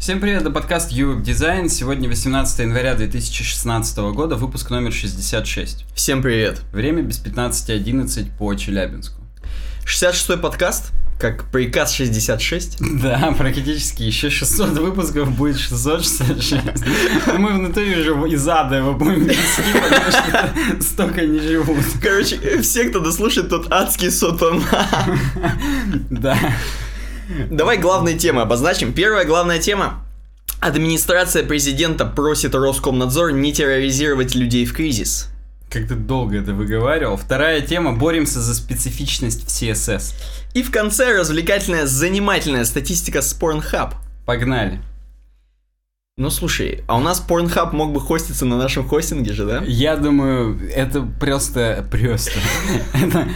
Всем привет, это подкаст UX Design. Сегодня 18 января 2016 года, выпуск номер 66. Всем привет. Время без 15.11 по Челябинску. 66-й подкаст, как приказ 66. Да, практически еще 600 выпусков будет 666. Мы внутри уже из ада его будем вести, потому что столько не живут. Короче, все, кто дослушает тот адский сотон. Да. Давай главные темы обозначим. Первая главная тема. Администрация президента просит Роскомнадзор не терроризировать людей в кризис. Как ты долго это выговаривал. Вторая тема. Боремся за специфичность в CSS. И в конце развлекательная, занимательная статистика с Pornhub. Погнали. Ну слушай, а у нас Pornhub мог бы хоститься на нашем хостинге же, да? Я думаю, это просто, просто, это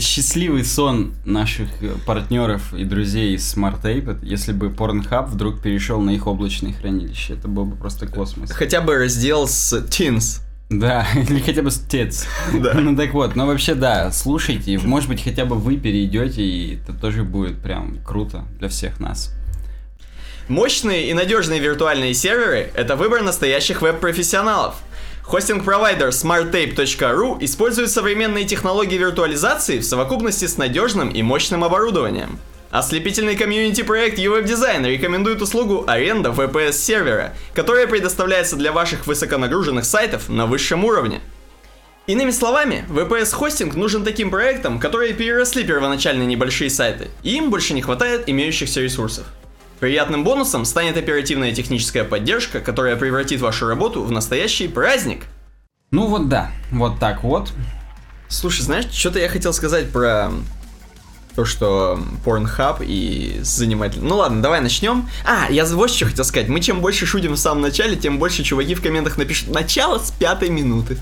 счастливый сон наших партнеров и друзей из Smart Tape, если бы Pornhub вдруг перешел на их облачное хранилище. Это был бы просто космос. Хотя бы раздел с Teens. Да, или хотя бы с Tits. Да. Ну так вот, но вообще да, слушайте, может быть хотя бы вы перейдете, и это тоже будет прям круто для всех нас. Мощные и надежные виртуальные серверы – это выбор настоящих веб-профессионалов. Хостинг-провайдер smarttape.ru использует современные технологии виртуализации в совокупности с надежным и мощным оборудованием. Ослепительный комьюнити-проект UWeb рекомендует услугу аренда VPS-сервера, которая предоставляется для ваших высоконагруженных сайтов на высшем уровне. Иными словами, VPS-хостинг нужен таким проектам, которые переросли первоначальные небольшие сайты, и им больше не хватает имеющихся ресурсов. Приятным бонусом станет оперативная техническая поддержка, которая превратит вашу работу в настоящий праздник. Ну вот да, вот так вот. Слушай, знаешь, что-то я хотел сказать про то, что Pornhub и занимательно. Ну ладно, давай начнем. А, я вот что хотел сказать. Мы чем больше шутим в самом начале, тем больше чуваки в комментах напишут начало с пятой минуты.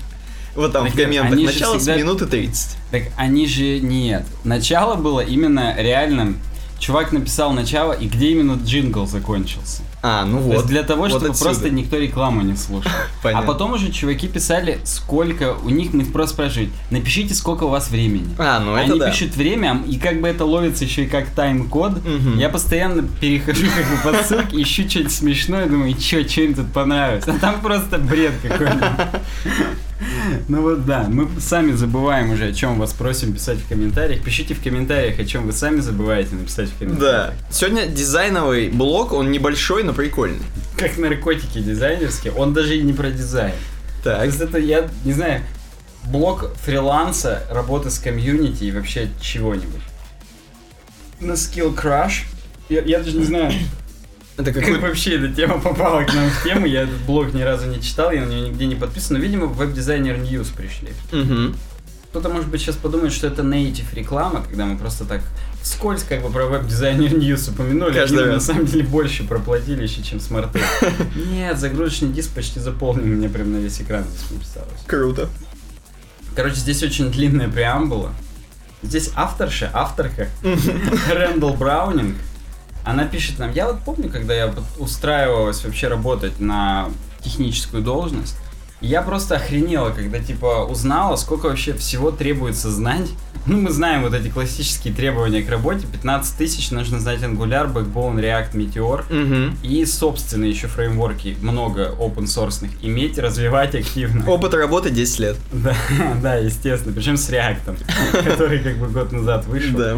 Вот там Так в комментах. Начало всегда- с минуты 30. Так они же нет. Начало было именно реальным. Чувак написал начало, и где именно джингл закончился. А, ну То вот. есть для того, вот чтобы отсюда. просто никто рекламу не слушал. А потом уже чуваки писали, сколько у них, мы просто спрашивали, напишите, сколько у вас времени. А, ну это Они да. пишут время, и как бы это ловится еще и как тайм-код. Мгм. Я постоянно перехожу как бы по ссылке, ищу что-нибудь смешное, думаю, чё, что им тут понравилось. А там просто бред какой-нибудь. Ну вот да, мы сами забываем уже, о чем вас просим писать в комментариях. Пишите в комментариях, о чем вы сами забываете написать в Да. комментариях. Сегодня дизайновый блок, он небольшой, но прикольный. Как наркотики дизайнерские, он даже и не про дизайн. То Так. есть это, я не знаю, блок фриланса, работы с комьюнити и вообще чего-нибудь. На Skill Crush. Я, я даже не знаю, Это как какой... вообще эта тема попала к нам в тему. Я этот блог ни разу не читал, я на него нигде не подписан. Но, видимо, в веб-дизайнер News пришли. Мгм. Кто-то, может быть, сейчас подумает, что это native реклама, когда мы просто так вскользь как бы про веб-дизайнер News упомянули. Каждый раз. на самом деле больше проплатили еще, чем смарты. Нет, загрузочный диск почти заполнил, меня прям на весь экран здесь написалось. Круто. Короче, здесь очень длинная преамбула. Здесь авторша, авторка, Рэндалл Браунинг. Она пишет нам, я вот помню, когда я устраивалась вообще работать на техническую должность, я просто охренела, когда типа узнала, сколько вообще всего требуется знать. Ну, мы знаем вот эти классические требования к работе. 15 тысяч нужно знать Angular, Backbone, React, Meteor. Мгм. И собственные еще фреймворки, много open sourceных, иметь, развивать активно. Опыт работы 10 лет. Да, да, естественно, причем с React, который как бы год назад вышел. Да.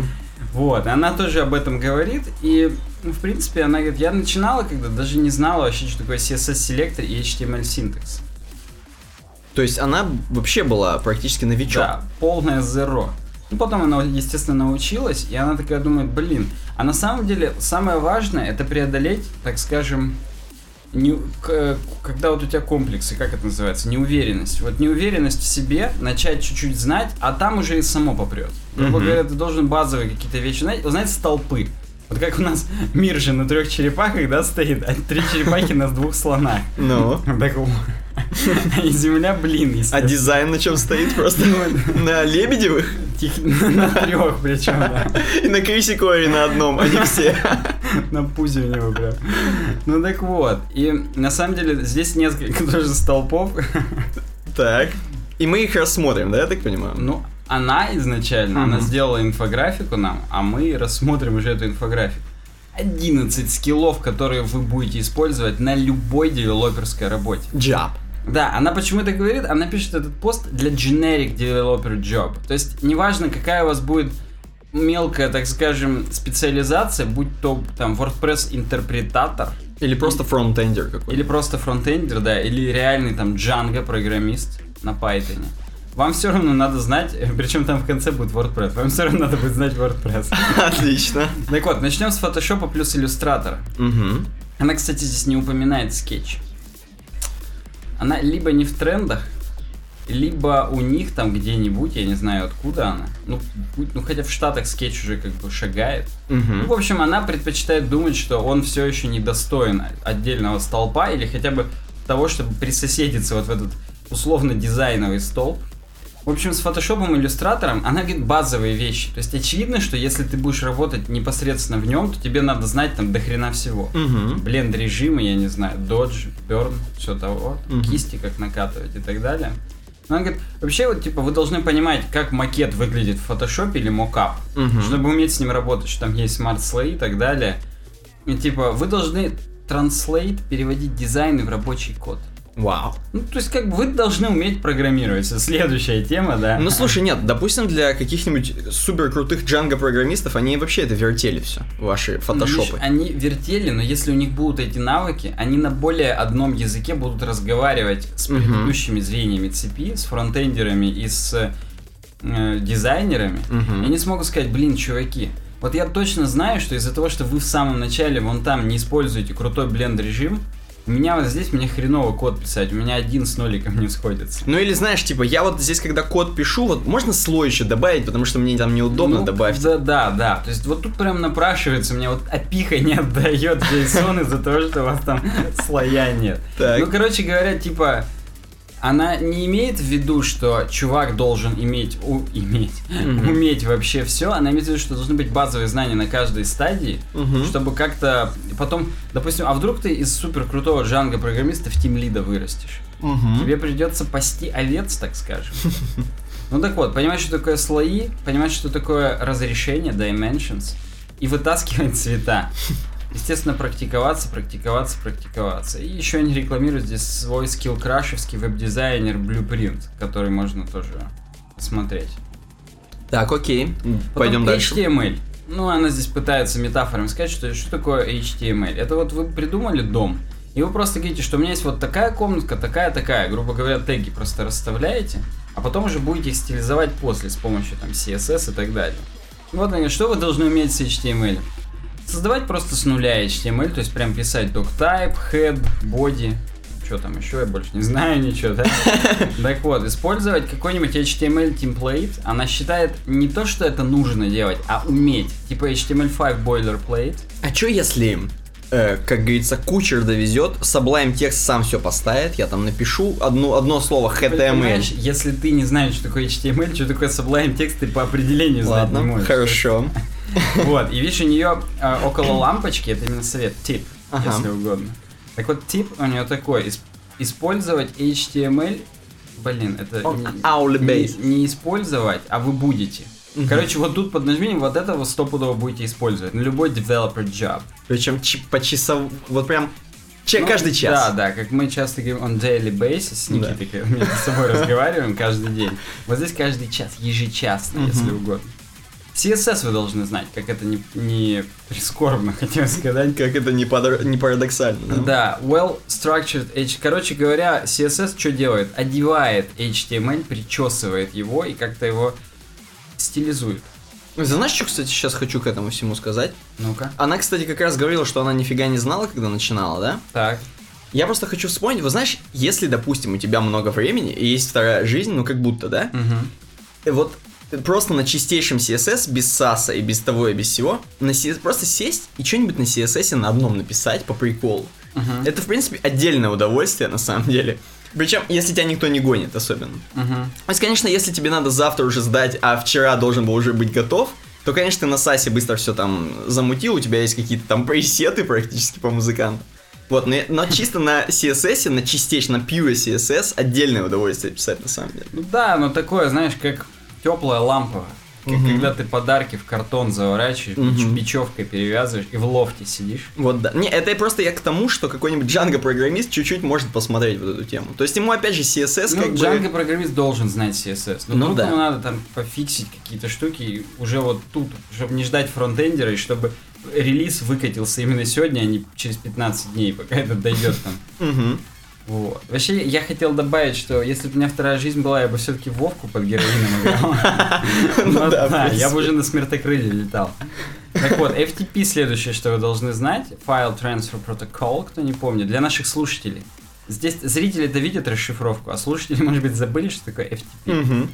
Вот, она тоже об этом говорит, и, ну, в принципе, она говорит, я начинала, когда даже не знала вообще, что такое CSS-селектор и HTML синтекс. То есть она вообще была практически новичок. Да, полное зеро. Ну, потом она, естественно, научилась, и она такая думает, блин, а на самом деле самое важное это преодолеть, так скажем, не, к- когда вот у тебя комплексы, как это называется, неуверенность. Вот неуверенность в себе, начать чуть-чуть знать, а там уже и само попрет. Грубо Мгм. говоря, ты должен базовые какие-то вещи знать, узнать столпы. Вот как у нас мир же на трех черепахах, да, стоит, а три черепахи на двух слонах. Ну. Так. И земля, блин, А дизайн на чем стоит? Просто на Лебедевых На трех причем, да. и на Крисикоре на одном, а не все. На пузе у него прям. Ну так вот. И на самом деле здесь несколько тоже столпов. Так. И мы их рассмотрим, да, я так понимаю? Ну, она изначально, она сделала инфографику нам, а мы рассмотрим уже эту инфографику. 11 скиллов, которые вы будете использовать на любой девелоперской работе. Job. Да, она почему это говорит? Она пишет этот пост для generic developer job. То есть, неважно, какая у вас будет мелкая, так скажем, специализация, будь то там WordPress интерпретатор, Или просто фронтендер какой-то. или просто фронтендер, да, или реальный там Django программист на Python. Вам все равно надо знать, причем там в конце будет WordPress, вам все равно надо будет знать WordPress. Отлично. Так вот, начнем с Photoshop плюс. Угу. Она, кстати, здесь не упоминает скетч. Она либо не в трендах, либо у них там где-нибудь, я не знаю откуда она. Ну, ну хотя в Штатах скетч уже как бы шагает. Ну, в общем, она предпочитает думать, что он все еще недостоин отдельного столпа или хотя бы того, чтобы присоседиться вот в этот условно дизайновый столб. В общем, с фотошопом иллюстратором она говорит базовые вещи. То есть очевидно, что если ты будешь работать непосредственно в нем, то тебе надо знать там до хрена всего. Угу. Бленд режимы, я не знаю, додж, берн, все того, Мгм. кисти как накатывать и так далее. Но она говорит, вообще вот типа вы должны понимать, как макет выглядит в фотошопе или мокап, Мгм. чтобы уметь с ним работать, что там есть смарт-слои и так далее. И типа вы должны транслейт переводить дизайны в рабочий код. Вау. Ну, то есть, как бы вы должны уметь программировать. Следующая тема, да. Ну слушай, нет, допустим, для каких-нибудь супер крутых Django программистов они вообще это вертели все, ваши Видишь, фотошопы. они вертели, но если у них будут эти навыки, они на более одном языке будут разговаривать с предыдущими звеньями цепи, с фронтендерами и с э, дизайнерами. Мгм. И они смогут сказать, блин, чуваки, вот я точно знаю, что из-за того, что вы в самом начале вон там не используете крутой бленд режим, у меня вот здесь мне хреново код писать, у меня один с ноликом не сходится. Ну или знаешь, типа, я вот здесь, когда код пишу, вот можно слой еще добавить, потому что мне там неудобно Ну, добавить. Да, да, да. То есть вот тут прям напрашивается, мне вот опиха не отдает JSON из-за того, что у вас там слоя нет. Ну, короче говоря, типа, она не имеет в виду, что чувак должен иметь, у, иметь, Мгм. уметь вообще все. Она имеет в виду, что должны быть базовые знания на каждой стадии, Мгм. чтобы как-то потом, допустим, а вдруг ты из супер крутого Django программиста в тимлида вырастешь? Мгм. Тебе придется пасти овец, так скажем. Ну так вот, понимать, что такое слои, понимать, что такое разрешение, dimensions, и вытаскивать цвета. Естественно, практиковаться, практиковаться, практиковаться. И еще они рекламируют здесь свой скилл крашевский веб-дизайнер Blueprint, который можно тоже посмотреть. Так, окей. Потом Пойдем дальше. HTML. Ну, она здесь пытается метафорами сказать, что, что такое HTML. Это вот вы придумали дом, и вы просто говорите, что у меня есть вот такая комнатка, такая, такая. Грубо говоря, теги просто расставляете, а потом уже будете их стилизовать после с помощью там CSS и так далее. Вот что вы должны уметь с HTML? Создавать просто с нуля HTML, то есть прям писать doctype, head, body, что там еще, я больше не знаю ничего, да? Так вот, использовать какой-нибудь HTML template, она считает не то, что это нужно делать, а уметь. Типа HTML5 boilerplate. А чё если, э, как говорится, кучер довезет, Sublime текст сам все поставит, я там напишу одну, одно слово HTML. если ты не знаешь, что такое HTML, что такое Sublime текст, ты по определению знать не Ладно, можешь. хорошо. Вот, и видишь, у нее э, около лампочки, это именно совет, тип, Ага. если угодно. Так вот, тип у нее такой, ис- использовать HTML, блин, это не- не, не использовать, а вы будете. Мгм. Короче, вот тут под нажмением вот этого стопудово будете использовать на любой developer job. Причем по часов, вот прям че- Ну, каждый час. Да, да, как мы часто говорим on daily basis с Да. Никитой, когда между собой разговариваем каждый день. Вот здесь каждый час, ежечасно, если угодно. CSS вы должны знать, как это не, не прискорбно, хотел сказать. Как это не, подор- не парадоксально. да? Да, well structured H. Короче говоря, CSS что делает? Одевает HTML, причесывает его и как-то его стилизует. Ты знаешь, что, кстати, сейчас хочу к этому всему сказать? Ну-ка. Она, кстати, как раз говорила, что она нифига не знала, когда начинала, да? Так. Я просто хочу вспомнить, вот знаешь, если, допустим, у тебя много времени и есть вторая жизнь, ну как будто, да? Мгм. И вот просто на чистейшем CSS, без САСа и без того и без всего, на CS просто сесть и что-нибудь на CSS на одном написать по приколу. Мгм. Это, в принципе, отдельное удовольствие, на самом деле. Причем, если тебя никто не гонит особенно. Мгм. То есть, конечно, если тебе надо завтра уже сдать, а вчера должен был уже быть готов, то, конечно, ты на САСе быстро все там замутил, у тебя есть какие-то там пресеты практически по музыканту. Вот, но, но чисто на CSS, на частично pure CSS, отдельное удовольствие писать на самом деле. Ну да, но такое, знаешь, как теплая лампа. Как Мгм. когда ты подарки в картон заворачиваешь, Мгм. бечевкой перевязываешь и в лофте сидишь. Вот да. Не, это просто я к тому, что какой-нибудь Django-программист чуть-чуть может посмотреть вот эту тему. То есть ему опять же CSS Ну, как бы... Django программист должен знать CSS. Но Ну да. ему надо там пофиксить какие-то штуки уже вот тут, чтобы не ждать фронтендера и чтобы релиз выкатился именно сегодня, а не через 15 дней, пока это дойдет там. Мгм. Вот. Вообще, я хотел добавить, что если бы у меня вторая жизнь была, я бы все-таки Вовку под героином играл. Ну да, я бы уже на смертокрыле летал. Так вот, FTP следующее, что вы должны знать. File Transfer Protocol, кто не помнит, для наших слушателей. Здесь зрители это видят расшифровку, а слушатели, может быть, забыли, что такое FTP.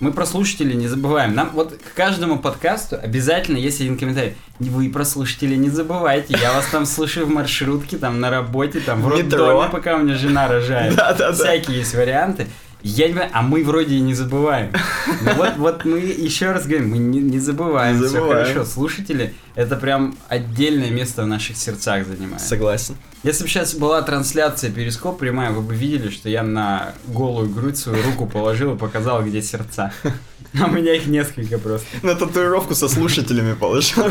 Мы про слушателей не забываем. Нам вот к каждому подкасту обязательно есть один комментарий. Вы про слушателей не забывайте. Я вас там слушаю в маршрутке, там на работе, там в роддоме, пока у меня жена рожает. Да-да-да. Всякие есть варианты. Я не понимаю, а мы вроде и не забываем. Вот, вот мы еще раз говорим, мы не, не забываем. Не Все забываем. хорошо. Слушатели это прям отдельное место в наших сердцах занимает. Согласен. Если бы сейчас была трансляция перископ прямая, вы бы видели, что я на голую грудь свою руку положил и показал, где сердца. А у меня их несколько просто. На татуировку со слушателями положил.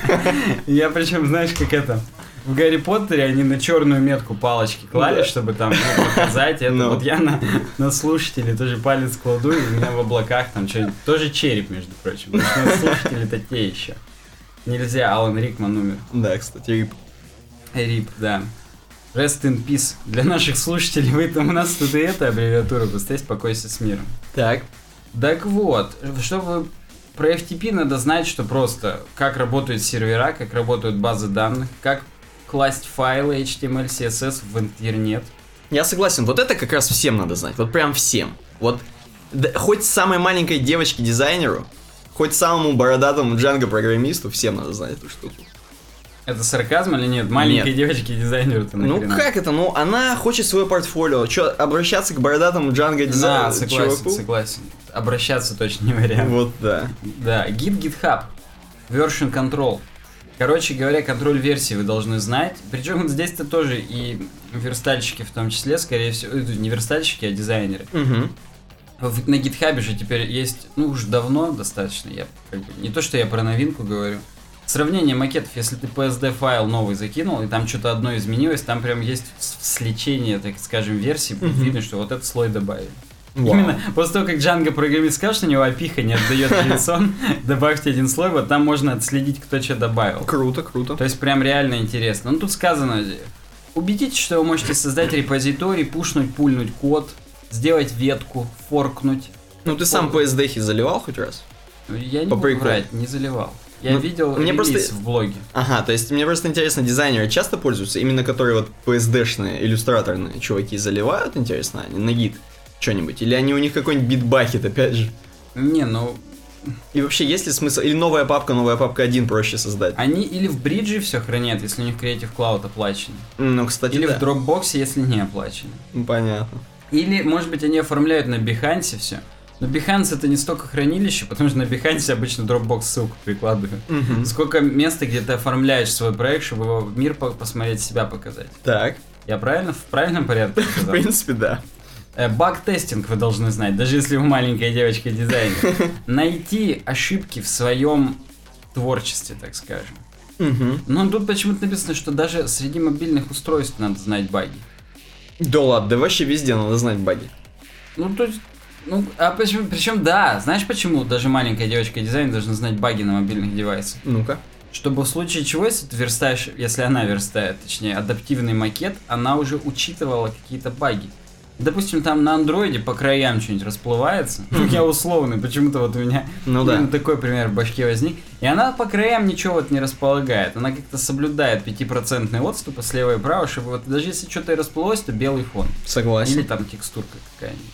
Я причем, знаешь, как это... В Гарри Поттере они на черную метку палочки клали, Да. чтобы там ну, показать это. Ну. Вот я на, на слушателей тоже палец кладу, и у меня в облаках там что-нибудь... Тоже череп, между прочим. Потому что слушатели-то те еще. Нельзя, Алан Рикман умер. Да, кстати, рип. Рип, да. Rest in peace. Для наших слушателей, вы там у нас тут и эта аббревиатура, поставь спокойся с миром. Так. Так вот, чтобы про FTP надо знать, что просто как работают сервера, как работают базы данных, как класть файлы HTML, CSS в интернет. Я согласен, вот это как раз всем надо знать, вот прям всем. Вот да, хоть самой маленькой девочке-дизайнеру, хоть самому бородатому Django-программисту, всем надо знать эту штуку. Это сарказм или нет? Маленькой Нет. девочке дизайнеру ты Ну как это? Ну она хочет свое портфолио. Че, обращаться к бородатому Да, Django-дизайнеру? согласен, чуваку? согласен. Обращаться точно не вариант. Вот да. Да, git GitHub, version control. Короче говоря, контроль версии вы должны знать. Причем вот здесь-то тоже и верстальщики в том числе, скорее всего, э, не верстальщики, а дизайнеры. В- на GitHub же теперь есть, ну уж давно достаточно, я как бы, не то, что я про новинку говорю. Сравнение макетов, если ты PSD файл новый закинул, и там что-то одно изменилось, там прям есть сличение, так скажем, версий, будет Мгм. видно, что вот этот слой добавили. Вау. Именно после того, как Django программист сказал, что у него опиха не отдает JSON, добавьте один слой, вот там можно отследить, кто что добавил. Круто, круто. То есть прям реально интересно. Ну тут сказано, убедитесь, что вы можете создать репозиторий, пушнуть, пульнуть код, сделать ветку, форкнуть. Ну ты сам PSD заливал хоть раз? Я не По буду врать, не заливал. Я Ну, видел мне просто- в блоге. Ага, то есть мне просто интересно, дизайнеры часто пользуются, именно которые вот PSD-шные, иллюстраторные чуваки заливают, интересно, они на гид что-нибудь? Или они у них какой-нибудь битбакет, опять же? Не, ну, И вообще, есть ли смысл? Или новая папка, новая папка 1 проще создать? они или в бридже все хранят, если у них Creative Cloud оплачен. Ну, кстати, Или да. в Dropbox, если не оплачено. Ну, Понятно. Или, может быть, они оформляют на Behance все. Но Behance это не столько хранилище, потому что на Behance обычно Dropbox ссылку прикладывают. Мгм. Сколько места, где ты оформляешь свой проект, чтобы его в мир по- посмотреть, себя показать. Так, Я правильно в правильном порядке в принципе, да. Э, Баг-тестинг вы должны знать, даже если вы маленькая девочка-дизайнер. Найти ошибки в своем творчестве, так скажем. Мгм. Но тут почему-то написано, что даже среди мобильных устройств надо знать баги. Да ладно, да вообще везде надо знать баги. Ну, то есть, ну, а почему, причем, да, знаешь почему даже маленькая девочка-дизайнер должна знать баги на мобильных девайсах? Ну-ка. Чтобы в случае чего, если ты верстаешь, если она верстает, точнее, адаптивный макет, она уже учитывала какие-то баги. Допустим, там на андроиде по краям что-нибудь расплывается. Ну, я условный, почему-то вот у меня Ну да. такой пример в башке возник. И она по краям ничего вот не располагает. Она как-то соблюдает 5% отступы слева и право, чтобы вот даже если что-то и расплылось, то белый фон. Согласен. Или там текстурка какая-нибудь.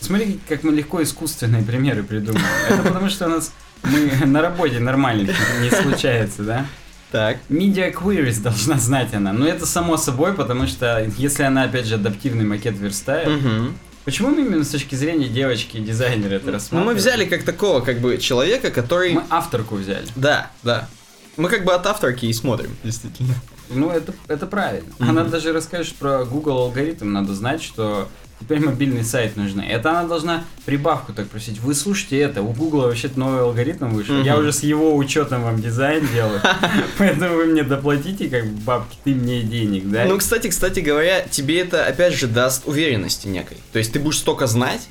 Смотри, как мы легко искусственные примеры придумываем. Это потому, что у нас мы на работе нормально не случается, да? Так. Media Queries должна знать она. Но это само собой, потому что если она, опять же, адаптивный макет верстает, Мгм. почему мы именно с точки зрения девочки и дизайнера это Ну, рассматриваем? мы взяли как такого, как бы, человека, который... Мы авторку взяли. Да, да. Мы как бы от авторки и смотрим, действительно. Ну, это, это правильно. Она даже расскажет про Google алгоритм. Надо знать, что теперь мобильный сайт нужны. Это она должна прибавку так просить. Вы слушайте это, у Google вообще-то новый алгоритм вышел. Я Мгм. уже с его учетом вам дизайн делаю. Поэтому вы мне доплатите, как бабки, ты мне денег, да? Ну, кстати, кстати говоря, тебе это опять же даст уверенности некой. То есть ты будешь столько знать,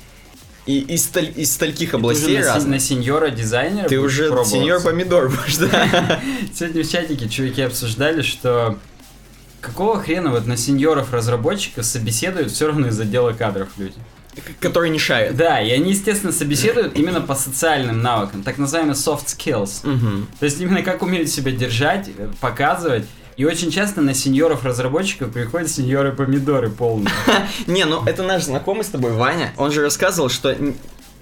и из, столь- из стольких областей на, си- разных. на сеньора дизайнера Ты уже сеньор помидор будешь, да? Сегодня в чатике чуваки обсуждали, что какого хрена вот на сеньоров разработчиков собеседуют все равно из отдела кадров люди. Который не шарит. Да, и они, естественно, собеседуют именно по социальным навыкам, так называемые soft skills. Мгм. То есть именно как умеют себя держать, э, показывать. И очень часто на сеньоров разработчиков приходят сеньоры помидоры полные. Не, ну это наш знакомый с тобой, Ваня. Он же рассказывал, что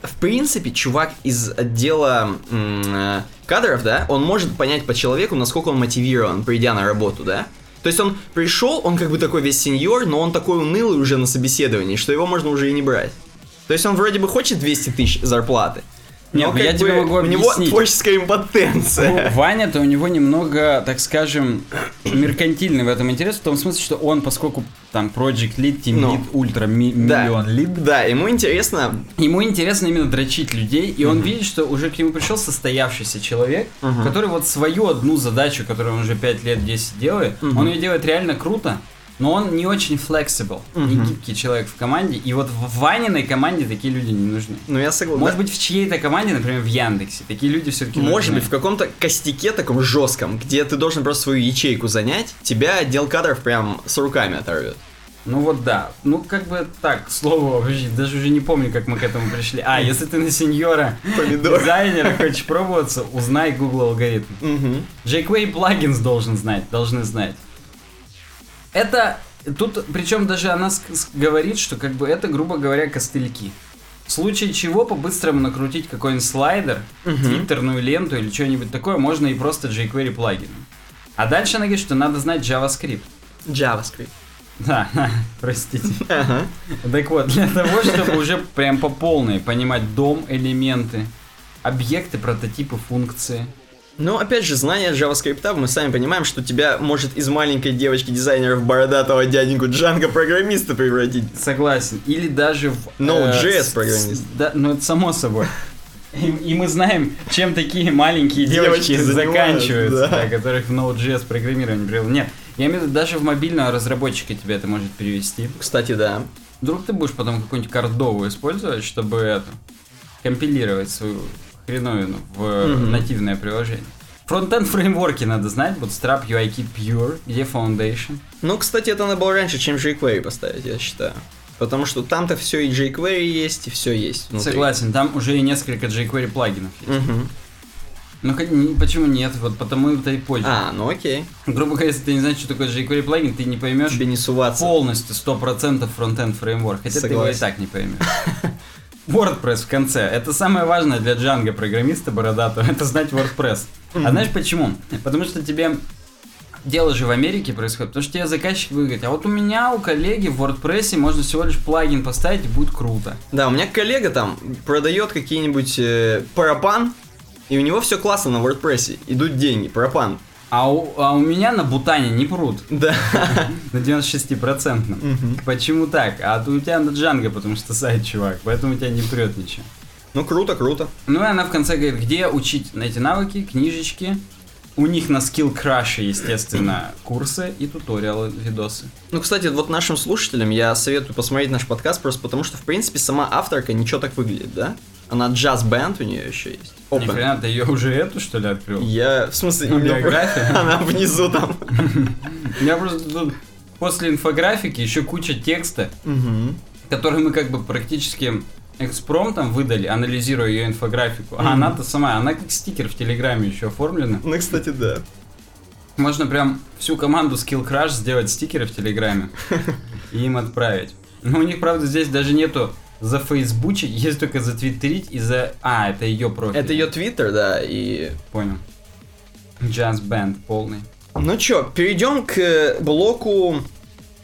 в принципе чувак из отдела э, кадров, да, он может понять по человеку, насколько он мотивирован, придя на работу, да. То есть он пришел, он как бы такой весь сеньор, но он такой унылый уже на собеседовании, что его можно уже и не брать. То есть он вроде бы хочет 200 тысяч зарплаты, Нет, но ну я как тебе бы могу у него объяснить. творческая импотенция. Ну, Ваня-то у него немного, так скажем, меркантильный в этом интерес, в том смысле, что он, поскольку там Project Lead, Team Ну, Lead, Ультра, ми- Да. Миллион Lead, Да, ему интересно. ему интересно именно дрочить людей, и он видит, что уже к нему пришел состоявшийся человек, Мгм. который вот свою одну задачу, которую он уже 5 лет 10 делает, Мгм. он ее делает реально круто, но он не очень flexible, не гибкий человек в команде, и вот в Ваниной команде такие люди не нужны. Ну я согласен. Может быть, в чьей-то команде, например, в Яндексе, такие люди все-таки Может быть, в каком-то костяке таком жестком, где ты должен просто свою ячейку занять, тебя отдел кадров прям с руками оторвет. Ну вот да. Ну как бы так, к слову, вообще, даже уже не помню, как мы к этому пришли. А, если ты на сеньора Помидор. дизайнера хочешь пробоваться, узнай Google алгоритм. Мгм. jQuery плагинс должен знать, должны знать. Это, тут, причем даже она говорит, что как бы это, грубо говоря, костыльки. В случае чего по-быстрому накрутить какой-нибудь слайдер, Мгм. твиттерную ленту или что-нибудь такое, можно и просто jQuery плагином. А дальше она говорит, что надо знать JavaScript. JavaScript. Да, простите. Ага. Так вот, для того, чтобы уже прям по полной понимать дом, элементы, объекты, прототипы, функции. Ну, опять же, знание JavaScript, мы сами понимаем, что тебя может из маленькой девочки-дизайнера в бородатого дяденьку Джанго-программиста превратить. Согласен. Или даже в... Node.js с- программист. Да, ну это само собой. И, и мы знаем, чем такие маленькие Девочки девочки заканчиваются, да. да, которых в Node.js программирование привело. Нет, я имею в виду, даже в мобильного разработчика тебя это может перевести. Кстати, да. Вдруг ты будешь потом какую-нибудь кордовую использовать, чтобы это, компилировать свою хреновину в Мгм. нативное приложение. Фронтенд фреймворки надо знать, Bootstrap, UIKit Pure, где Foundation. Ну, кстати, это надо было раньше, чем jQuery поставить, я считаю. Потому что там-то все и jQuery есть, и все есть. внутри. Согласен, там уже и несколько jQuery плагинов есть. Мгм. Ну почему нет? Вот потому это и позже. А, ну окей. Грубо говоря, если ты не знаешь, что такое jQuery плагин, ты не поймешь Тебе не суваться. полностью 100% фронтенд фреймворк, хотя ты его и Согласен. так не поймешь. WordPress в конце. Это самое важное для Django программиста бородатого, это знать WordPress. А знаешь почему? Потому что тебе дело же в Америке происходит, потому что тебе заказчик говорить, а вот у меня, у коллеги в WordPress можно всего лишь плагин поставить и будет круто. Да, у меня коллега там продает какие-нибудь э, парапан, и у него все классно на WordPress. Идут деньги, парапан. А у, а у меня на Бутане не прут. Да. На 96%. Мгм. Почему так? А у тебя на Django, потому что сайт, чувак, поэтому у тебя не прет ничего. Ну круто, круто. Ну и она в конце говорит, где учить эти навыки, книжечки. У них на Skill Crush, естественно, курсы и туториалы, видосы. Ну, кстати, вот нашим слушателям я советую посмотреть наш подкаст, просто потому что, в принципе, сама авторка ничего так выглядит, да? Она джаз-бенд у нее еще есть. Ни Open. хрена, ты ее уже эту, что ли, открыл? Я, в смысле, Ну, не биография. Она внизу там. Я просто тут после инфографики еще куча текста, который мы как бы практически экспромтом выдали, анализируя ее инфографику. А она-то сама, она как стикер в Телеграме еще оформлена. Ну, кстати, да. Можно прям всю команду Skill Crush сделать стикеры в Телеграме и им отправить. Но у них, правда, здесь даже нету за фейсбучить, есть только за твиттерить и за... А, это ее профиль. Это ее твиттер, да, и... Понял. Band полный. Ну чё, перейдем к э, блоку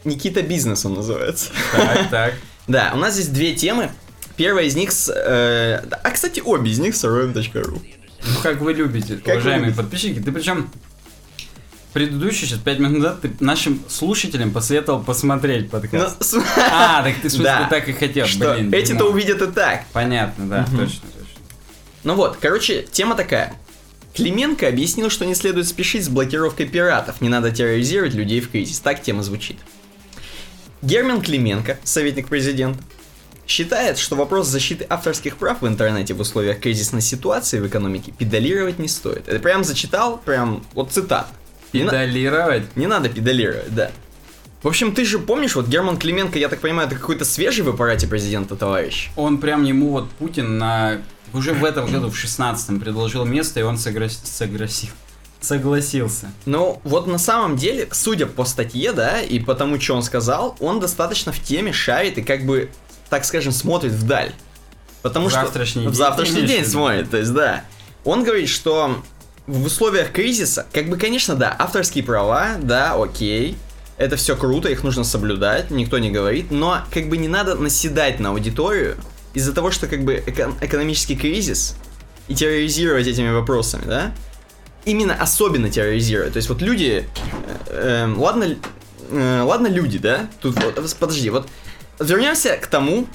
Никита Бизнес он называется. Так, так. Да, у нас здесь две темы. Первая из них с... э, А, кстати, обе из них с roem.ru. Ну, как вы любите, Как вы уважаемые любите. подписчики. Ты причем предыдущий, сейчас 5 минут назад, ты нашим слушателям посоветовал посмотреть Ну, подкаст. с- А, так ты в смысле Да. так и хотел, Что блин. эти-то увидят и так. Понятно, да, Мгм. точно, точно. Ну вот, короче, тема такая. Клименко объяснил, что не следует спешить с блокировкой пиратов, не надо терроризировать людей в кризис. Так тема звучит. Герман Клименко, советник президента, считает, что вопрос защиты авторских прав в интернете в условиях кризисной ситуации в экономике педалировать не стоит. Это прям зачитал, прям вот цитат. Не, на- Педалировать? не надо педалировать, да. В общем, ты же помнишь, вот Герман Клименко, я так понимаю, это какой-то свежий в аппарате президента товарищ. Он прям ему вот Путин на уже в этом году, в 16-м, предложил место, и он сограс- сограсил. согласился. Ну, вот на самом деле, судя по статье, да, и по тому, что он сказал, он достаточно в теме шарит и как бы, так скажем, смотрит вдаль. Потому В что... завтрашний в день, завтрашний день виду? смотрит, то есть, да. Он говорит, что в условиях кризиса, как бы, конечно, да, авторские права, да, окей, это все круто, их нужно соблюдать, никто не говорит, но как бы не надо наседать на аудиторию из-за того, что как бы эко- экономический кризис и терроризировать этими вопросами, да? Именно особенно терроризировать. То есть вот люди, э, эм, ладно, э, ладно люди, да? Тут вот, подожди, вот вернемся к тому,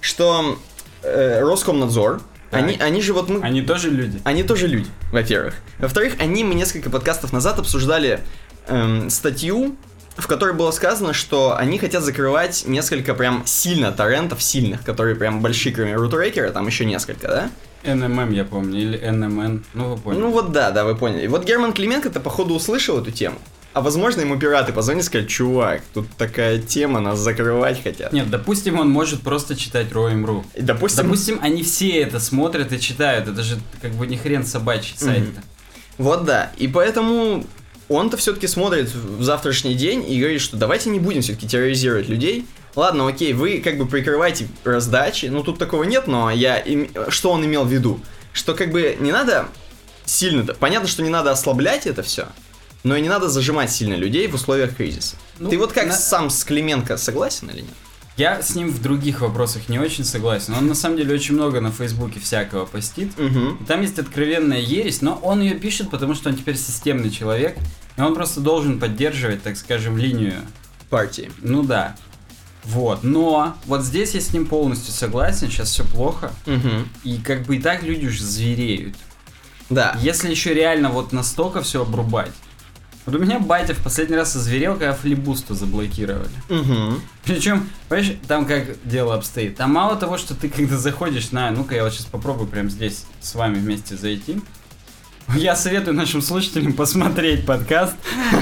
что э, Роскомнадзор, Так. они, они же вот мы, Они тоже люди. они тоже люди, во-первых. Во-вторых, они, мы несколько подкастов назад обсуждали эм, статью, в которой было сказано, что они хотят закрывать несколько прям сильно торрентов сильных, которые прям большие, кроме рутрекера, там еще несколько, да? НММ, я помню, или НМН. Ну, вы поняли. Ну вот да, да, вы поняли. Вот Герман Клименко-то походу услышал эту тему. А возможно ему пираты позвонили и сказали, чувак, тут такая тема, нас закрывать хотят. Нет, допустим, он может просто читать Роем.ру. И допустим, Допустим, они все это смотрят и читают. Это же как бы не хрен собачий сайт-то. Вот да. И поэтому он-то все-таки смотрит в завтрашний день и говорит, что давайте не будем все-таки терроризировать людей. Ладно, окей, вы как бы прикрываете раздачи. Ну тут такого нет, но я им... что он имел в виду? Что как бы не надо сильно... Понятно, что не надо ослаблять это все, но и не надо зажимать сильно людей в условиях кризиса. Ну, Ты вот как на- сам с Клименко согласен или нет? Я с ним в других вопросах не очень согласен. Он на самом деле очень много на Фейсбуке всякого постит. Угу. Там есть откровенная ересь, но он ее пишет, потому что он теперь системный человек. И он просто должен поддерживать, так скажем, линию. Партии. Ну да. Вот. Но вот здесь я с ним полностью согласен, сейчас все плохо. Угу. И как бы и так люди уже звереют. Да. Если еще реально вот настолько все обрубать. Вот у меня батя в последний раз озверел, когда флибусту заблокировали. Угу. Причем, понимаешь, там как дело обстоит. Там мало того, что ты когда заходишь на... Ну-ка, я вот сейчас попробую прямо здесь с вами вместе зайти. Я советую нашим слушателям посмотреть подкаст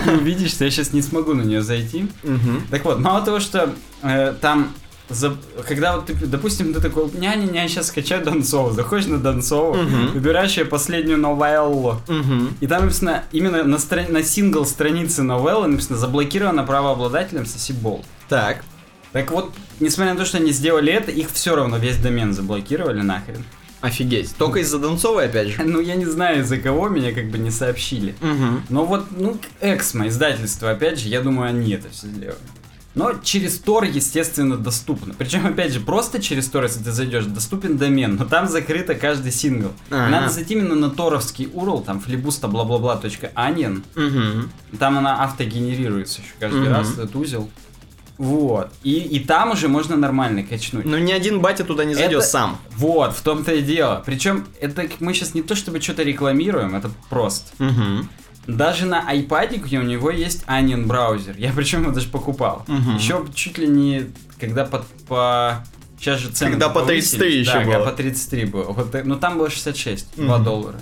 и увидеть, что я сейчас не смогу на нее зайти. Угу. Так вот, мало того, что э, там, за- когда вот ты, допустим, ты такой, няня-няня, сейчас скачаю Донцову, заходишь на Донцову, Мгм. выбираешь ее последнюю новеллу, Угу. и там написано, именно на, стра- на сингл страницы новеллы написано, заблокировано правообладателем Соси Болт. Так. Так вот, несмотря на то, что они сделали это, их все равно весь домен заблокировали нахрен. Офигеть. Только из-за Донцовой опять же. Ну, я не знаю, из-за кого меня как бы не сообщили. Угу. Но вот, ну, Эксмо, издательство, опять же, я думаю, они это все сделали. Но через Тор, естественно, доступно. Причем, опять же, просто через Тор, если ты зайдешь, доступен домен, но там закрыто каждый сингл. Ага. Надо зайти именно на торовский URL, там флибуста бла бла бла точка onion. Угу. Там она автогенерируется еще каждый Мгм. раз, этот узел. Вот. И, и там уже можно нормально качнуть. Но ни один батя туда не зайдет Это- сам. Вот, в том-то и дело. Причем, это мы сейчас не то чтобы что-то рекламируем, это просто. Угу. Даже на iPad у него есть Onion браузер. Я причем его даже покупал. Мгм. Еще чуть ли не когда по, по... Сейчас же цены Когда по повысились. 33 еще да, когда было. по 33 было. Вот, э, но там было 66, 2 Мгм. доллара.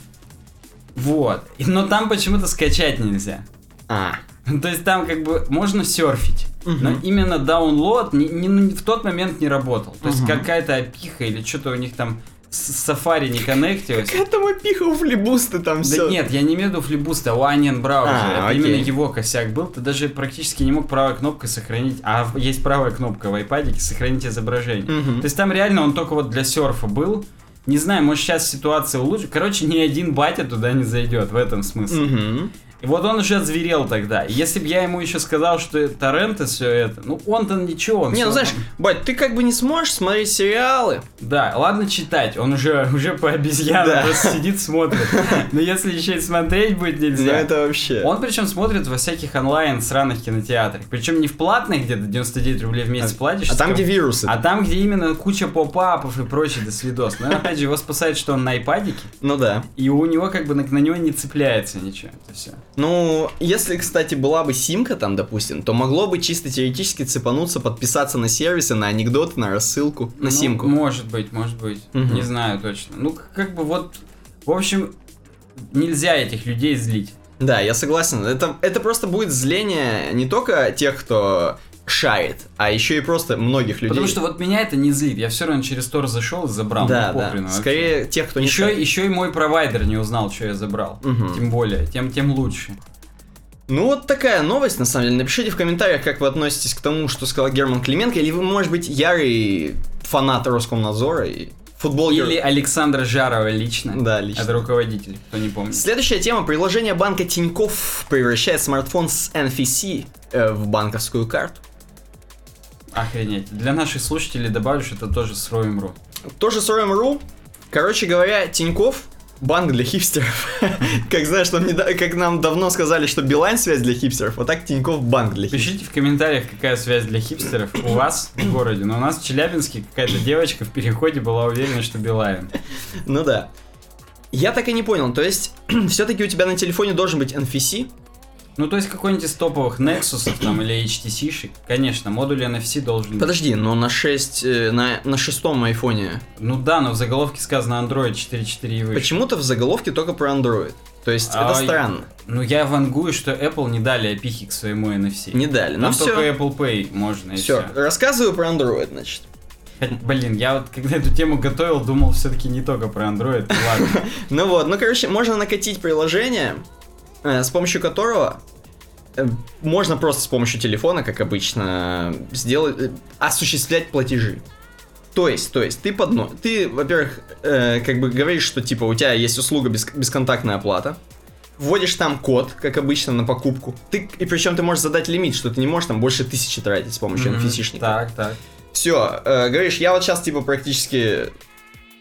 Вот. Но там почему-то скачать нельзя. А. То есть там как бы можно серфить. Мгм. Но именно download не, не- ну, в тот момент не работал. То есть Мгм. какая-то опиха или что-то у них там с Safari не коннектилось. Какая там опиха у флибуста там Да все. нет, я не имею в виду флибуста, а у Onion браузер. А, это именно его косяк был. Ты даже практически не мог правой кнопкой сохранить. А есть правая кнопка в iPad сохранить изображение. Мгм. То есть там реально он только вот для серфа был. Не знаю, может сейчас ситуация улучшит. Короче, ни один батя туда не зайдет, в этом смысл. Угу. И вот он уже озверел тогда. Если бы я ему еще сказал, что торренты все это, ну он-то ничего. Он Не, ну знаешь, там- бать, ты как бы не сможешь смотреть сериалы. Да, ладно читать, он уже, уже по обезьянам Да. просто сидит, смотрит. Но если еще и смотреть будет Ну нельзя. это вообще. Он причем смотрит во всяких онлайн сраных кинотеатрах. Причем не в платных, где ты 99 рублей в месяц платишь. А там, где вирусы. А там, где именно куча поп-апов и прочее, до свидос. Но опять же, его спасает, что он на айпадике, Ну да. и у него как бы на, на него не цепляется ничего. Это все. Ну, если, кстати, была бы симка там, допустим, то могло бы чисто теоретически цепануться, подписаться на сервисы, на анекдоты, на рассылку, на Ну, симку. Может быть, может быть. Мгм. Не знаю точно. Ну, как бы вот, в общем, нельзя этих людей злить. Да, я согласен. Это, это просто будет зление не только тех, кто шарит, а еще и просто многих людей. Потому что вот меня это не злит. Я все равно через Тор зашел и забрал. да, ну, да. вообще. Скорее тех, кто не Еще, еще и мой провайдер не узнал, что я забрал. Мгм. Тем более, тем, тем лучше. Ну вот такая новость, на самом деле. Напишите в комментариях, как вы относитесь к тому, что сказал Герман Клименко, или вы, может быть, ярый фанат Роскомнадзора и футболер. Или Александра Жарова лично. Да, лично. Это руководитель, кто не помнит. Следующая тема. Приложение банка Тинькофф превращает смартфон с NFC э, в банковскую карту. Охренеть. Для наших слушателей добавлю, что это тоже с Роем.ру. Тоже с Roam.ru. Короче говоря, Тинькофф банк для хипстеров. Как знаешь, нам недо- как нам давно сказали, что Билайн связь для хипстеров, вот так Тинькофф банк для хипстеров. Пишите в комментариях, какая связь для хипстеров у вас в городе. Но у нас в Челябинске какая-то девочка в переходе была уверена, что Билайн. Ну да. Я так и не понял, то есть все-таки у тебя на телефоне должен быть NFC, Ну, то есть какой-нибудь из топовых Nexus там или HTC-шек. Конечно, модуль NFC должен быть. Подожди, но на 6, э, на, на шестом айфоне Ну да, но в заголовке сказано Android 4.4 и выше. почему-то в заголовке только про Android. То есть это А, странно. Ну я вангую, что Apple не дали опихи к своему NFC. Не дали. Там Ну только все. Apple Pay можно и Все, все. рассказываю про Android, значит. Блин, я вот когда эту тему готовил, думал все-таки не только про Android. Ладно. Ну вот, ну короче, можно накатить приложение, с помощью которого э, можно просто с помощью телефона, как обычно, сделать, э, осуществлять платежи. То есть, то есть, ты под но- ты, во-первых, э, как бы говоришь, что типа у тебя есть услуга без, бесконтактная оплата, вводишь там код, как обычно, на покупку. Ты, и причем ты можешь задать лимит, что ты не можешь там больше тысячи тратить с помощью Мгм. NFC-шника. Так, так. Все, говоришь, я вот сейчас типа практически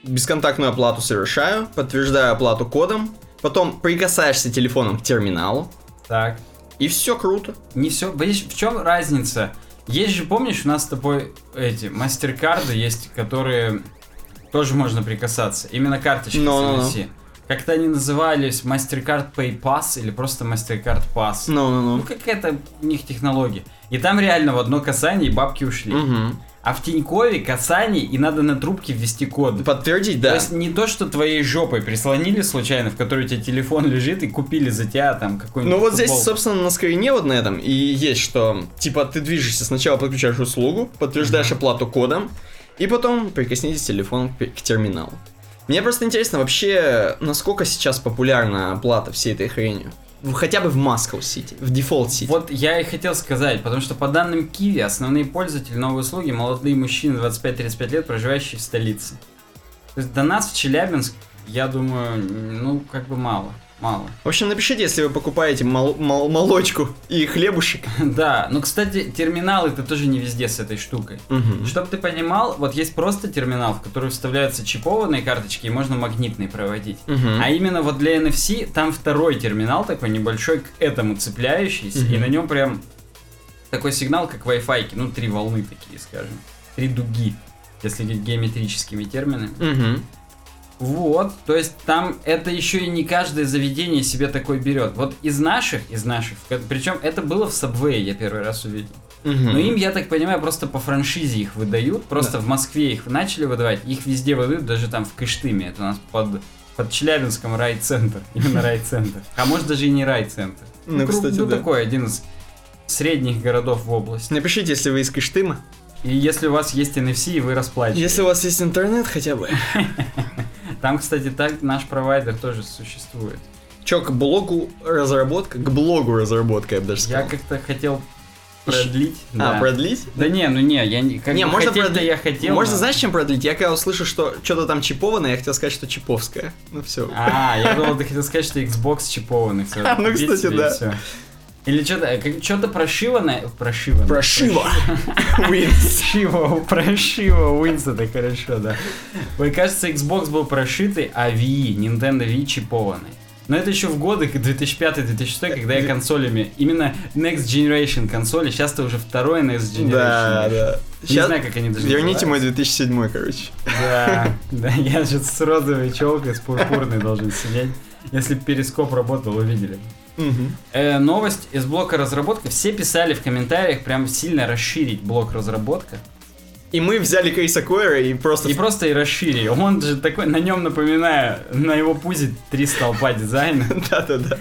бесконтактную оплату совершаю, подтверждаю оплату кодом, потом прикасаешься телефоном к терминалу, Так. и все круто. Не все. Видишь, в чем разница? Есть же, помнишь, у нас с тобой эти мастеркарды есть, которые тоже можно прикасаться. Именно карточки Ну-ну-ну. с NFC. Как-то они назывались MasterCard Pay Pass или просто MasterCard Pass. Ну, Ну-ну-ну. какая-то у них технология. И там реально в одно касание и бабки ушли. Мгм. А в Тинькове касание и надо на трубке ввести код. Подтвердить, То да. есть не то, что твоей жопой прислонили случайно, в которой у тебя телефон лежит и купили за тебя там какой-нибудь Ну вот здесь, футболку. собственно, на скрине вот на этом и есть, что типа ты движешься, сначала подключаешь услугу, подтверждаешь оплату кодом, и потом прикоснитесь телефоном к, к терминалу. Мне просто интересно вообще, насколько сейчас популярна оплата всей этой хренью. Хотя бы в Москва-Сити, в Дефолт-Сити. Вот я и хотел сказать, потому что по данным QIWI, основные пользователи новой услуги молодые мужчины 25-35 лет, проживающие в столице. То есть до нас в Челябинск, я думаю, ну, как бы мало. Мало. В общем, напишите, если вы покупаете мол- мол- молочку и хлебушек. Да, ну, кстати, терминалы это тоже не везде с этой штукой. Мгм. Чтобы ты понимал, вот есть просто терминал, в который вставляются чипованные карточки, и можно магнитные проводить. Мгм. А именно вот для NFC там второй терминал такой небольшой к этому цепляющийся, Мгм. и на нем прям такой сигнал, как Wi-Fi, ну три волны такие, скажем, три дуги, если геометрическими терминами. Мгм. Вот, то есть там это еще и не каждое заведение себе такой берет. Вот из наших, из наших, причем это было в Subway, я первый раз увидел. Мгм. Но им, я так понимаю, просто по франшизе их выдают. Просто Да. в Москве их начали выдавать. Их везде выдают, даже там в Кыштыме. Это у нас под, под Челябинском райцентр. Именно райцентр. А может даже и не райцентр. Ну, кру- кстати, ну да. такой, один из средних городов в области. Напишите, если вы из Кыштыма. И если у вас есть NFC, и вы расплачиваете. Если у вас есть интернет хотя бы. Там, кстати, так наш провайдер тоже существует. Чё, к блогу разработка? К блогу разработка, я бы даже Я сказал. как-то хотел продлить. А, да. продлить? Да не, ну не, я не, как не, можно продлить. я хотел. Можно, но- знаешь, чем продлить? Я когда услышу, что что-то там чипованное, я хотел сказать, что чиповское. Ну все. А, я думал, ты хотел сказать, что Xbox чипованный. А, ну, кстати, да. Или что-то, что-то прошиванное, прошиванное. Прошиво. Wins. Прошиво, прошиво, Wins это хорошо, да. Мне кажется, Xbox был прошитый, а Wii, Nintendo Wii чипованный. Но это еще в годы 2005-2006, когда я консолями, именно Next Generation консоли, сейчас-то уже второй Next Generation. Да, да. Не Сейчас знаю, как они даже верните мой называются. 2007, короче. Да, да, я сейчас с розовой челкой, с пурпурной должен сидеть. Если перископ работал, вы видели. Мгм. Э, новость из блока разработка. Все писали в комментариях прям сильно расширить блок разработка. И мы взяли Криса Койера и просто... И просто и расширили. Он же такой, на нем напоминаю, на его пузе три столпа дизайна. Да-да-да.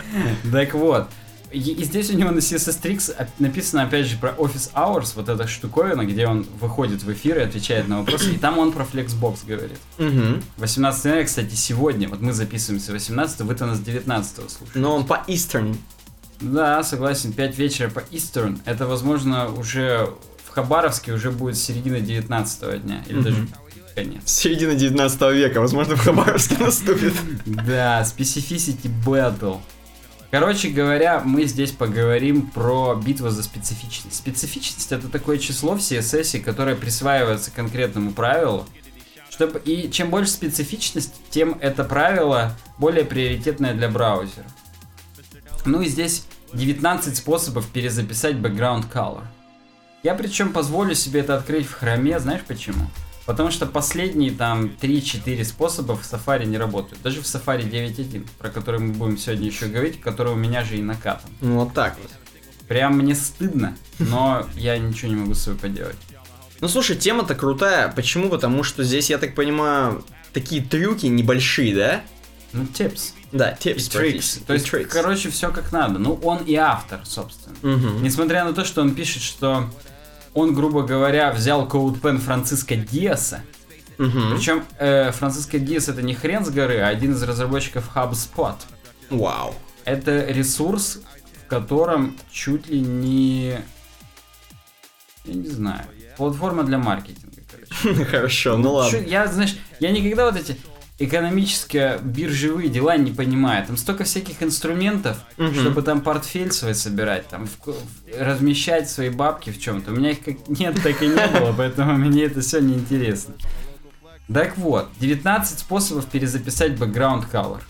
Так вот. И, и здесь у него на CSS написано, опять же, про Office Hours, вот эта штуковина, где он выходит в эфир и отвечает на вопросы. И там он про Flexbox говорит. Мгм. 18 января, кстати, сегодня. Вот мы записываемся 18 вы-то нас 19 слушаете. Но он по Eastern. Да, согласен, 5 вечера по Eastern. Это, возможно, уже в Хабаровске уже будет середина 19 дня. Или Мгм. даже конец. Середина 19 века, возможно, в Хабаровске наступит. Да, Specificity Battle. Короче говоря, мы здесь поговорим про битву за специфичность. Специфичность это такое число в CSS, которое присваивается конкретному правилу. Чтобы, и чем больше специфичность, тем это правило более приоритетное для браузера. Ну и здесь 19 способов перезаписать background color. Я причем позволю себе это открыть в хроме, знаешь почему? Потому что последние там 3-4 способа в Safari не работают. Даже в Safari 9.1, про который мы будем сегодня еще говорить, который у меня же и накатан. Ну, вот так вот. Прям мне стыдно, но я ничего не могу с собой поделать. Ну, слушай, тема-то крутая. Почему? Потому что здесь, я так понимаю, такие трюки небольшие, да? Ну, tips. Да, И tips tricks. То есть, tricks. короче, все как надо. Ну, он и автор, собственно. Мгм. Несмотря на то, что он пишет, что он, грубо говоря, взял CodePen Франциско Диаса, Мгм. Причем э, Франциско Диас это не хрен с горы, а один из разработчиков HubSpot. Вау. Это ресурс, в котором чуть ли не... Я не знаю. Платформа для маркетинга, короче. Хорошо, ну ладно. Я, знаешь, я никогда вот эти экономические биржевые дела не понимаю. Там столько всяких инструментов, Мгм. чтобы там портфель свой собирать, там в- размещать свои бабки в чем-то. У меня их как нет, так и не было, поэтому мне это все неинтересно. Так вот, 19 способов перезаписать background color.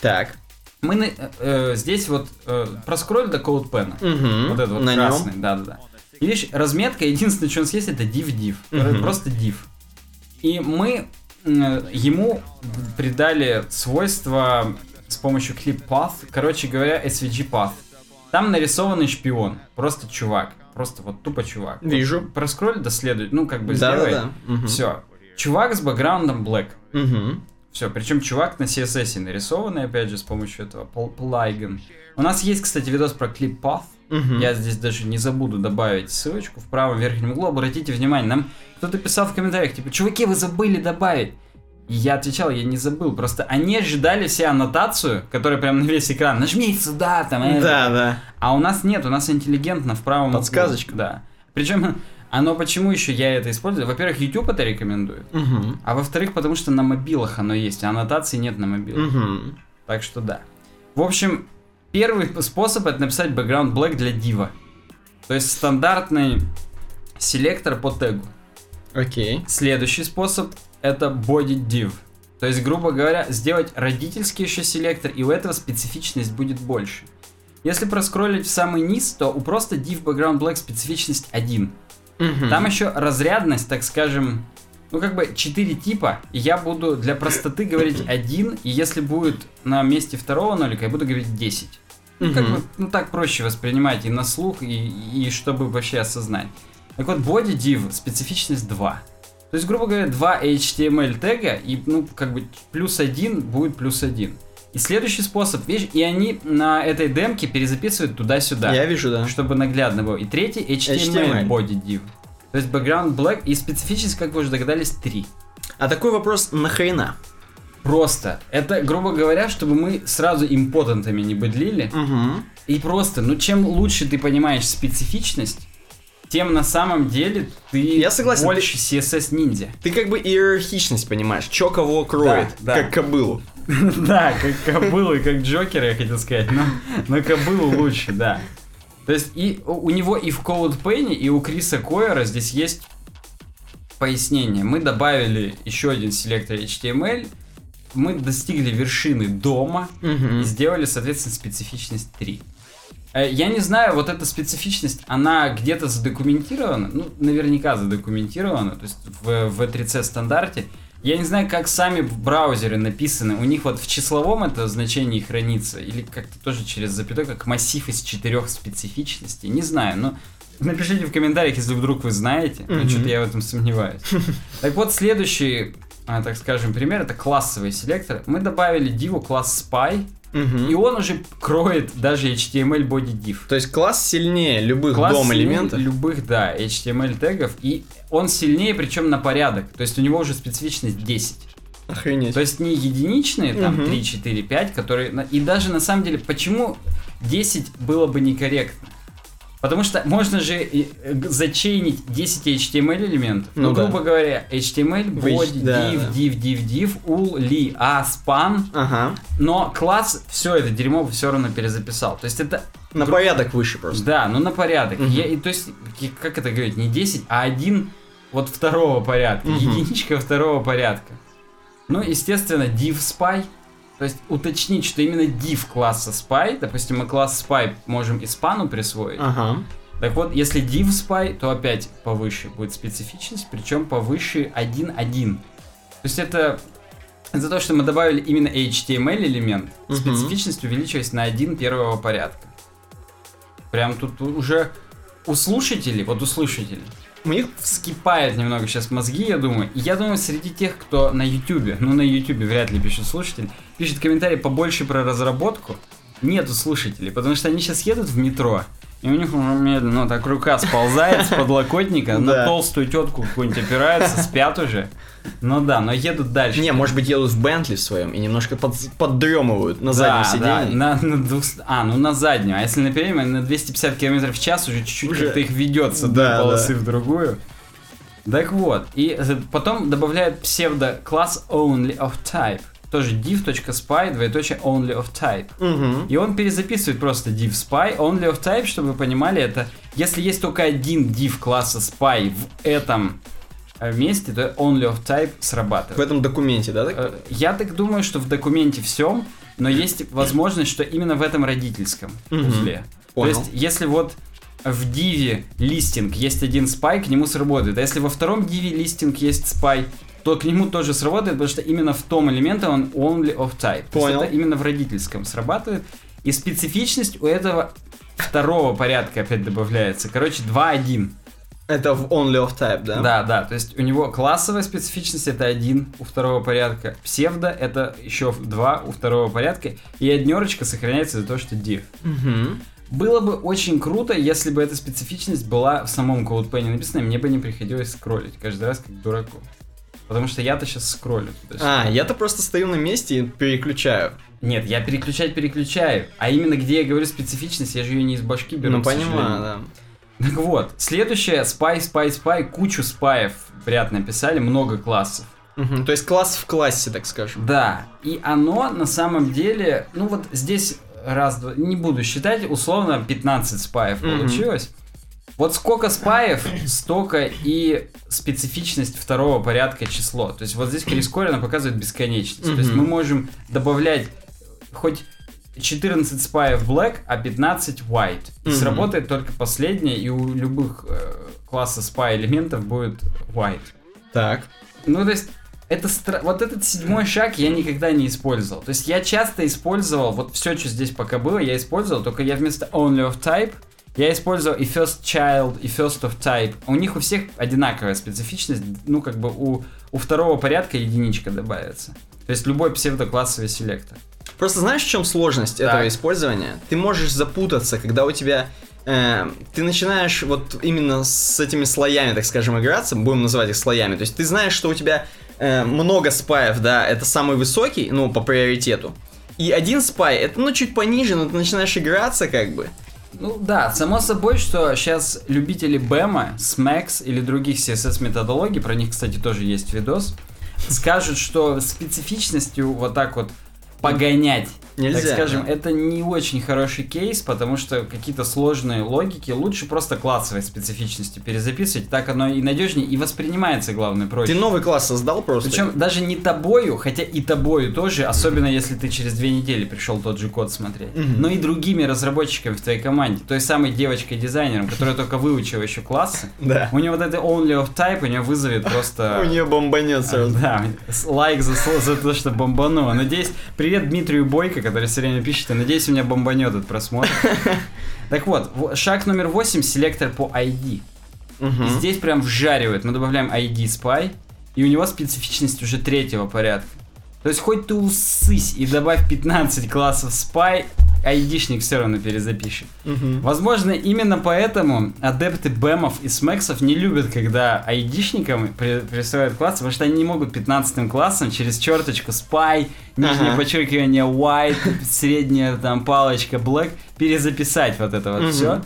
Так. Мы на- э, э, здесь вот э, проскроль до CodePen. Мгм. Вот это вот На красный, да-да-да. И видишь, разметка, единственное, что у нас есть, это div-div. Мгм. Просто div. И мы ему придали свойства с помощью clip path, короче говоря, SVG path. Там нарисованный шпион, просто чувак, просто вот тупо чувак. Вижу. Вот проскроль до следует, ну как бы сделай. Да-да-да. Мгм. Все. Чувак с бэкграундом black. Мгм. Все, причем чувак на CSS нарисованный, опять же, с помощью этого пл- плагин. У нас есть, кстати, видос про клип Path. Мгм. Я здесь даже не забуду добавить ссылочку в правом верхнем углу. Обратите внимание, нам кто-то писал в комментариях, типа, чуваки, вы забыли добавить. И я отвечал, я не забыл. Просто они ожидали все аннотацию, которая прям на весь экран. Нажми сюда, там. это». Да, да. А у нас нет, у нас интеллигентно в правом углу. Подсказочка. Да. Причем, оно почему еще я это использую? Во-первых, YouTube это рекомендует. Мгм. А во-вторых, потому что на мобилах оно есть, а аннотации нет на мобилах. Мгм. Так что да. В общем, первый способ это написать background black для дива. То есть стандартный селектор по тегу. Окей. Следующий способ это body div. То есть, грубо говоря, сделать родительский еще селектор, и у этого специфичность будет больше. Если проскроллить в самый низ, то у просто div background black специфичность 1. Мгм. Там еще разрядность, так скажем, ну как бы 4 типа, и я буду для простоты говорить один, и если будет на месте второго нолика, я буду говорить 10. Ну, как бы, ну так проще воспринимать и на слух, и, и чтобы вообще осознать. Так вот, body div специфичность 2. То есть, грубо говоря, два HTML тега, и, ну, как бы, плюс один будет плюс один. И следующий способ, видишь, и они на этой демке перезаписывают туда-сюда Я вижу, да. чтобы наглядно было. И третий HTML, HTML. body div. То есть background black и специфичность, как вы уже догадались, три. А такой вопрос нахрена? Просто. Это, грубо говоря, чтобы мы сразу импотентами не быдлили. Угу. И просто, ну чем лучше ты понимаешь специфичность, тем на самом деле ты Я согласен, больше CSS ниндзя. Ты как бы иерархичность понимаешь, чё кого кроет, Да, да. как кобылу. Да, как Кобылу и как Джокера, я хотел сказать, но, но Кобылу лучше, да. То есть и у у него и в Cold Pain, и у Криса Койера здесь есть пояснение. Мы добавили еще один селектор HTML, мы достигли вершины дома и сделали, соответственно, специфичность 3. Э, Я не знаю, вот эта специфичность, она где-то задокументирована, ну, наверняка задокументирована, то есть в, в 3C стандарте. Я не знаю, как сами браузеры написаны, у них вот в числовом это значении хранится, или как-то тоже через запятой, как массив из четырех специфичностей, не знаю, но напишите в комментариях, если вдруг вы знаете, но Мгм. что-то я в этом сомневаюсь. Так вот, следующий, так скажем, пример, это классовый селектор. Мы добавили диву класс spy, Мгм. и он уже кроет даже HTML body div. То есть класс сильнее любых Класс дом элементов. Любых, да, HTML тегов. И он сильнее, причем на порядок. То есть у него уже специфичность 10. Охренеть. То есть не единичные, там, Мгм. 3, 4, 5, которые... И даже на самом деле, почему 10 было бы некорректно? Потому что можно же э, зачейнить 10 HTML элементов. Ну, Ну да. грубо говоря, HTML, body, div, да. div, div, div, ul, li, a, span. Ага. Но класс все это дерьмо все равно перезаписал. То есть это На порядок выше просто. да, ну на порядок. Мгм. Я, и, то есть, как это говорить, не 10, а один вот второго порядка. Мгм. Единичка второго порядка. Ну, естественно, div spy. То есть уточнить, что именно div класса spy, допустим, мы класс spy можем и спану присвоить. Ага. Так вот, если div spy, то опять повыше будет специфичность, причем повыше 1.1. То есть это из-за того, что мы добавили именно HTML элемент, Мгм. специфичность увеличилась на 1 первого порядка. Прям тут уже у слушателей, вот у слушателей, У них вскипает немного сейчас мозги, я думаю. Я думаю, среди тех, кто на Ютубе, ну на Ютубе вряд ли пишет слушатель, пишет комментарий побольше про разработку, нету слушателей, потому что они сейчас едут в метро, и у них уже медленно ну, так рука сползает с подлокотника, на Да. толстую тетку какую-нибудь опираются, спят уже. Ну да, но едут дальше. Не, может быть, едут в Бентли в своем и немножко под, поддремывают на заднем да, сидении. на, на двух- а, ну на заднем. А если на переднем, на 250 км в час уже чуть-чуть Уже- как-то их ведет с одной Да, полосы да. в другую. Так вот, и э, потом добавляют псевдо-класс only of type. Тоже div.spy, двоеточие only of type. Мгм. И он перезаписывает просто div spy, only of type, чтобы вы понимали, это если есть только один div класса spy в этом э, месте, то only of type срабатывает. В этом документе, да? так? Э, Я так думаю, что в документе всем, но есть возможность, что именно в этом родительском Мгм. узле. Понял. То есть, если вот в диве листинг есть один спай, к нему сработает. А если во втором диве листинг есть спай, то к нему тоже сработает, потому что именно в том элементе он only of type. То Понял. есть это именно в родительском срабатывает. И специфичность у этого второго порядка опять добавляется. Короче, 2.1. Это в only of type, да? Да, да, то есть у него классовая специфичность это один у второго порядка, псевдо это еще два у второго порядка, и однерочка сохраняется за то, что div. Мгм. Было бы очень круто, если бы эта специфичность была в самом CodePen написана, и мне бы не приходилось скроллить каждый раз как дураку. Потому что я-то сейчас скроллю А, я-то просто стою на месте и переключаю. Нет, я переключать переключаю. А именно где я говорю специфичность, я же ее не из башки беру. ну, понимаю, да. Так вот, следующее, спай, спай, спай, кучу спаев ряд написали, много классов. Мгм, То есть класс в классе, так скажем. Да, и оно на самом деле, ну вот здесь раз, два, не буду считать, условно 15 спаев Мгм. получилось. Вот сколько спаев, столько и специфичность второго порядка число. То есть вот здесь Крискорина показывает бесконечность. То есть мы можем добавлять хоть 14 спаев black, а 15 white. И Мгм. сработает только последнее, и у любых э, класса спай элементов будет white. Так. Ну, то есть, это стра- вот этот седьмой шаг я никогда не использовал. То есть, я часто использовал, вот все, что здесь пока было, я использовал, только я вместо only of type, я использовал и first child, и first of type. У них у всех одинаковая специфичность, ну, как бы у, у второго порядка единичка добавится. То есть, любой псевдоклассовый селектор. Просто знаешь, в чем сложность Так. этого использования? Ты можешь запутаться, когда у тебя э, ты начинаешь вот именно с этими слоями, так скажем, играться, будем называть их слоями. То есть ты знаешь, что у тебя э, много спаев, да, это самый высокий, ну, по приоритету. И один спай, это, ну, чуть пониже, но ты начинаешь играться, как бы. Ну да, само собой, что сейчас любители Бэма, Смэкс или других CSS методологий, про них, кстати, тоже есть видос, скажут, что специфичностью вот так вот погонять Нельзя. так скажем, это не очень хороший кейс, потому что какие-то сложные логики лучше просто классовой специфичности перезаписывать, так оно и надежнее, и воспринимается, главное, проще. Ты новый класс создал просто? Причем даже не тобою, хотя и тобою тоже, особенно если ты через две недели пришел тот же код смотреть, Мгм. но и другими разработчиками в твоей команде, той самой девочкой-дизайнером, которая только выучила еще классы, Да. у нее вот это only of type у нее вызовет просто... У нее бомбанет сразу. Да, лайк за, то, что бомбануло. Надеюсь, привет Дмитрию Бойко, который все время пишет, и надеюсь, у меня бомбанет этот просмотр. Так вот, шаг номер 8, селектор по ID. Здесь прям вжаривает. Мы добавляем ID spy, и у него специфичность уже третьего порядка. То есть хоть ты усысь и добавь 15 классов spy, айдишник все равно перезапишет. Мгм. Возможно, именно поэтому адепты бэмов и смексов не любят, когда айдишникам при- присваивают классы, потому что они не могут 15 классом через черточку spy, нижнее Ага. подчеркивание white, средняя там палочка black, перезаписать вот это вот Мгм. все.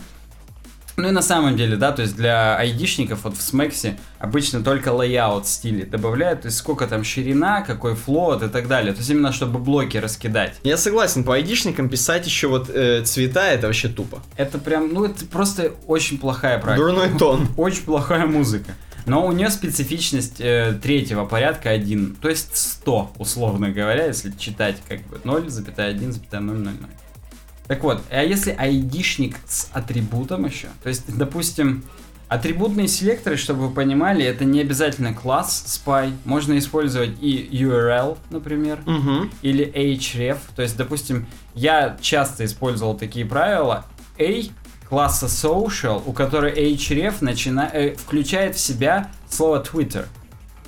Ну и на самом деле, да, то есть для айдишников вот в смексе обычно только layout стили добавляют, то есть сколько там ширина, какой флот и так далее. То есть именно чтобы блоки раскидать. Я согласен, по айдишникам писать еще вот э, цвета это вообще тупо. Это прям, ну это просто очень плохая практика. Дурной тон. Очень плохая музыка. Но у нее специфичность э, третьего порядка 1, то есть 100, условно говоря, если читать как бы 0,1,000. Так вот, а если айдишник с атрибутом еще, то есть, допустим, атрибутные селекторы, чтобы вы понимали, это не обязательно класс spy, можно использовать и URL, например, Угу. или href. То есть, допустим, я часто использовал такие правила. A класса social, у которой href начина... э, включает в себя слово Twitter.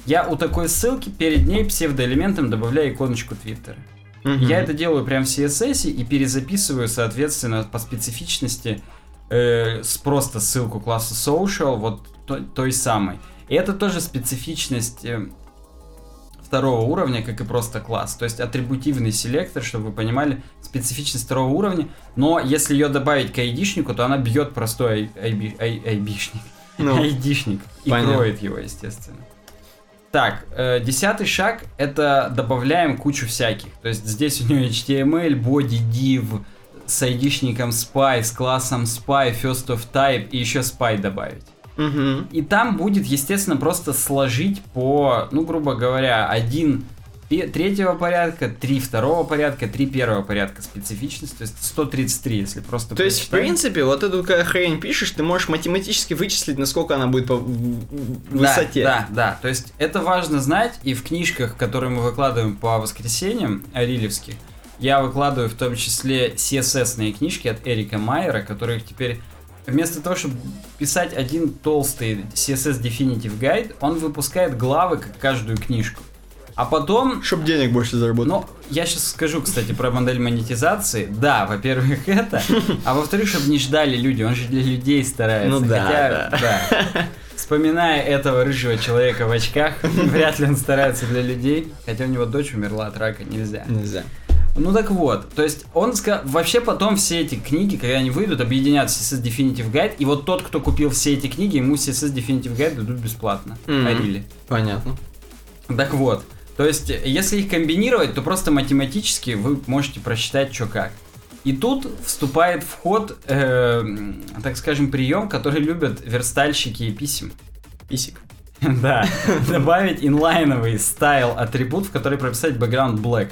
Я у такой ссылки перед ней псевдоэлементом добавляю иконочку Twitter. Я это делаю прям в CSS и перезаписываю, соответственно, по специфичности э, с просто ссылку класса social, вот той, той самой. И это тоже специфичность э, второго уровня, как и просто класс. То есть атрибутивный селектор, чтобы вы понимали, специфичность второго уровня. Но если ее добавить к айдишнику, то она бьет простой ай- айби- ай- айбишник. Ну, айдишник. И понятно. кроет его, естественно. Так, э, десятый шаг это добавляем кучу всяких. То есть здесь у нее HTML, body, div, с айдишником spy, с классом spy, first of type и еще spy добавить. Мгм. И там будет, естественно, просто сложить по, ну, грубо говоря, один третьего порядка, три второго порядка, три первого порядка специфичность, то есть 133, если просто То есть, в принципе, вот эту когда хрень пишешь, ты можешь математически вычислить, насколько она будет по в- в- Да, высоте. Да, да, то есть это важно знать, и в книжках, которые мы выкладываем по воскресеньям, арилевских, я выкладываю в том числе CSS-ные книжки от Эрика Майера, которые теперь вместо того, чтобы писать один толстый CSS Definitive Guide, он выпускает главы, как каждую книжку. А потом Чтоб денег больше заработать. ну, я сейчас скажу, кстати, про модель монетизации. Да, во-первых, это. А во-вторых, чтобы не ждали люди. Он же для людей старается. Ну да, Хотя, да. Вспоминая этого рыжего человека в очках, вряд ли он старается для людей. Хотя у него дочь умерла от рака, нельзя. Нельзя. Ну так вот, то есть он сказал, вообще потом все эти книги, когда они выйдут, объединят CSS Definitive Guide, и вот тот, кто купил все эти книги, ему CSS Definitive Guide дадут бесплатно. Арили. Понятно. Так вот, то есть, если их комбинировать, то просто математически вы можете просчитать, что как. И тут вступает в ход, э, так скажем, прием, который любят верстальщики и писем. Писик. Да, добавить инлайновый стайл атрибут, в который прописать background black.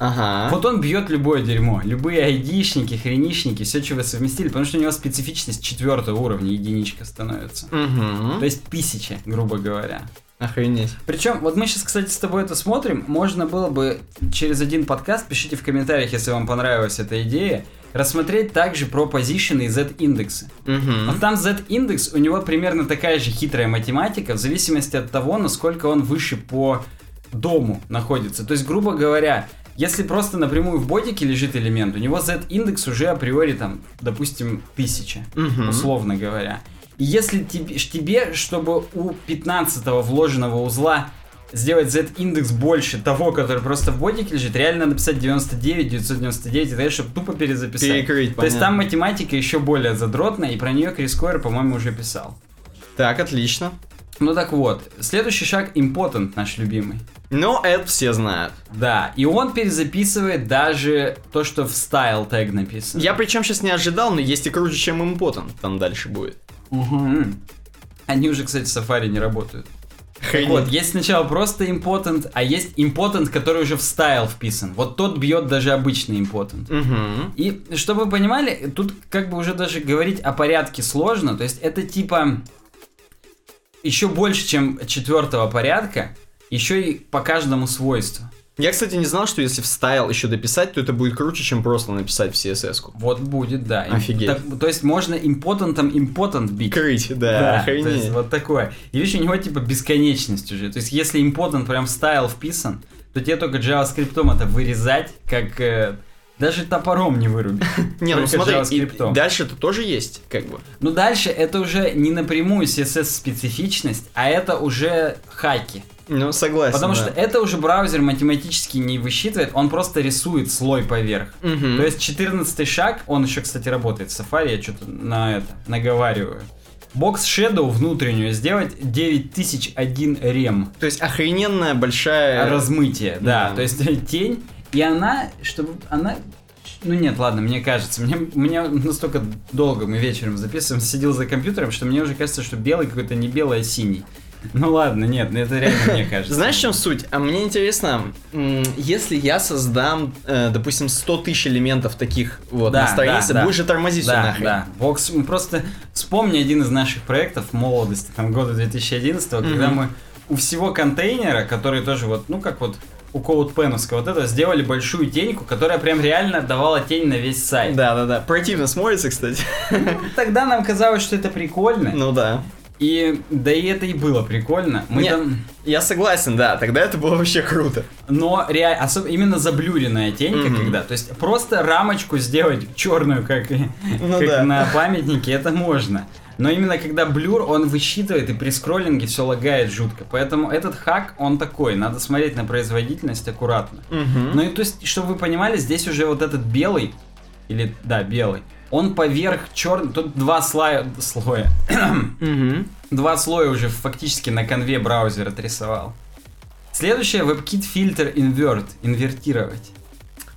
Ага. Вот он бьет любое дерьмо. Любые айдишники, хренишники, все, что вы совместили, потому что у него специфичность четвертого уровня единичка становится. Угу. То есть тысяча, грубо говоря. Охренеть. Причем, вот мы сейчас, кстати, с тобой это смотрим. Можно было бы через один подкаст, пишите в комментариях, если вам понравилась эта идея, рассмотреть также про позишены и Z-индексы. Угу. Вот там Z-индекс, у него примерно такая же хитрая математика, в зависимости от того, насколько он выше по дому находится. То есть, грубо говоря, если просто напрямую в бодике лежит элемент, у него Z-индекс уже априори там, допустим, 1000 Угу. условно говоря. И если тебе, чтобы у 15 вложенного узла сделать Z-индекс больше того, который просто в бодике лежит, реально надо писать 99, 999 и далее, чтобы тупо перезаписать. Перекрыть, То есть понятно. там математика еще более задротная, и про нее Крис Койер, по-моему, уже писал. Так, отлично. Ну так вот, следующий шаг Important, наш любимый. Но это все знают. Да, и он перезаписывает даже то, что в style tag написано. Я причем сейчас не ожидал, но есть и круче, чем импотент там дальше будет. Мгм. Они уже, кстати, в Safari не работают. Охренеть. вот, есть сначала просто important, а есть important, который уже в style вписан. Вот тот бьет даже обычный important. Мгм. И чтобы вы понимали, тут как бы уже даже говорить о порядке сложно. То есть это типа еще больше, чем четвертого порядка, еще и по каждому свойству. Я, кстати, не знал, что если в стайл еще дописать, то это будет круче, чем просто написать в CSS-ку. Вот будет, да. Офигеть. так- то есть можно импотентом импотент бить. Крыть, да, то охренеть. есть вот такое. И видишь, у него типа бесконечность уже. То есть если импотент прям в стайл вписан, то тебе только JavaScript это вырезать, как э, даже топором не вырубить. Не, ну смотри, и дальше это тоже есть, как бы. Ну дальше это уже не напрямую CSS специфичность, а это уже хаки. Ну, согласен, Потому да. что это уже браузер математически не высчитывает, он просто рисует слой поверх. Мгм. То есть 14 шаг, он еще, кстати, работает в Safari, я что-то на это наговариваю. Бокс Shadow внутреннюю сделать 9001 рем. То есть охрененная большая... Размытие, да. да. То есть тень, и она, чтобы она... Ну нет, ладно, мне кажется, мне, мне настолько долго мы вечером записываем, сидел за компьютером, что мне уже кажется, что белый какой-то не белый, а синий. Ну ладно, нет, ну это реально мне кажется. Знаешь, в чем суть? А мне интересно, если я создам, э, допустим, 100 тысяч элементов таких вот Да, на странице, да, да. будешь же тормозить всё Да, нахрен. да. Бокс, ну, просто вспомни один из наших проектов молодости, там, года 2011, когда Мгм. мы у всего контейнера, который тоже вот, ну, как вот у CodePen'овского вот это, сделали большую теньку, которая прям реально давала тень на весь сайт. Да, да, да. Противно смотрится, кстати. Тогда нам казалось, что это прикольно, Ну да. И да и это и было прикольно. Мы Нет. там... Я согласен, да, тогда это было вообще круто. Но реально, особ- именно заблюренная тенька, Мгм. когда, то есть просто рамочку сделать черную, как, Ну как да. на памятнике, это можно. Но именно когда блюр, он высчитывает и при скроллинге все лагает жутко. Поэтому этот хак, он такой, надо смотреть на производительность аккуратно. Мгм. Ну и то есть, чтобы вы понимали, здесь уже вот этот белый, или, да, белый, он поверх черный, тут два слоя, слоя, два слоя уже фактически на конве браузер отрисовал. Следующее, WebKit фильтр invert, инвертировать.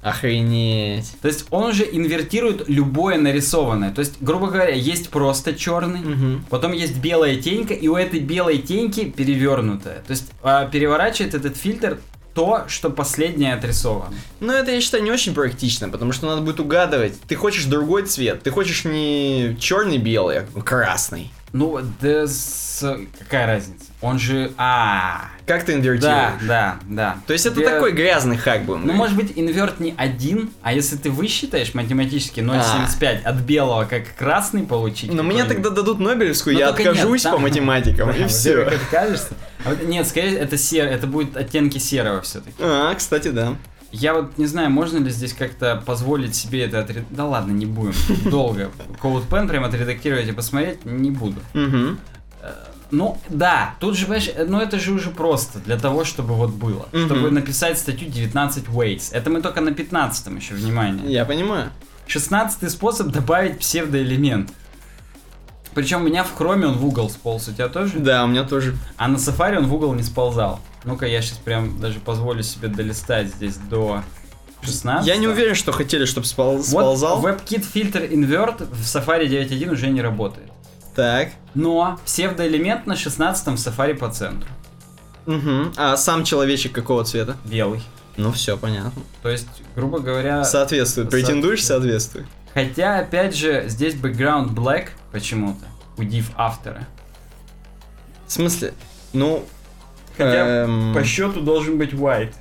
Охренеть. То есть он уже инвертирует любое нарисованное. То есть, грубо говоря, есть просто черный, Мгм. потом есть белая тенька, и у этой белой теньки перевернутая. То есть а, переворачивает этот фильтр то, что последнее отрисовано. Ну, это, я считаю, не очень практично, потому что надо будет угадывать. Ты хочешь другой цвет, ты хочешь не черный-белый, а красный. Ну, да с... какая разница? Он же... А, Как ты да, инвертируешь? да, да. То есть это Где- такой грязный хак был. Ну, может быть, инверт не один, а если ты высчитаешь математически 0,75 от белого как красный получить... Но мне тогда дадут Нобелевскую, Ну, я только нет, откажусь там- по математикам, Да, и все. это кажется. А нет, скорее это сер, это будет оттенки серого все-таки. А, кстати, да. Я вот не знаю, можно ли здесь как-то позволить себе это отре... Да ладно, не будем. Долго. CodePen прям отредактировать и посмотреть не буду. Ну, да, тут же, понимаешь, ну это же уже просто для того, чтобы вот было. Мгм. Чтобы написать статью 19 ways. Это мы только на 15 еще, внимание. Я понимаю. 16 способ добавить псевдоэлемент. Причем у меня в хроме он в угол сполз, у тебя тоже? Да, у меня тоже. А на Safari он в угол не сползал. Ну-ка, я сейчас прям даже позволю себе долистать здесь до 16. Я не уверен, что хотели, чтобы спол- Вот сползал. WebKit фильтр Invert в Safari 9.1 уже не работает. Так. Но псевдоэлемент на 16 в Safari по центру. Мгм. А сам человечек какого цвета? Белый. Ну все, понятно. То есть, грубо говоря... Соответствует. Претендуешь, соответствует. соответствует. Хотя, опять же, здесь background black почему-то у div автора. В смысле? Ну. Хотя эм, по счету должен быть white.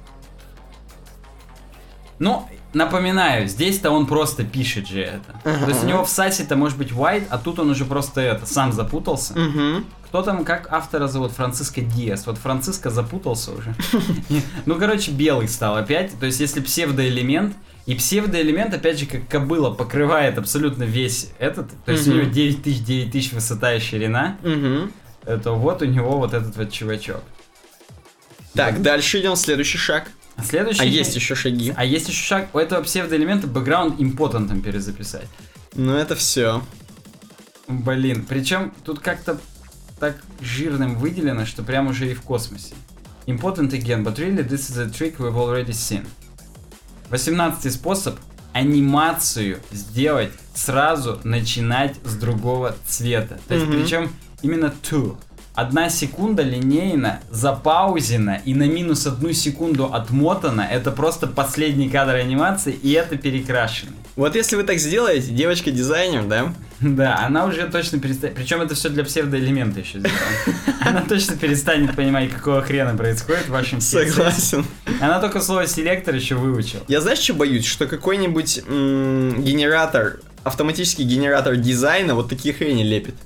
Ну, напоминаю, здесь-то он просто пишет же это. То есть у него в сасе-то может быть white, а тут он уже просто это, сам запутался. мгм. Кто там, как автора зовут? Франциско Диас. Вот Франциско запутался уже. Ну, короче, белый стал опять. То есть, если псевдоэлемент, и псевдоэлемент, опять же, как кобыла, покрывает абсолютно весь этот, то есть у него 9000, 9000 высота и ширина, Мгм. то вот у него вот этот вот чувачок. Так, дальше идем следующий шаг. А следующий... А есть еще шаги. А есть еще шаг у этого псевдоэлемента бэкграунд импотентом перезаписать. Ну это все. Блин, причем тут как-то так жирным выделено, что прям уже и в космосе. Important again, but really this is a trick we've already seen. 18 способ анимацию сделать сразу начинать с другого цвета. То есть, Мгм. причем именно to. Одна секунда линейно запаузена и на минус одну секунду отмотана. Это просто последний кадр анимации, и это перекрашенный. Вот если вы так сделаете, девочка-дизайнер, да? Да, она уже точно перестанет. Причем это все для псевдоэлемента еще сделано. Она точно перестанет понимать, какого хрена происходит в вашем CSS. Согласен. Она только слово селектор еще выучила. Я знаешь, что боюсь? Что какой-нибудь генератор, автоматический генератор дизайна вот такие хрени лепит.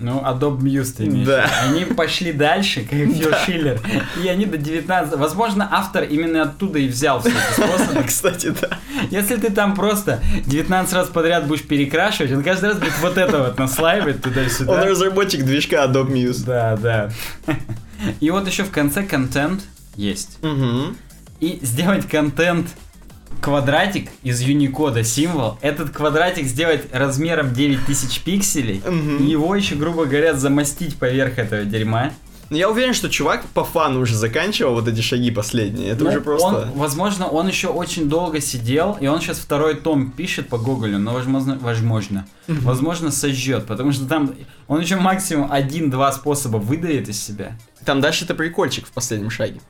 Ну, Adobe Muse ты имеешь. Да. Они пошли дальше, как Фил Шиллер. И они до 19... Возможно, автор именно оттуда и взял все эти способы. Кстати, да. Если ты там просто 19 раз подряд будешь перекрашивать, он каждый раз будет вот это вот наслаивать Он туда-сюда. разработчик движка Adobe Muse. Да, да. И вот еще в конце контент есть. Угу. И сделать контент квадратик из Unicode символ, этот квадратик сделать размером 9000 пикселей, Мгм. и его еще, грубо говоря, замостить поверх этого дерьма. Но я уверен, что чувак по фану уже заканчивал вот эти шаги последние. Это Ну, уже просто... он, возможно, он еще очень долго сидел, и он сейчас второй том пишет по Гоголю, но возможно, возможно, возможно сожжет, потому что там он еще максимум один-два способа выдавит из себя. Там дальше это прикольчик в последнем шаге.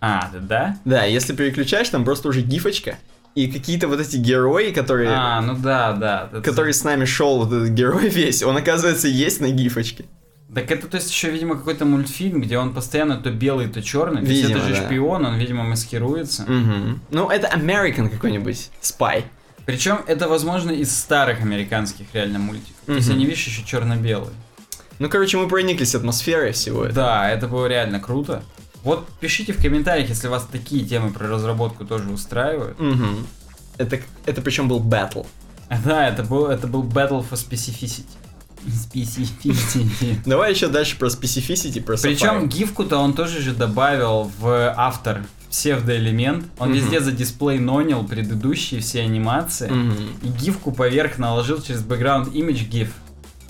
А, да? Да, если переключаешь, там просто уже гифочка. И какие-то вот эти герои, которые... А, ну да, да. это- Который с нами шел, вот этот герой весь, он, оказывается, есть на гифочке. Так это, то есть, еще, видимо, какой-то мультфильм, где он постоянно то белый, то черный. То есть Видимо, это же да. шпион, он, видимо, маскируется. Угу. Ну, это American какой-нибудь, спай. Причем это, возможно, из старых американских реально мультиков. То есть они, видишь, еще черно-белые. Ну, короче, мы прониклись атмосферой всего этого. Да, это было реально круто. Вот пишите в комментариях, если вас такие темы про разработку тоже устраивают. Мгм. Это, это причем был батл. Да, это был, это был Battle for Specificity. Specificity. Давай еще дальше про специфисити, про Причем гифку-то он тоже же добавил в автор псевдоэлемент. Он Мгм. везде за дисплей нонил предыдущие все анимации. Мгм. И гифку поверх наложил через background image GIF.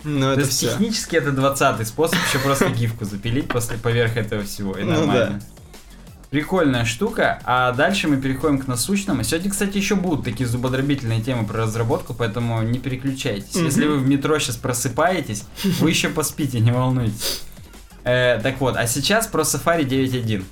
Ну, То это есть все. технически это 20 способ еще просто гифку запилить после поверх этого всего. И Ну нормально. Прикольная штука, а дальше мы переходим к насущному. Сегодня, кстати, еще будут такие зубодробительные темы про разработку, поэтому не переключайтесь. Мгм. Если вы в метро сейчас просыпаетесь, вы еще поспите, не волнуйтесь. Э, так вот, а сейчас про Safari 9.1.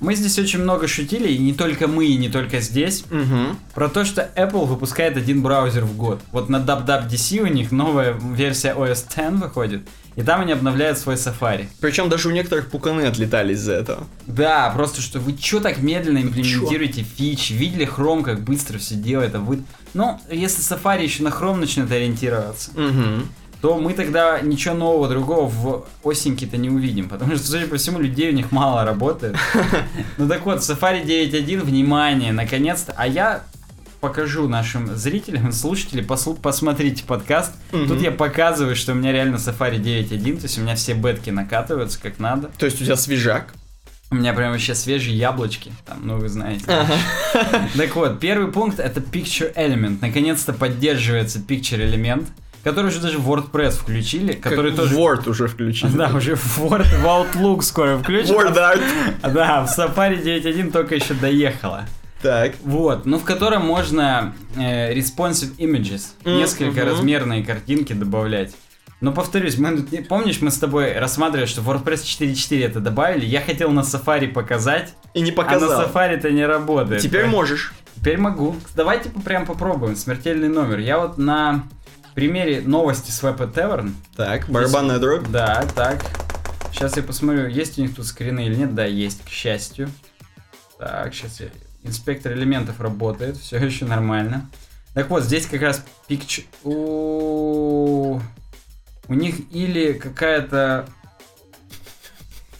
Мы здесь очень много шутили, и не только мы, и не только здесь, Мгм. про то, что Apple выпускает один браузер в год. Вот на WWDC у них новая версия OS X выходит, и там они обновляют свой Safari. Причем даже у некоторых пуканы отлетали из-за этого. Да, просто что вы чё так медленно имплементируете фичи? Видели Chrome, как быстро все делает, а вы... Ну, если Safari еще на Chrome начнет ориентироваться, Мгм. То мы тогда ничего нового другого в осеньке-то не увидим, потому что, судя по всему, людей у них мало работает. Ну так вот, Safari 9.1, внимание, наконец-то. А я покажу нашим зрителям, слушателям, послу- посмотрите подкаст. Мгм. Тут я показываю, что у меня реально Safari 9.1, то есть у меня все бетки накатываются как надо. То есть у тебя свежак. У меня прям вообще свежие яблочки, там, ну вы знаете. Так вот, первый пункт это Picture Element. Наконец-то поддерживается Picture элемент, который уже даже в WordPress включили, который Как тоже... Word уже включили. Да, уже в Word, в Outlook скоро включат. Word Art. Да, в Safari 9.1 только еще доехала. Так. Вот, ну в котором можно э, responsive images, М, несколько мгм. размерные картинки добавлять. Но повторюсь, мы не- помнишь, мы с тобой рассматривали, что WordPress 4.4 это добавили. Я хотел на Safari показать, И не а показал. на Safari это не работает. Теперь Да. можешь. Теперь могу. Давайте прям попробуем. Смертельный номер. Я вот на примере новости с Web Tavern. Так, барабанная дробь. Да, так. Сейчас я посмотрю, есть у них тут скрины или нет. Да, есть, к счастью. Так, сейчас я... Инспектор элементов работает, все еще нормально. Так вот, здесь как раз пикч... У у них или какая-то...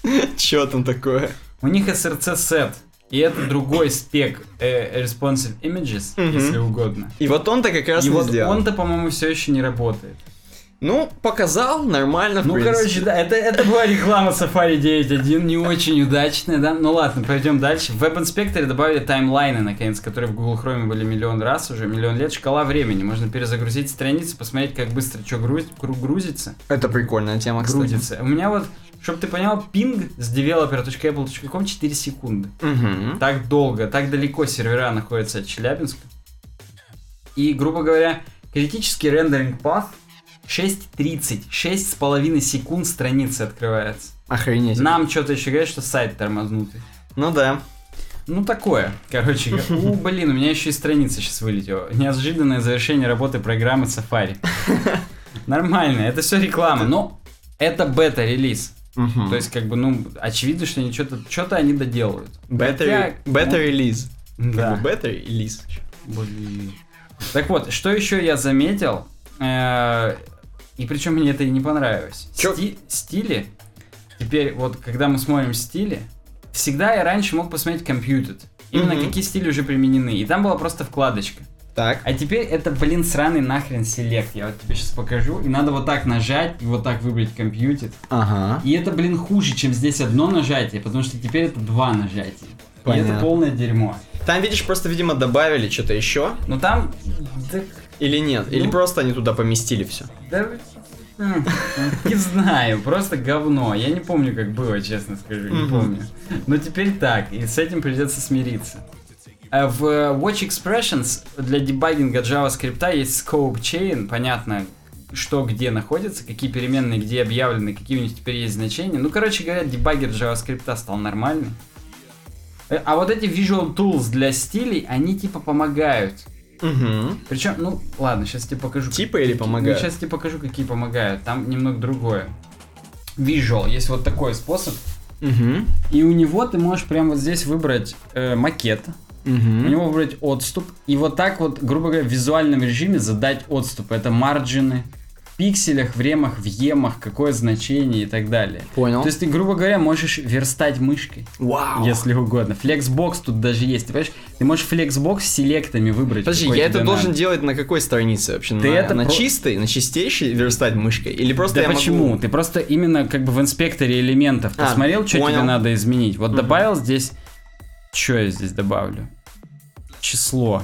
Чё там такое? У них SRC set. И это другой спек э, Responsive Images, Мгм. если угодно. И вот он-то как раз И не вот сделал. он-то, по-моему, все еще не работает. Ну, показал, нормально, в Ну, принципе. короче, да, это, это была реклама Safari 9.1, не очень удачная, да? Ну ладно, пойдем дальше. В Web Inspector добавили таймлайны, наконец, которые в Google Chrome были миллион раз уже, миллион лет. Шкала времени. Можно перезагрузить страницу, посмотреть, как быстро что грузится. Это прикольная тема, кстати. Грузится. У меня вот, чтобы ты понял, пинг с developer.apple.com 4 секунды. Мгм. Так долго, так далеко сервера находятся от Челябинска. И, грубо говоря, критический рендеринг path 6.30, 6,5 секунд страницы открывается. Охренеть. Нам что-то еще говорят, что сайт тормознутый. Ну да. Ну такое, короче. говоря. У, блин, у меня еще и страница сейчас вылетела. Неожиданное завершение работы программы Safari. Нормально, это все реклама, но это бета-релиз. Мгм. То есть, как бы, ну, очевидно, что они что-то что они доделывают. Бета, Хотя, бета ну, релиз. Да. Как бы бета релиз. Блин. Так вот, что еще я заметил, э, и причем мне это и не понравилось. Сти- стили, теперь вот, когда мы смотрим стили, всегда я раньше мог посмотреть computed. Именно Мгм. какие стили уже применены. И там была просто вкладочка. Так. А теперь это, блин, сраный нахрен селект. Я вот тебе сейчас покажу. И надо вот так нажать и вот так выбрать computed. Ага. И это, блин, хуже, чем здесь одно нажатие, потому что теперь это два нажатия. И Понятно. это полное дерьмо. Там, видишь, просто, видимо, добавили что-то еще. Но там... Или нет? Или Ну. просто они туда поместили все. Да, не знаю, просто говно. Я не помню, как было, честно скажу, не помню. Но теперь так, и с этим придется смириться. А В Watch Expressions для дебагинга JavaScript есть scope chain, понятно, что где находится, какие переменные где объявлены, какие у них теперь есть значения. Ну, короче говоря, дебаггер JavaScript стал нормальный. Э, А вот эти Visual Tools для стилей, они типа помогают. Угу. Причем, ну, ладно, сейчас тебе покажу. Типа или помогают? сейчас тебе покажу, какие помогают. Там немного другое. Visual. Есть вот такой способ. Угу. И у него ты можешь прямо вот здесь выбрать э, макет. У него выбрать отступ. И вот так вот, грубо говоря, в визуальном режиме задать отступ. Это марджины. В пикселях, в ремах, в емах, какое значение и так далее. Понял. То есть ты, грубо говоря, можешь верстать мышкой. Вау. Если угодно. Флексбокс тут даже есть. Ты понимаешь, ты можешь флексбокс селектами выбрать. Подожди, я это должен надо. делать на какой странице вообще? Ты на это на про- чистой, на чистейшей верстать мышкой? Или просто да я почему? могу... Ты просто именно как бы в инспекторе элементов А, посмотрел, что понял. тебе надо изменить. Вот Мгм. добавил здесь... Что я здесь добавлю? Число.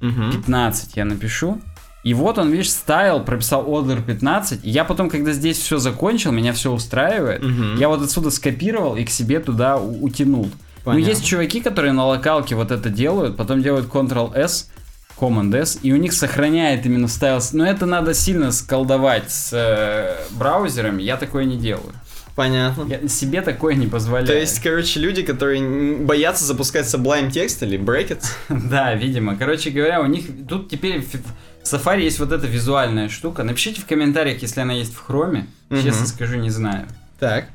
Мгм. 15 я напишу. И вот он, видишь, стайл, прописал order 15. И я потом, когда здесь все закончил, меня все устраивает. Мгм. Я вот отсюда скопировал и к себе туда утянул. Понятно. Ну, есть чуваки, которые на локалке вот это делают, потом делают Ctrl-S, Command-S, и у них сохраняет именно стайл. Но это надо сильно сколдовать с э, браузерами, я такое не делаю. Понятно. Я себе такое не позволяю. То есть, короче, люди, которые боятся запускать Sublime текст или Brackets. Да, видимо. Короче говоря, у них тут теперь в Safari есть вот эта визуальная штука. Напишите в комментариях, если она есть в. Мгм. Честно скажу, не знаю. Так.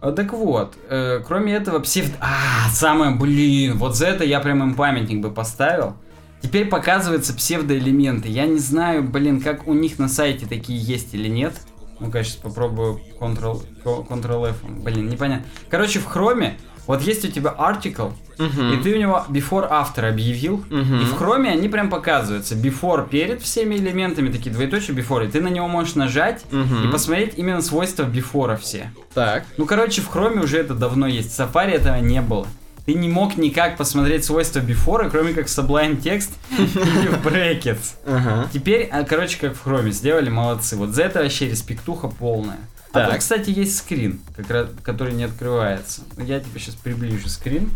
А, Так вот, э, кроме этого, псевд... А, самое, блин, вот за это я прям им памятник бы поставил. Теперь показываются псевдоэлементы. Я не знаю, блин, как у них на сайте такие есть или нет. Ну-ка, сейчас попробую Ctrl, Ctrl-F. Блин, непонятно. Короче, в хроме вот есть у тебя article, Мгм. и ты у него before-after объявил, Мгм. и в хроме они прям показываются. Before перед всеми элементами, такие двоеточие before, и ты на него можешь нажать Мгм. и посмотреть именно свойства before все. Так. Ну, короче, в хроме уже это давно есть. В Safari этого не было. Ты не мог никак посмотреть свойства before, кроме как в Sublime Text или в Brackets. Ага. Теперь, а, короче, как в хроме, сделали, молодцы. Вот за это вообще респектуха полная. А Так. тут, кстати, есть скрин, как раз, который не открывается. Я тебе сейчас приближу скрин.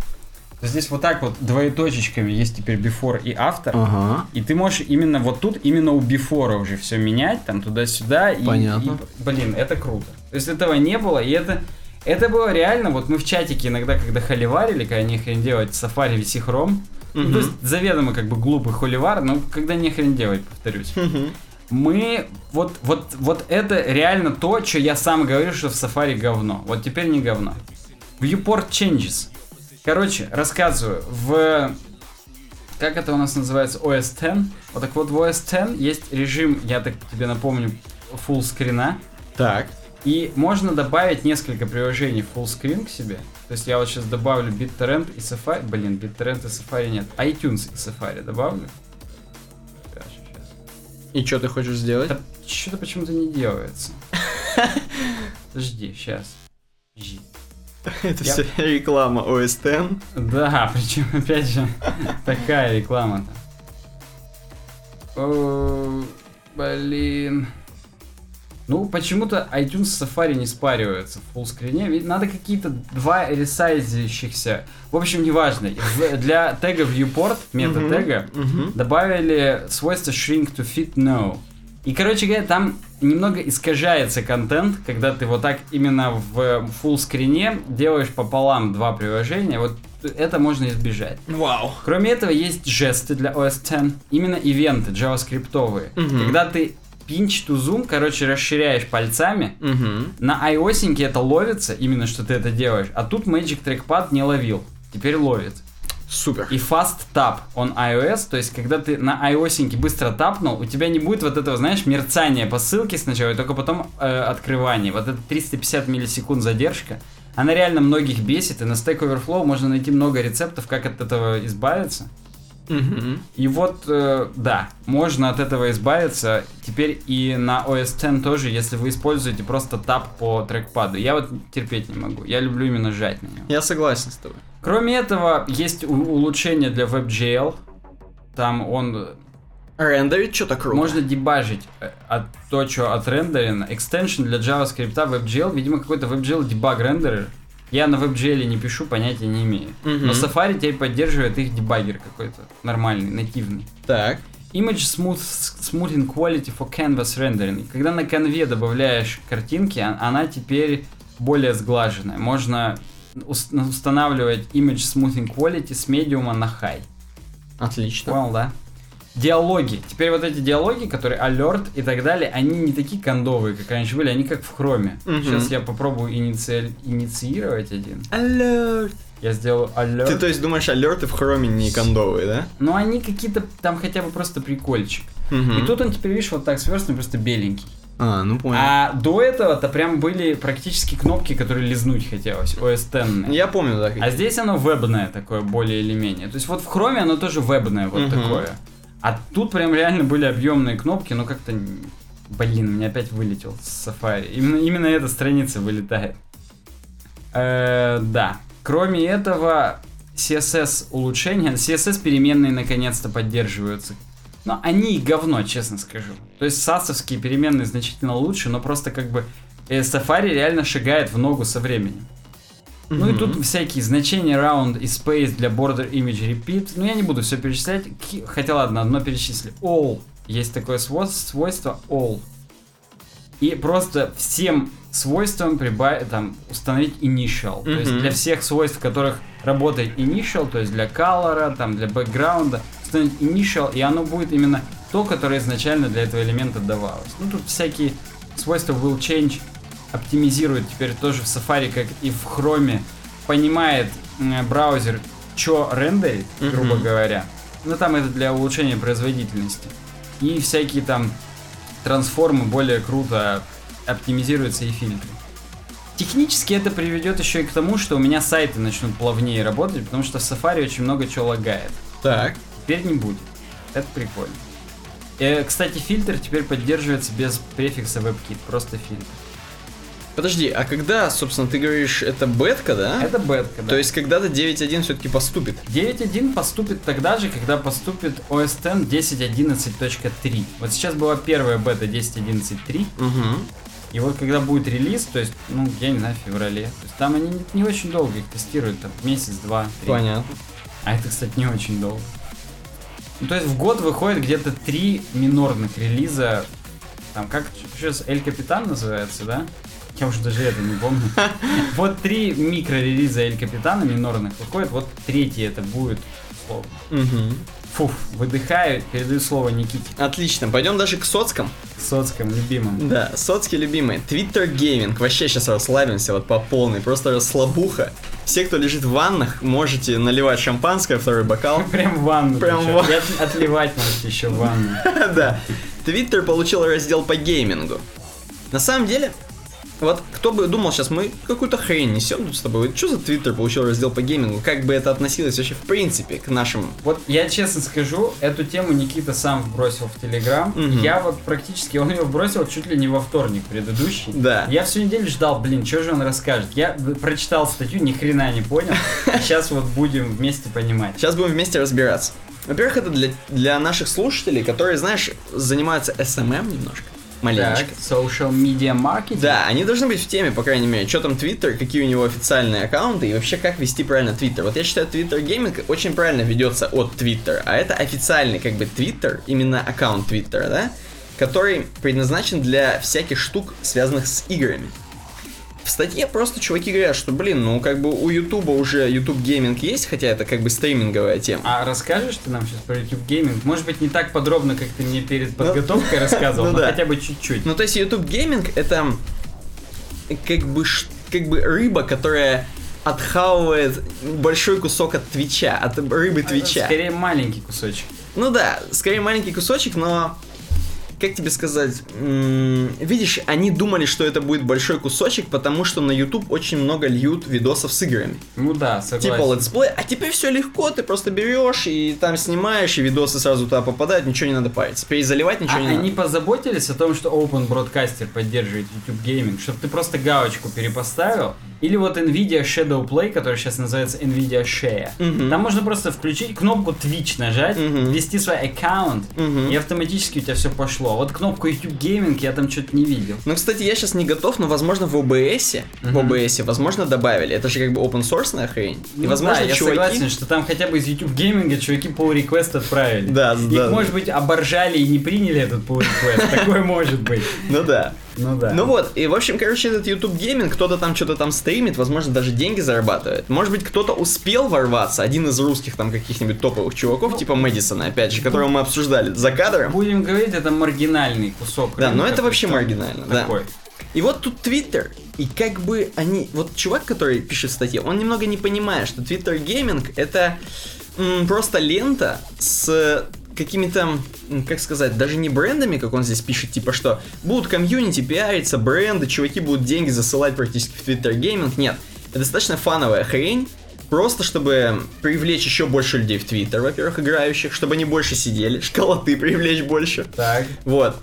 Здесь вот так вот двоеточечками есть теперь before и after. Ага. И ты можешь именно вот тут, именно у бифора уже все менять, там туда-сюда. И, Понятно. и, блин, это круто. То есть этого не было, и это, это было реально, вот мы в чатике иногда, когда холиварили, когда нехрен делать, Safari VC Chrome, ну, Мгм. то есть заведомо как бы глупый холивар, но когда нехрен делать, повторюсь. Мгм. Мы, вот, вот, вот это реально то, что я сам говорю, что в Safari говно. Вот теперь не говно. Viewport changes. Короче, рассказываю. В как это у нас называется, OS X. Вот так вот в OS X есть режим, я так тебе напомню, full скрина. Так. И можно добавить несколько приложений в full screen к себе. То есть я вот сейчас добавлю BitTorrent и Safari. Блин, BitTorrent и Safari нет. iTunes и Safari добавлю. Сейчас, сейчас. И что ты хочешь сделать? Это что-то почему-то не делается. Подожди, сейчас. Подожди. Это Я- все реклама X. Да, причем опять же такая реклама-то. Блин. Ну, почему-то iTunes с Safari не спариваются в фуллскрине. Ведь надо какие-то два ресайзящихся. В общем, неважно. Для тега viewport, мета Мгм. тега, Мгм. добавили свойство shrink to fit no. И, короче говоря, там немного искажается контент, когда ты вот так именно в full скрине делаешь пополам два приложения. Вот это можно избежать. Вау. Кроме этого, есть жесты для OS X, именно ивенты джаваскриптовые. Мгм. Когда ты pinch to zoom, короче, расширяешь пальцами, Мгм. на iOS это ловится, именно что ты это делаешь, а тут Magic Trackpad не ловил. Теперь ловит. Супер. И fast tap on iOS, то есть когда ты на iOS быстро тапнул, у тебя не будет вот этого, знаешь, мерцания по ссылке сначала, и только потом э, открывание. Вот это 350 миллисекунд задержка. Она реально многих бесит, и на Stack Overflow можно найти много рецептов, как от этого избавиться. Мгм. И вот, э, да, можно от этого избавиться. Теперь и на OS X тоже, если вы используете просто тап по трекпаду. Я вот терпеть не могу. Я люблю именно жать на нем. Я согласен с тобой. Кроме этого, есть улучшение для WebGL. Там он Рендерить что-то круто. можно дебажить э, от то, что отрендерено. Экстеншн для JavaScript WebGL, видимо, какой-то WebGL дебаг рендерер. Я на WebGL не пишу, понятия не имею. Мгм. Но Safari теперь поддерживает их дебаггер какой-то нормальный, нативный. Так. Image smooth, smoothing quality for canvas rendering. Когда на конве добавляешь картинки, а- она теперь более сглаженная. Можно ус- устанавливать image smoothing quality с медиума на high. Отлично. Понял, да? Диалоги. Теперь вот эти диалоги, которые alert и так далее, они не такие кондовые, как раньше были, они как в хроме. Мгм. Сейчас я попробую инициаль- инициировать один. Алерт. Я сделаю alert. Ты то есть думаешь, алерты в хроме не кондовые, да? Но они какие-то там хотя бы просто прикольчик. Мгм. И тут он теперь, видишь, вот так сверстный, просто беленький. А, ну понял. А до этого-то прям были практически кнопки, которые лизнуть хотелось, OS. Я помню, да. А здесь оно вебное такое, более или менее. То есть вот в хроме оно тоже вебное вот Мгм. такое. А тут прям реально были объемные кнопки, но как-то... Блин, у меня опять вылетел с Safari. Именно, именно эта страница вылетает. Э, да. Кроме этого, CSS улучшения, CSS переменные наконец-то поддерживаются. Но они говно, честно скажу. То есть сасовские переменные значительно лучше, но просто как бы э, Safari реально шагает в ногу со временем. Ну и тут всякие значения round и space для border image repeat. Ну я не буду все перечислять. Хотя ладно, одно перечисли. All. Есть такое сво- свойство all. И просто всем свойствам прибавить, там, установить initial. То есть для всех свойств, в которых работает initial, то есть для color, там, для бэкграунда, установить initial, и оно будет именно то, которое изначально для этого элемента давалось. Ну тут всякие свойства will change оптимизирует теперь тоже в Safari, как и в Chrome, понимает браузер, что рендерит, грубо Мгм. говоря. Ну там это для улучшения производительности. И всякие там трансформы более круто оптимизируются и фильтры. Технически это приведет еще и к тому, что у меня сайты начнут плавнее работать, потому что в Safari очень много чего лагает. Так. Теперь не будет. Это прикольно. Э, кстати, фильтр теперь поддерживается без префикса WebKit, просто фильтр. Подожди, а когда, собственно, ты говоришь, это бетка, да? Это бетка, да. То есть когда-то 9.1 все-таки поступит. 9.1 поступит тогда же, когда поступит OS X 10.11.3. Вот сейчас была первая бета 10.11.3, Угу. и вот когда будет релиз, то есть, ну, я не знаю, в феврале, то есть там они не, не очень долго их тестируют, там месяц, два, три. Понятно. А это, кстати, не очень долго. Ну, то есть в год выходит где-то три минорных релиза, там, как сейчас Эль Капитан называется, да? Я уже даже это не помню. Вот три микрорелиза Эль Капитана минорных выходит, вот третий это будет. Угу. Фуф, выдыхаю, передаю слово Никите Отлично, пойдем даже к соцкам. Соцком, любимым. Да, соцки любимые. Twitter Gaming. Вообще сейчас расслабимся вот по полной. Просто расслабуха. Все, кто лежит в ваннах, можете наливать шампанское, второй бокал. Прям в ванну. Прям в ванну. Отливать можете еще в ванну. Да. Твиттер получил раздел по геймингу. На самом деле, Вот кто бы думал, сейчас мы какую-то хрень несем тут с тобой. Что за твиттер получил раздел по геймингу? Как бы это относилось вообще в принципе к нашим... Вот я честно скажу, эту тему Никита сам вбросил в Телеграм. Мгм. Я вот практически, он ее вбросил чуть ли не во вторник предыдущий. Да. Я всю неделю ждал, блин, что же он расскажет. Я прочитал статью, ни хрена не понял. Сейчас вот будем вместе понимать. Сейчас будем вместе разбираться. Во-первых, это для, для наших слушателей, которые, знаешь, занимаются SMM немножко. Маленечко. Так, social media marketing. Да, они должны быть в теме, по крайней мере, что там Твиттер, какие у него официальные аккаунты и вообще как вести правильно Твиттер. Вот я считаю, Twitter Gaming очень правильно ведется от Твиттера, а это официальный как бы Твиттер, именно аккаунт Твиттера, да, который предназначен для всяких штук, связанных с играми. В статье просто чуваки говорят, что, блин, ну как бы у Ютуба уже YouTube Gaming есть, хотя это как бы стриминговая тема. А расскажешь ты нам сейчас про YouTube Gaming? Может быть, не так подробно, как ты мне перед подготовкой рассказывал, ну но хотя бы чуть-чуть. Ну, то есть YouTube Gaming это как бы, как бы рыба, которая отхавывает большой кусок от Твича, от рыбы Твича. Скорее маленький кусочек. Ну да, скорее маленький кусочек, но как тебе сказать, видишь, они думали, что это будет большой кусочек, потому что на YouTube очень много льют видосов с играми. Ну да, согласен. Типа летсплей, а теперь все легко, ты просто берешь и там снимаешь, и видосы сразу туда попадают, ничего не надо париться. Перезаливать ничего А не они надо. позаботились о том, что Open Broadcaster поддерживает YouTube Gaming, чтобы ты просто галочку перепоставил, или вот Nvidia Shadow Play, который сейчас называется Nvidia Share. Мгм. Там можно просто включить кнопку Twitch нажать, Мгм. ввести свой аккаунт, Мгм. и автоматически у тебя все пошло. Вот кнопку YouTube Gaming я там что-то не видел. Ну, кстати, я сейчас не готов, но, возможно, в OBS, в Мгм. OBS, возможно, добавили. Это же как бы open source хрень. И, Ну возможно, да, я чуваки... согласен, что там хотя бы из YouTube Gaming чуваки pull request отправили. Да, Их, да. может быть, оборжали и не приняли этот pull request. Такое может быть. Ну да. Ну да. Ну вот, и в общем, короче, этот YouTube гейминг, кто-то там что-то там стримит, возможно, даже деньги зарабатывает. Может быть, кто-то успел ворваться, один из русских там каких-нибудь топовых чуваков, Ну, типа Мэдисона, опять же, которого мы обсуждали за кадром. Будем говорить, это маргинальный кусок. Да, но это вообще маргинально, да. Такой. И вот тут Твиттер, и как бы они... Вот чувак, который пишет в статье, он немного не понимает, что Twitter Gaming это м, просто лента с какими-то, как сказать, даже не брендами, как он здесь пишет, типа что будут комьюнити пиариться, бренды, чуваки будут деньги засылать практически в Twitter Gaming. Нет, это достаточно фановая хрень, Просто чтобы привлечь еще больше людей в Твиттер, во-первых, играющих, чтобы они больше сидели, школоты привлечь больше. Так. Вот.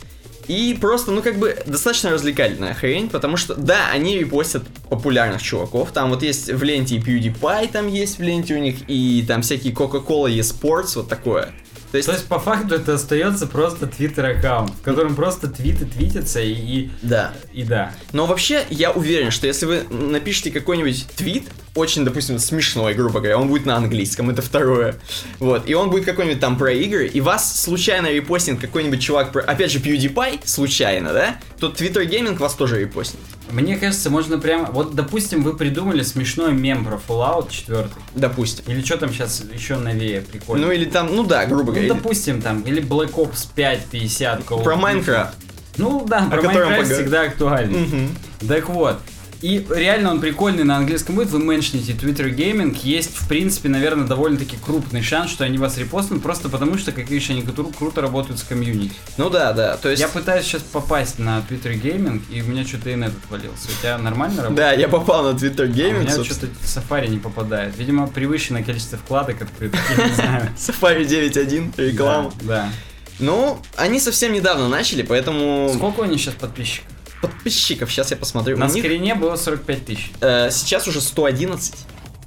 И просто, ну, как бы, достаточно развлекательная хрень, потому что, да, они репостят популярных чуваков. Там вот есть в ленте и PewDiePie там есть в ленте у них, и там всякие Coca-Cola eSports, вот такое. То есть, То есть, по факту, это остается просто твиттер-аккаунт, в котором просто твиты твитятся и, и, да. и да. Но вообще, я уверен, что если вы напишите какой-нибудь твит, очень, допустим, смешной, грубо говоря, он будет на английском, это второе. Вот, и он будет какой-нибудь там про игры, и вас случайно репостнет какой-нибудь чувак, про, опять же, PewDiePie, случайно, да? То Twitter Gaming вас тоже репостнет. Мне кажется, можно прям... Вот, допустим, вы придумали смешной мем про Fallout 4. Допустим. Или что там сейчас еще новее, прикольно. Ну или там, ну да, грубо Ну, говоря. или допустим, там, или Black Ops 5, 50, Call of Про. Майнкрафт. Ну да, про Майнкрафт всегда актуально. Так вот. И реально он прикольный на английском будет, вы меншните Twitter Gaming, есть, в принципе, наверное, довольно-таки крупный шанс, что они вас репостнут, просто потому что, как видишь, они кру- круто работают с комьюнити. Ну да, да, то есть... Я пытаюсь сейчас попасть на Twitter Gaming, и у меня что-то инет отвалился. У тебя нормально работает? Да, я попал на Twitter А у Gaming, меня собственно. что-то Safari не попадает. Видимо, превышенное количество вкладок открытых, я не знаю. Safari 9.1, реклама. Да. Ну, они совсем недавно начали, поэтому... Сколько у них сейчас подписчиков? Подписчиков, сейчас я посмотрю. На У них скрине было 45 тысяч. э, сейчас уже 111.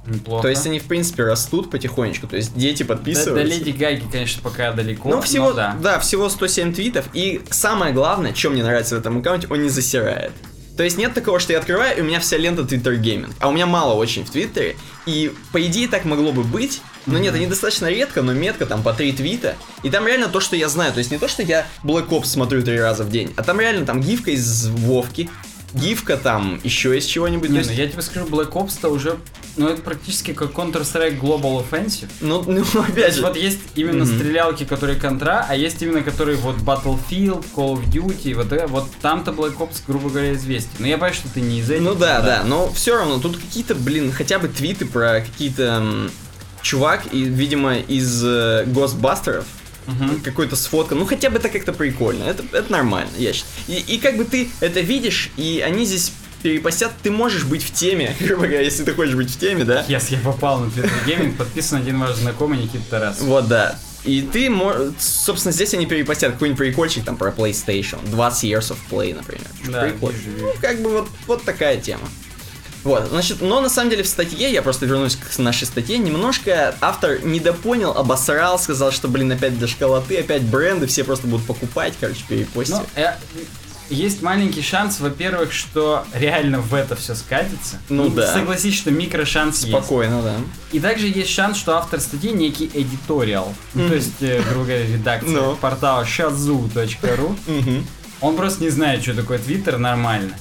Неплохо. То есть они, в принципе, растут потихонечку. То есть дети До, до подписываются. Леди Гаги, конечно, пока далеко. Ну, всего, но да. да. всего 107 твитов. И самое главное, что мне нравится в этом аккаунте, он не засирает. То есть нет такого, что я открываю, и у меня вся лента Twitter Gaming. А у меня мало очень в Твиттере. И по идее так могло бы быть. Но нет, они достаточно редко, но метко, там по три твита. И там реально то, что я знаю. То есть не то, что я Black Ops смотрю три раза в день, а там реально там гифка из Вовки, гифка там еще из чего-нибудь. Не, То ну есть- я тебе скажу, Black Ops-то уже, ну это практически как Counter-Strike Global Offensive. ну, ну, опять есть же. вот есть именно Мгм. стрелялки, которые контра, а есть именно которые вот Battlefield, Call of Duty, вот, это, вот там-то Black Ops, грубо говоря, известен. Но я понимаю, что ты не из этих. Ну да, да, но все равно тут какие-то, блин, хотя бы твиты про какие-то чувак, и, видимо, из э, Госбастеров, Мгм. какой-то сфотка, ну хотя бы это как-то прикольно, это, это нормально, я считаю. И, и как бы ты это видишь, и они здесь перепостят, ты можешь быть в теме, грубо говоря, если ты хочешь быть в теме, да? Yes, я попал на Twitter Gaming, подписан один ваш знакомый Никита Тарас. Вот, да. И ты, собственно, здесь они перепостят какой-нибудь прикольчик там про PlayStation, 20 Years of Play, например. Да, Прикольно. Ну, как бы вот, вот такая тема. Вот, значит, но на самом деле в статье, я просто вернусь к нашей статье, немножко автор недопонял, обосрал, сказал, что, блин, опять для школоты, опять бренды, все просто будут покупать, короче, перепостят. Ну, э, есть маленький шанс, во-первых, что реально в это все скатится. Ну да. Согласись, что микрошанс есть. Спокойно, да. И также есть шанс, что автор статьи некий эдиториал, ну, то есть, э, грубо говоря, редакция Ну. портала shazoo.ru. Мгм. Он просто не знает, что такое Твиттер нормально.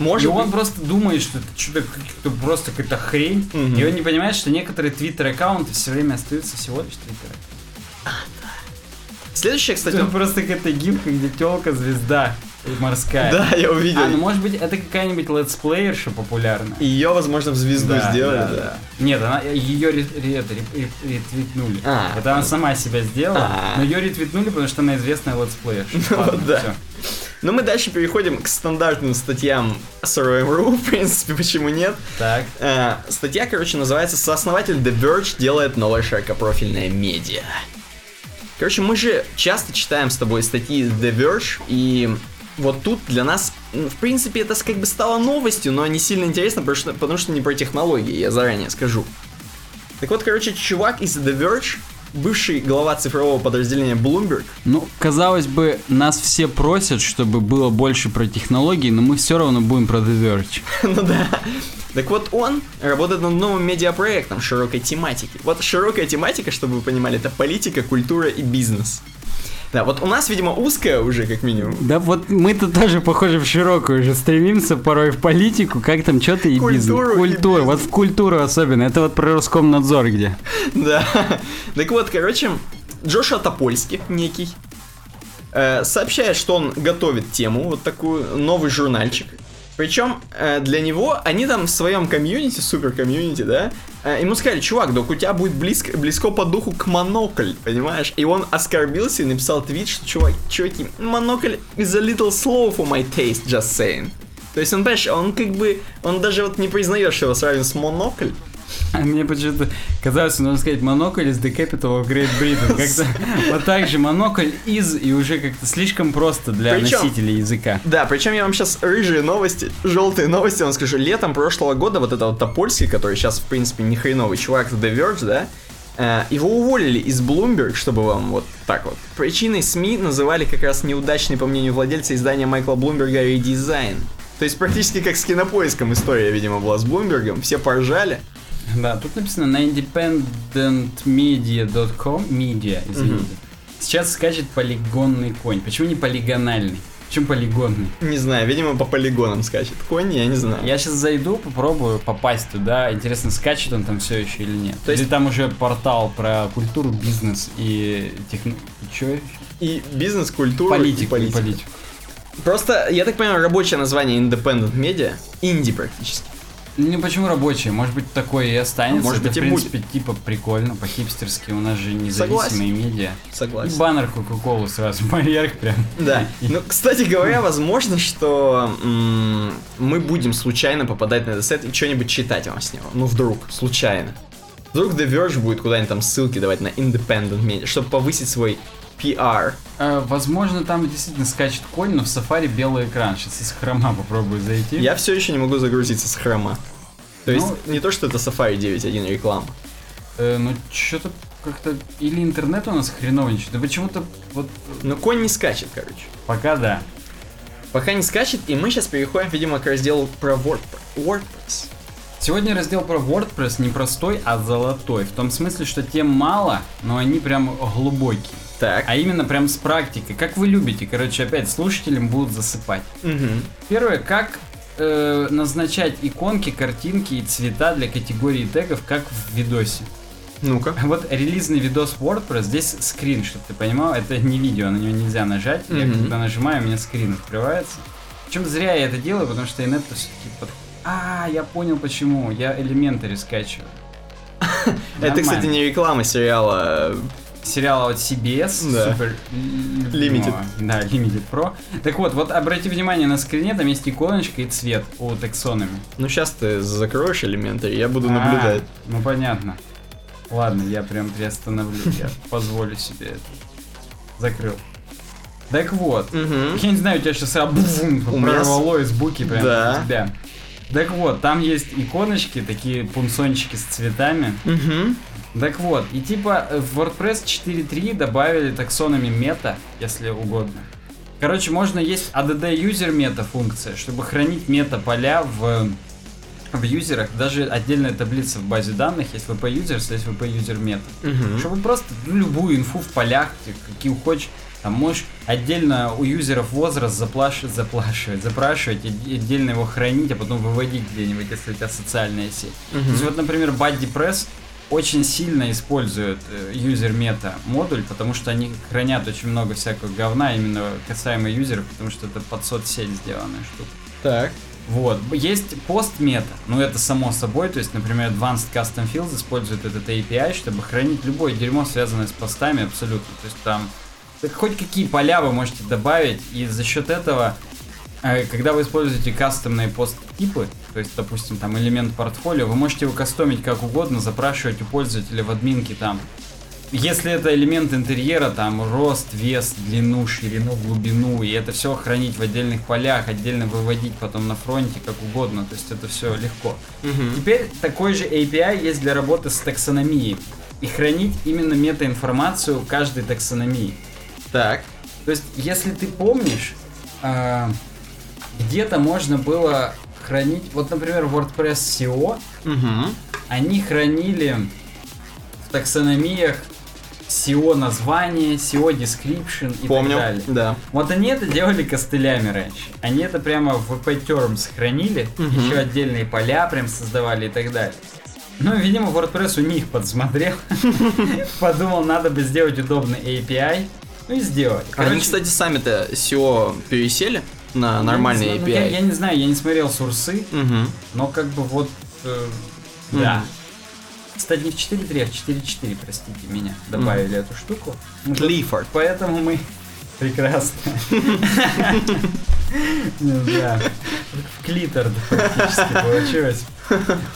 Может и он быть. просто думает, что это что-то просто какая-то хрень. Мгм. И он не понимает, что некоторые твиттер-аккаунты все время остаются всего лишь твиттером. Следующая, кстати, Это просто какая-то гифка, где телка звезда морская. да, я увидел. А, ну может быть это какая-нибудь летсплеерша популярная. Ее, возможно, в звезду сделали, да. Нет, она ее ре- ре- ре- ре- ретвитнули. А. это она сама себя сделала, А. но ее ретвитнули, потому что она известная летсплеерша. Ну Ладно, да. всё. Но мы дальше переходим к стандартным статьям Sorrow.ru, в принципе, почему нет. Так. Э, статья, короче, называется «Сооснователь The Verge делает новое широкопрофильное медиа». Короче, мы же часто читаем с тобой статьи The Verge, и вот тут для нас, в принципе, это как бы стало новостью, но не сильно интересно, потому что, потому что не про технологии, я заранее скажу. Так вот, короче, чувак из The Verge, бывший глава цифрового подразделения Bloomberg, Ну, казалось бы, нас все просят, чтобы было больше про технологии, но мы все равно будем про The Verge. Ну да. Так вот, он работает над новым медиапроектом широкой тематики. Вот широкая тематика, чтобы вы понимали, это политика, культура и бизнес. Да, вот у нас, видимо, узкая уже, как минимум. Да вот мы-то тоже, похоже, в широкую уже стремимся порой в политику, как там что-то и Культуру бизнес. и Культура, вот в культуру особенно. Это вот про Роскомнадзор где. Да. Так вот, короче, Джоша Топольский некий э, сообщает, что он готовит тему, вот такую, новый журнальчик. Причем э, для него, они там в своем комьюнити, супер комьюнити, да, э, ему сказали, чувак, док, у тебя будет близко, близко по духу к монокль, понимаешь? И он оскорбился и написал твит, что, чувак, чуваки, монокль is a little slow for my taste, just saying. То есть он, понимаешь, он как бы, он даже вот не признает, что его сравнивают с монокль. Мне почему-то казалось, нужно сказать монокль is the capital of Great Britain. Как-то вот так же монокль из и уже как-то слишком просто для Причем- носителей языка. Да, причем я вам сейчас рыжие новости, желтые новости вам скажу. Летом прошлого года вот это вот Топольский, который сейчас, в принципе, не хреновый чувак The Verge, да, э, его уволили из Bloomberg, чтобы вам вот так вот. Причиной СМИ называли как раз неудачный, по мнению владельца издания Майкла Блумберга, редизайн. То есть практически как с кинопоиском история, видимо, была с Блумбергом. Все поржали. Да, тут написано на independentmedia.com, media, извините. Сейчас скачет полигонный конь. Почему не полигональный? Почему полигонный? Не знаю, видимо, по полигонам скачет. Конь, я не знаю. Я сейчас зайду, попробую попасть туда. Интересно, скачет он там все еще или нет. То есть- Или там уже портал про культуру, бизнес и техно... Че? И бизнес, культура, Политику, и и политика. политику. Просто, я так понимаю, рабочее название Independent Media, инди практически. Ну почему рабочий? Может быть такое и останется. Может быть, и в принципе, типа прикольно, по-хипстерски. У нас же независимые медиа. И Согласен. баннер Кока-Колы сразу поверх прям. Да. Ну, кстати говоря, возможно, что м, мы будем случайно попадать на этот сайт и что-нибудь читать вам с него. Ну, вдруг, случайно. Вдруг The Verge будет куда-нибудь там ссылки давать на Independent Media, чтобы повысить свой PR. Э, возможно, там действительно скачет конь, но в сафари белый экран. Сейчас из хрома попробую зайти. Я все еще не могу загрузиться с хрома. То есть, Ну, не то, что это Safari 9.1 реклама. Э, ну, что-то как-то... Или интернет у нас хреновничает. Да почему-то вот... Но конь не скачет, короче. Пока да. Пока не скачет, и мы сейчас переходим, видимо, к разделу про. WordPress. Сегодня раздел про WordPress не простой, а золотой. В том смысле, что тем мало, но они прям глубокие. Так. А именно прям с практикой. Как вы любите. Короче, опять слушателям будут засыпать. Мгм. Первое, как э, назначать иконки, картинки и цвета для категории тегов, как в видосе. Ну-ка. Вот релизный видос WordPress, здесь скрин, чтобы ты понимал, это не видео, на него нельзя нажать. Я Мгм. когда нажимаю, у меня скрин открывается. Причем зря я это делаю, потому что инет все-таки под... А, я понял почему, я элементари скачиваю. Это, кстати, не реклама сериала сериала от CBS, Да. супер Limited. Да, Limited Pro. Так вот, вот обрати внимание на скрине, там есть иконочка и цвет у таксонами. Ну сейчас ты закроешь элементы, и я буду А, наблюдать. ну понятно. Ладно, я прям приостановлю, я позволю себе это. Закрыл. Так вот, Мгм. я не знаю, у тебя сейчас бум, прорвало из буки прям Да. тебя. Так вот, там есть иконочки, такие пунцончики с цветами. Мгм. Так вот, и типа э, в WordPress 4.3 добавили таксонами мета, если угодно. Короче, можно есть add user мета функция, чтобы хранить мета поля в в юзерах, даже отдельная таблица в базе данных, есть VP users, есть VP user мета. Мгм. Чтобы просто ну, любую инфу в полях, ты какие хочешь, там можешь отдельно у юзеров возраст заплашивать, заплашивать, запрашивать, и отдельно его хранить, а потом выводить где-нибудь, если у тебя социальная сеть. То есть вот, например, BuddyPress очень сильно использует э, user мета модуль, потому что они хранят очень много всякого говна именно касаемо юзеров, потому что это под соцсеть сделанная штука. Так. Вот. Есть пост мета, ну это само собой, то есть, например, Advanced Custom Fields использует этот API, чтобы хранить любое дерьмо, связанное с постами абсолютно. То есть там так хоть какие поля вы можете добавить, и за счет этого, когда вы используете кастомные пост-типы, то есть, допустим, там элемент портфолио, вы можете его кастомить как угодно, запрашивать у пользователя в админке там если это элемент интерьера, там рост, вес, длину, ширину, глубину, и это все хранить в отдельных полях, отдельно выводить потом на фронте, как угодно, то есть это все легко. Мгм. Теперь такой же API есть для работы с таксономией и хранить именно метаинформацию каждой таксономии. Так. То есть, если ты помнишь, а, где-то можно было хранить, вот, например, WordPress SEO, Мгм. они хранили в таксономиях SEO название, SEO description и Помню. так далее. Да. Вот они это делали костылями раньше. Они это прямо в VP Terms хранили, Мгм. еще отдельные поля прям создавали и так далее. Ну, видимо, WordPress у них подсмотрел, подумал, надо бы сделать удобный API, ну и сделали. Они, Короче, кстати, сами-то SEO пересели на я знаю, ну, я, я API. не знаю, я не смотрел сурсы, Мгм. но как бы вот, э, Мгм. да. Кстати, не в 4.3, а в 4.4, простите меня, добавили эту штуку. Мы тут- Клиффорд. Поэтому мы прекрасно. Ну Да. В клитор практически получилось.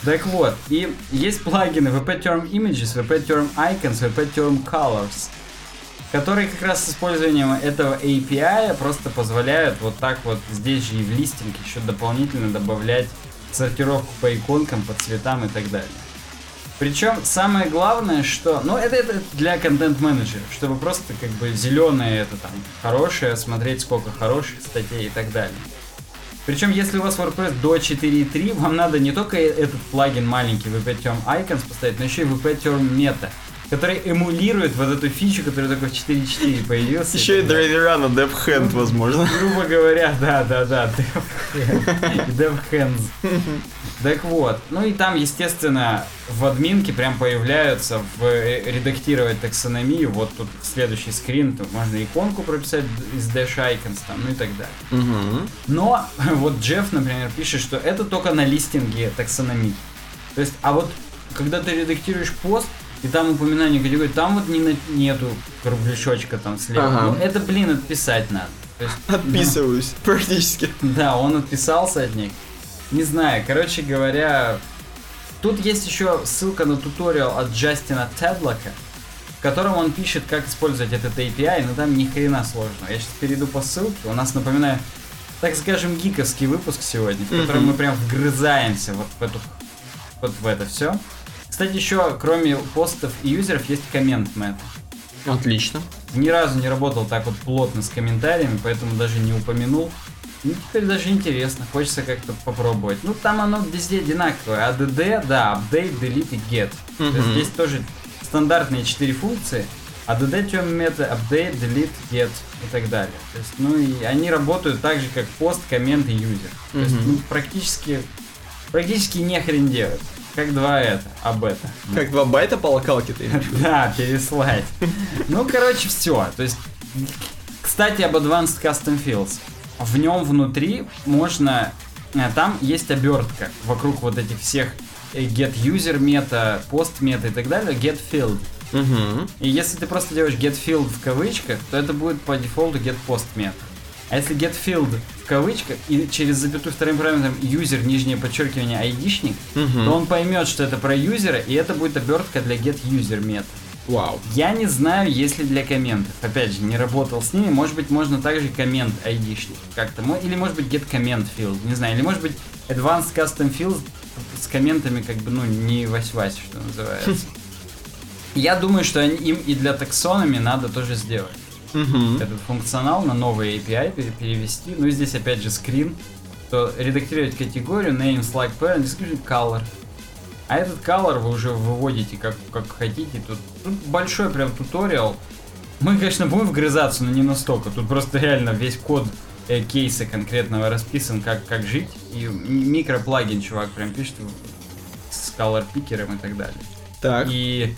Так вот, и есть плагины VP Term Images, VP Term Icons, VP Term Colors, которые как раз с использованием этого API просто позволяют вот так вот здесь же и в листинг еще дополнительно добавлять сортировку по иконкам, по цветам и так далее. Причем самое главное, что... Ну, это, это для контент-менеджеров, чтобы просто как бы зеленое это там хорошее, смотреть сколько хороших статей и так далее. Причем, если у вас WordPress до 4.3, вам надо не только этот плагин маленький VP Term Icons поставить, но еще и VP Term Meta, который эмулирует вот эту фичу, которая только в 4.4 появился. Еще и драйвера на DevHand, возможно. Грубо говоря, да, да, да, Dev Hands. Так вот, ну и там, естественно, в админке прям появляются в э, редактировать таксономию, вот тут следующий скрин, тут можно иконку прописать из Dash Icons там, ну и так далее. Но вот Джефф, например, пишет, что это только на листинге таксономии. То есть, а вот когда ты редактируешь пост, и там упоминание категории, там вот не на- нету кругляшочка там слева. Ага. Ну, это, блин, отписать надо. То есть, Отписываюсь, практически. да, он отписался от них. Не знаю, короче говоря, тут есть еще ссылка на туториал от Джастина Тедлока, в котором он пишет, как использовать этот API, но там ни хрена сложного. Я сейчас перейду по ссылке, у нас, напоминаю, так скажем, гиковский выпуск сегодня, в котором Мгм. мы прям вгрызаемся вот в эту вот в это все. Кстати, еще кроме постов и юзеров есть коммент мета. Отлично. Ни разу не работал так вот плотно с комментариями, поэтому даже не упомянул. Ну, теперь даже интересно, хочется как-то попробовать. Ну, там оно везде одинаковое. ADD, да, update, delete и get. То есть здесь тоже стандартные четыре функции. ADD, term meta, update, delete, get и так далее. То есть, ну, и они работают так же, как пост, коммент и юзер. То есть, Мгм. ну, практически, практически не хрен делать. Как два это, об это. Как два байта по локалке ты? Да, переслать. Ну, короче, все. То есть, кстати, об Advanced Custom Fields. В нем внутри можно... э, Там есть обертка вокруг вот этих всех э, get user мета, post мета и так далее, get field. Угу. И если ты просто делаешь getField в кавычках, то это будет по дефолту getPost метод. А если getField в кавычках и через запятую вторым параметром user, нижнее подчеркивание, айдишник, Мгм. то он поймет, что это про юзера, и это будет обертка для getUser метода. Вау. Я не знаю, есть ли для комментов. Опять же, не работал с ними. Может быть, можно также коммент айдишник как-то. Или может быть get comment field. Не знаю. Или может быть advanced custom fields с комментами как бы, ну, не вась-вась, что называется. Я думаю, что им и для таксонами надо тоже сделать. Угу. Этот функционал на новый API пере- перевести. Ну и здесь опять же скрин. То редактировать категорию names like parent, description color. А этот color вы уже выводите как, как хотите. Тут, тут большой прям туториал. Мы, конечно, будем вгрызаться, но не настолько. Тут просто реально весь код э, кейса конкретного расписан, как, как жить. И микроплагин чувак прям пишет с color пикером и так далее Так. и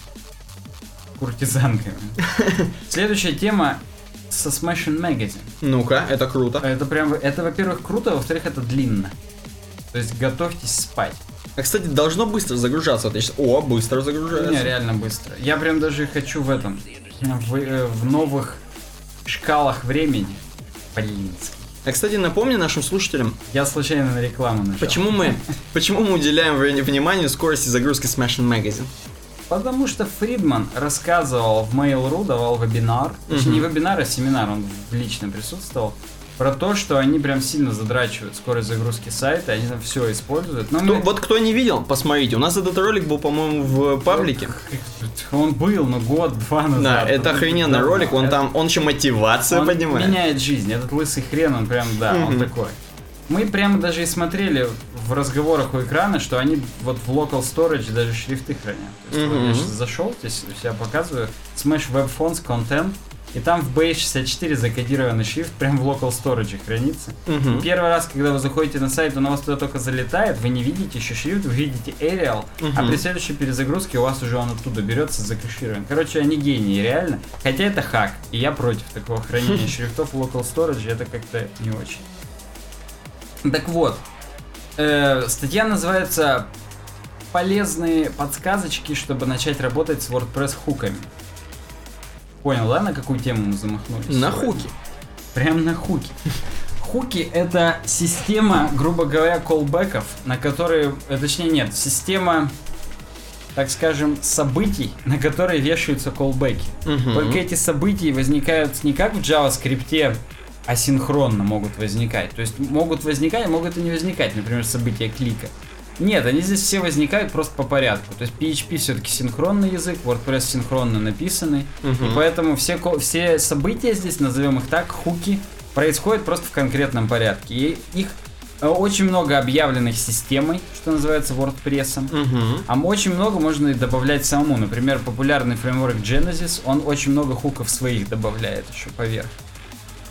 куртизанками. Следующая тема со Smashing Magazine. Ну-ка, это круто. Это прям, это, во-первых, круто, во-вторых, это длинно. То есть готовьтесь спать. А, кстати, должно быстро загружаться. Я щас- О, быстро загружается. реально быстро. Я прям даже хочу в этом, в, э, в новых шкалах времени. Блин. А, кстати, напомни нашим слушателям, Я случайно на рекламу нажал. почему мы, почему мы уделяем внимание скорости загрузки Smashing Magazine. Потому что Фридман рассказывал в Mail.ru, давал вебинар, точнее не вебинар, а семинар, он лично присутствовал, про то, что они прям сильно задрачивают скорость загрузки сайта, они там все используют. Но Кто- мы- вот кто не видел, посмотрите. У нас этот ролик был, по-моему, в паблике. Он был, ну год-два назад. Да, это охрененный ролик, он Это- там, он еще мотивацию он поднимает. меняет жизнь. Этот лысый хрен, он прям, да, он такой. Мы прямо даже и смотрели в разговорах у экрана, что они вот в local storage даже шрифты хранят. То есть вот я сейчас зашел, здесь себя показываю, Smash Web Fonts Content, и там в base64 закодированный шрифт прям в local storage хранится. Мгм. И Первый раз, когда вы заходите на сайт, он у вас туда только залетает, вы не видите еще шрифт, вы видите Arial, а Мгм. при следующей перезагрузке у вас уже он оттуда берется закэширован. Короче, они гении, реально. Хотя это хак, и я против такого хранения шрифтов в local storage, это как-то не очень. Так вот, э, статья называется «Полезные подсказочки, чтобы начать работать с WordPress хуками». Понял, да, на какую тему мы замахнулись? На сегодня? хуки. Прям на хуки. Хуки это система, грубо говоря, колбеков, на которые, э, точнее нет, система, так скажем, событий, на которые вешаются колбеки. Мгм. Только эти события возникают не как в JavaScript, асинхронно могут возникать. То есть могут возникать, могут и не возникать, например, события клика. Нет, они здесь все возникают просто по порядку. То есть PHP все-таки синхронный язык, WordPress синхронно написанный. И Мгм. поэтому все, все события здесь, назовем их так, хуки, происходят просто в конкретном порядке. И их э, очень много объявленных системой, что называется WordPress. Мгм. А очень много можно и добавлять самому. Например, популярный фреймворк Genesis, он очень много хуков своих добавляет еще поверх.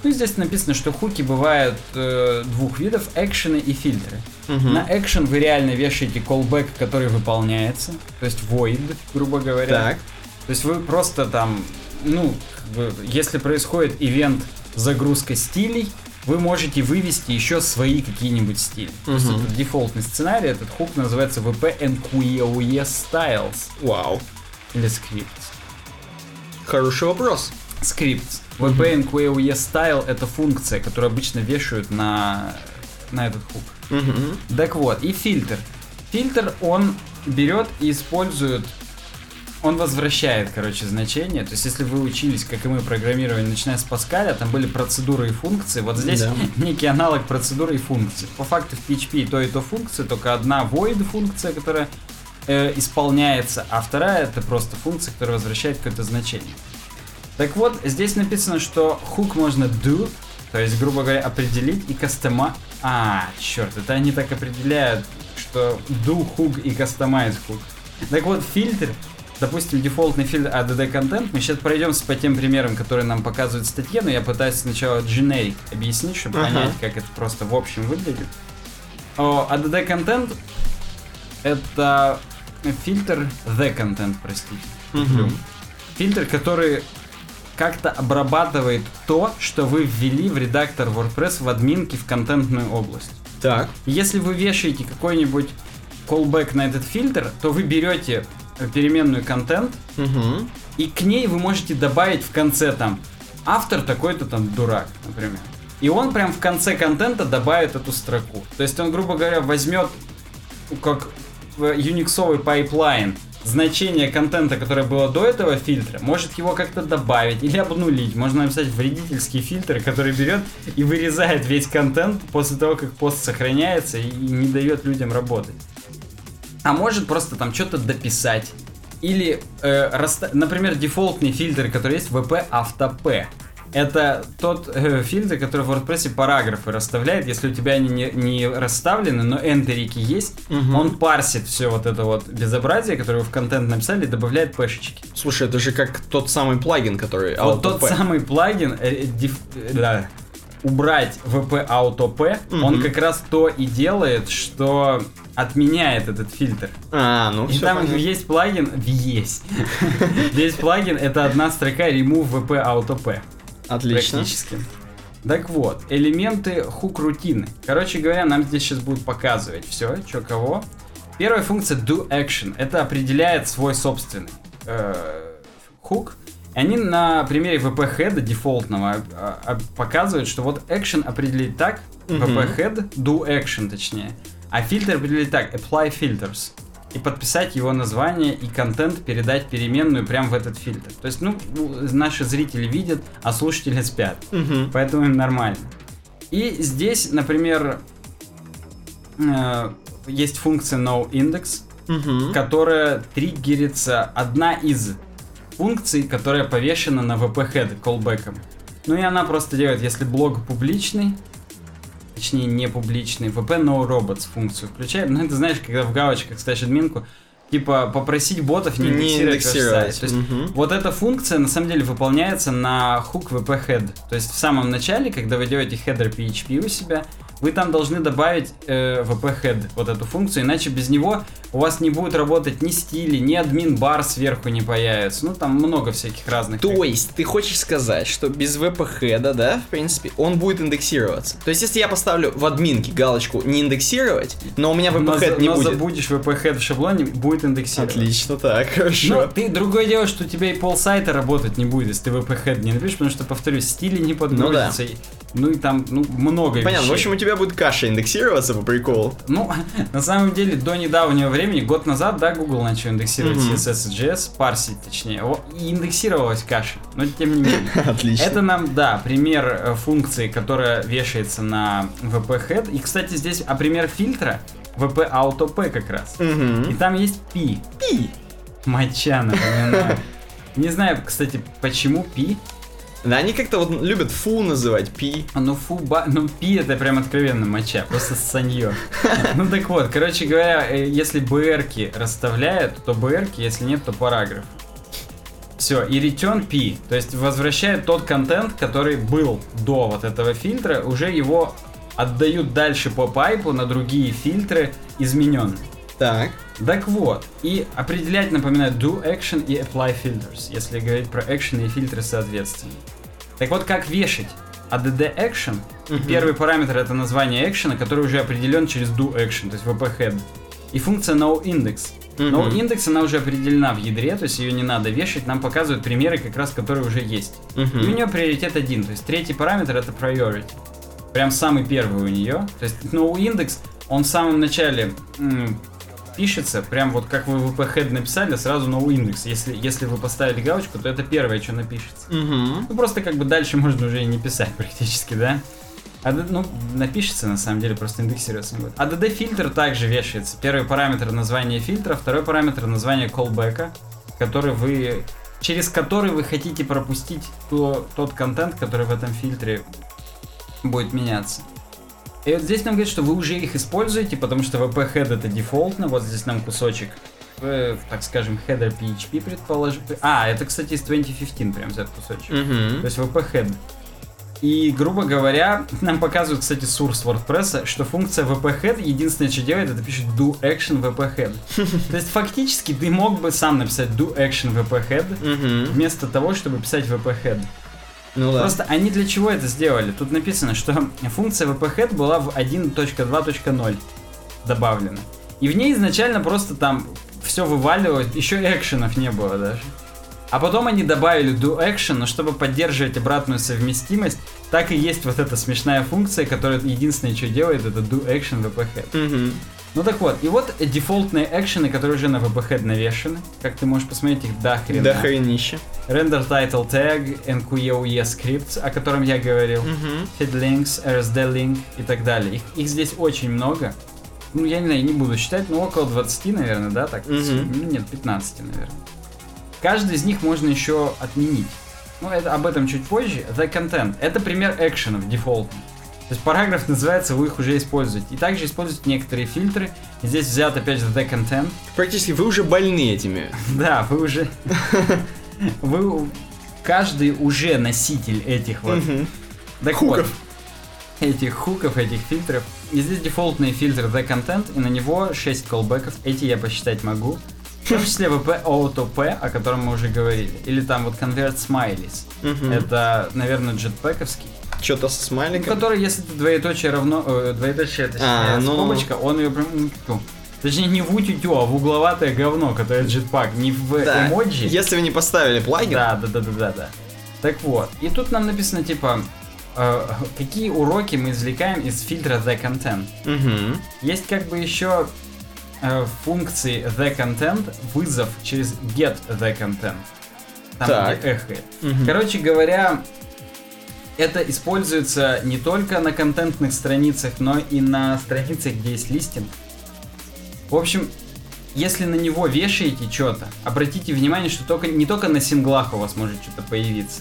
Ну здесь написано, что хуки бывают э, двух видов, экшены и фильтры. Мгм. На экшен вы реально вешаете callback, который выполняется, то есть void, грубо говоря. Так. То есть вы просто там, ну, как бы, если происходит ивент загрузка стилей, вы можете вывести еще свои какие-нибудь стили. То есть это дефолтный сценарий, этот хук называется VP NQEOE Styles Вау. или скрипт. Хороший вопрос. Скрипт. VP NQEOE Style это функция, которую обычно вешают на, на этот хук. Мгм. Так вот, и фильтр. Фильтр, он берет и использует, он возвращает, короче, значение. То есть, если вы учились, как и мы, программированию, начиная с Паскаля, там были процедуры и функции. Вот здесь Да. некий аналог процедуры и функций. По факту в PHP и то, и то функции, только одна void функция, которая э, исполняется, а вторая это просто функция, которая возвращает какое-то значение. Так вот, здесь написано, что hook можно do, то есть, грубо говоря, определить и кастома... А, черт, это они так определяют, что do hook и customize hook. Так вот, фильтр, допустим, дефолтный фильтр ADD Content, мы сейчас пройдемся по тем примерам, которые нам показывают в статье, но я пытаюсь сначала generic объяснить, чтобы Ага. понять, как это просто в общем выглядит. О, ADD Content это фильтр The Content, простите. Мгм. Фильтр, который как-то обрабатывает то, что вы ввели в редактор WordPress в админке в контентную область. Так. Если вы вешаете какой-нибудь callback на этот фильтр, то вы берете переменную контент, Мгм. и к ней вы можете добавить в конце там автор такой-то там дурак, например. И он прям в конце контента добавит эту строку. То есть он, грубо говоря, возьмет как в юниксовый пайплайн значение контента, которое было до этого фильтра, может его как-то добавить или обнулить. Можно написать вредительский фильтр, который берет и вырезает весь контент после того, как пост сохраняется и не дает людям работать. А может просто там что-то дописать. Или, э, расста- например, дефолтный фильтр, который есть wpautop. Это тот э, фильтр, который в WordPress параграфы расставляет. Если у тебя они не, не расставлены, но энтерики есть, Мгм. он парсит все вот это вот безобразие, которое вы в контент написали, и добавляет пэшечки. Слушай, это же как тот самый плагин, который Вот тот самый плагин, э, деф- э, да, убрать VP AutoP, он Мгм. как раз то и делает, что отменяет этот фильтр. А, ну И все там есть плагин, есть. Весь плагин это одна строка remove VP AutoP. Отлично. Практически. Так вот, элементы хук рутины. Короче говоря, нам здесь сейчас будут показывать все, что кого. Первая функция do action. Это определяет свой собственный э, хук. И они на примере VP head дефолтного а, а, показывают, что вот action определить так, Мгм. VP head, do action точнее, а фильтр определить так, apply filters. И подписать его название и контент передать переменную прямо в этот фильтр. То есть, ну, наши зрители видят, а слушатели спят. Мгм. Поэтому им нормально. И здесь, например, э, есть функция noIndex, Мгм. которая триггерится одна из функций, которая повешена на VP-head callback'ом. Ну и она просто делает, если блог публичный, точнее не публичный, VP no robots функцию включает. Ну это знаешь, когда в галочках ставишь админку, типа попросить ботов не, Не индексировать. То есть Мгм. вот эта функция на самом деле выполняется на hook VP head. То есть в самом начале, когда вы делаете header PHP у себя, вы там должны добавить э, VP head, вот эту функцию, иначе без него у вас не будет работать ни стили, ни админ бар сверху не появится. Ну там много всяких разных. То есть, ты хочешь сказать, что без VP-хеда, да, в принципе, он будет индексироваться? То есть, если я поставлю в админке галочку не индексировать, но у меня но, VP-хед за- не но будет. забудешь VP head в шаблоне, будет индексировать. Отлично, так, Ну, хорошо. ты другое дело, что у тебя и полсайта работать не будет, если ты VP head не напишешь, потому что, повторюсь, стили не подгрузятся. и- Ну и там, ну, много Понятно, в вещей. общем, у тебя будет каша индексироваться по приколу. Ну, на самом деле, до недавнего времени, год назад, да, Google начал индексировать Мгм. CSS и JS, парсить точнее, и индексировалась каша, но тем не менее. Отлично. Это нам, да, пример э, функции, которая вешается на VP Head. И, кстати, здесь, а пример фильтра VP AutoP как раз. И Мгм. там есть P. Пи. Моча, напоминаю. Не знаю, кстати, почему P. Да, они как-то вот любят фу называть, пи. А, Ну, фу, ба... ну, пи это прям откровенно моча, просто санье. Ну, так вот, короче говоря, э, если БРки расставляют, то БРки, если нет, то параграф. Все, и return P, то есть возвращает тот контент, который был до вот этого фильтра, уже его отдают дальше по пайпу на другие фильтры измененные. Так. Так вот, и определять, напоминаю, do action и apply filters, если говорить про action и фильтры соответственно. Так вот, как вешать add action, Мгм. первый параметр это название экшена, который уже определен через do action, то есть VP head. И функция noIndex. Мгм. NoIndex, она уже определена в ядре, то есть ее не надо вешать, нам показывают примеры, как раз которые уже есть. Мгм. И у нее приоритет один, то есть третий параметр это priority. Прям самый первый у нее. То есть noIndex, он в самом начале пишется, прям вот как вы в VP-head написали, сразу noIndex. Если, если вы поставили галочку, то это первое, что напишется. Мгм. Ну просто как бы дальше можно уже и не писать практически, да? А, ну, напишется на самом деле, просто индексироваться не будет. А ADD фильтр также вешается. Первый параметр название фильтра, второй параметр название callback, который вы через который вы хотите пропустить то- тот контент, который в этом фильтре будет меняться. И вот здесь нам говорят, что вы уже их используете, потому что VP head это дефолтно. Вот здесь нам кусочек, э, так скажем, header PHP предположим. А, это, кстати, из 2015 прям взят кусочек. Мгм. То есть VP head. И, грубо говоря, нам показывают, кстати, source WordPress, что функция VP head единственное, что делает, это пишет do action VP head. То есть фактически ты мог бы сам написать do action VP head Мгм. вместо того, чтобы писать VP head. Ну да. Просто они для чего это сделали? Тут написано, что функция VP-head была в 1.2.0 добавлена. И в ней изначально просто там все вываливать, еще экшенов не было даже. А потом они добавили Do Action, но чтобы поддерживать обратную совместимость, так и есть вот эта смешная функция, которая единственное, что делает, это Do Action VP-Head. Мгм. Ну так вот, и вот дефолтные экшены, которые уже на VP-Head навешаны. Как ты можешь посмотреть, их до хрена. Хренище. Render Title Tag, NQEOE Scripts, о котором я говорил. Мгм. Feed Links, RSD Link и так далее. Их, их здесь очень много. Ну, я не знаю, не буду считать, но около 20, наверное, да, так? Ну, нет, 15, наверное. Каждый из них можно еще отменить. Ну, это, об этом чуть позже. The Content. Это пример экшенов дефолтных. То есть параграф называется, вы их уже используете. И также используйте некоторые фильтры. И здесь взят опять же The Content. Практически вы уже больны этими. Да, вы уже... Вы... Каждый уже носитель этих вот... Хуков. этих хуков, этих фильтров. И здесь дефолтный фильтр The Content, и на него 6 колбеков. Эти я посчитать могу. В том числе VP Auto P, о котором мы уже говорили. Или там вот Convert Smileys. Это, наверное, джетпековский. Что-то со Ну, смайликом. Который, если ты двоеточие равно... э, двоеточие, точнее, А, ну. скобочка, он ее прям... Точнее, не в утю а в угловатое говно, которое джетпак. Не в Да. эмоджи. Если вы не поставили плагин, Да, да, да, да, да, да. Так вот, и тут нам написано типа, э, какие уроки мы извлекаем из фильтра The Content. Мгм. Есть как бы еще э, функции The Content вызов через Get The Content. Там Так. где эхает. Мгм. Короче говоря, это используется не только на контентных страницах, но и на страницах, где есть листинг. В общем, если на него вешаете что-то, обратите внимание, что только, не только на синглах у вас может что-то появиться,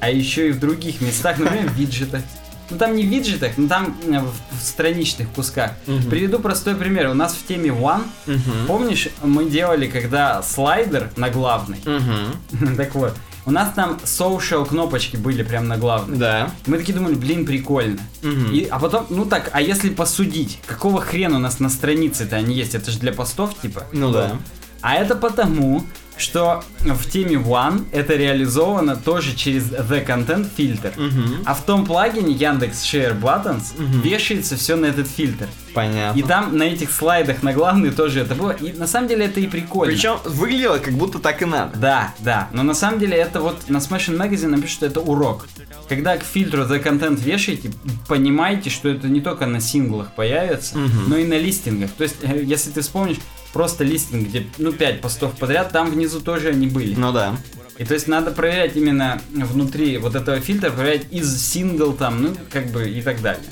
а еще и в других местах, например, в виджетах. Ну там не в виджетах, но там э, в, в страничных кусках. Мгм. Приведу простой пример. У нас в теме One, Мгм. помнишь, мы делали, когда слайдер на главный, Мгм. так вот, у нас там social кнопочки были прям на главной. Да. Мы такие думали, блин, прикольно. Мгм. И, а потом, ну так, а если посудить, какого хрена у нас на странице-то они есть? Это же для постов, типа? Ну да. А это потому, что в теме One это реализовано тоже через The Content фильтр. Мгм. А в том плагине Яндекс Share Buttons Мгм. вешается все на этот фильтр. Понятно. И там на этих слайдах на главный тоже это было. И на самом деле это и прикольно. Причем выглядело, как будто так и надо. Да, да. Но на самом деле это вот на Smashing Magazine напишут, что это урок. Когда к фильтру The Content вешаете, понимайте, что это не только на синглах появится, Мгм. но и на листингах. То есть, э, если ты вспомнишь, просто листинг, где, ну, 5 постов подряд, там внизу тоже они были. Ну да. И то есть надо проверять именно внутри вот этого фильтра, проверять из сингл там, ну, как бы и так далее.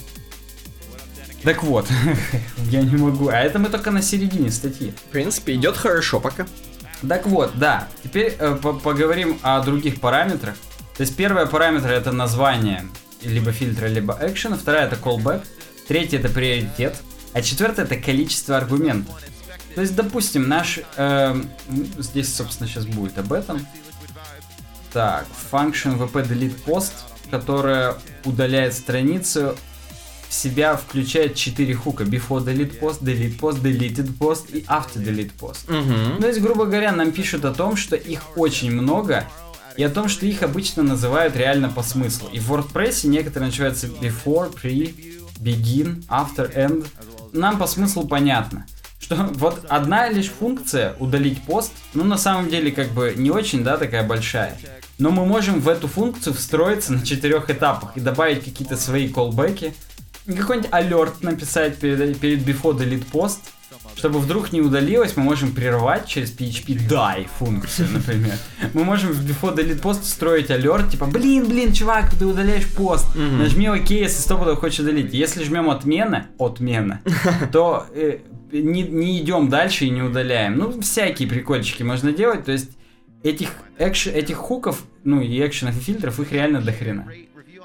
Так вот, я не могу. А это мы только на середине статьи. В принципе, идет хорошо пока. Так вот, да. Теперь э, по- поговорим о других параметрах. То есть первый параметр это название либо фильтра, либо экшена. Вторая это callback. Третий это приоритет. А четвертое это количество аргументов. То есть, допустим, наш... м, здесь, собственно, сейчас будет об этом. Так, function vp delete post, которая удаляет страницу, в себя включает 4 хука. Before delete post, delete post, deleted post и after delete post. Угу. То есть, грубо говоря, нам пишут о том, что их очень много, и о том, что их обычно называют реально по смыслу. И в WordPress некоторые называются before, pre, begin, after, end. Нам по смыслу понятно, что вот одна лишь функция удалить пост, ну на самом деле как бы не очень, да, такая большая. Но мы можем в эту функцию встроиться на четырех этапах и добавить какие-то свои колбеки, какой-нибудь алерт написать перед, перед before delete post, чтобы вдруг не удалилось, мы можем прервать через PHP die функцию, например. Мы можем в before delete post встроить алерт, типа, блин, блин, чувак, ты удаляешь пост, нажми ОК, если стопудово хочешь удалить. Если жмем отмена, отмена, то э, не, не идем дальше и не удаляем. Ну, всякие прикольчики можно делать, то есть этих, экш- этих хуков, ну и экшенов и фильтров, их реально до хрена.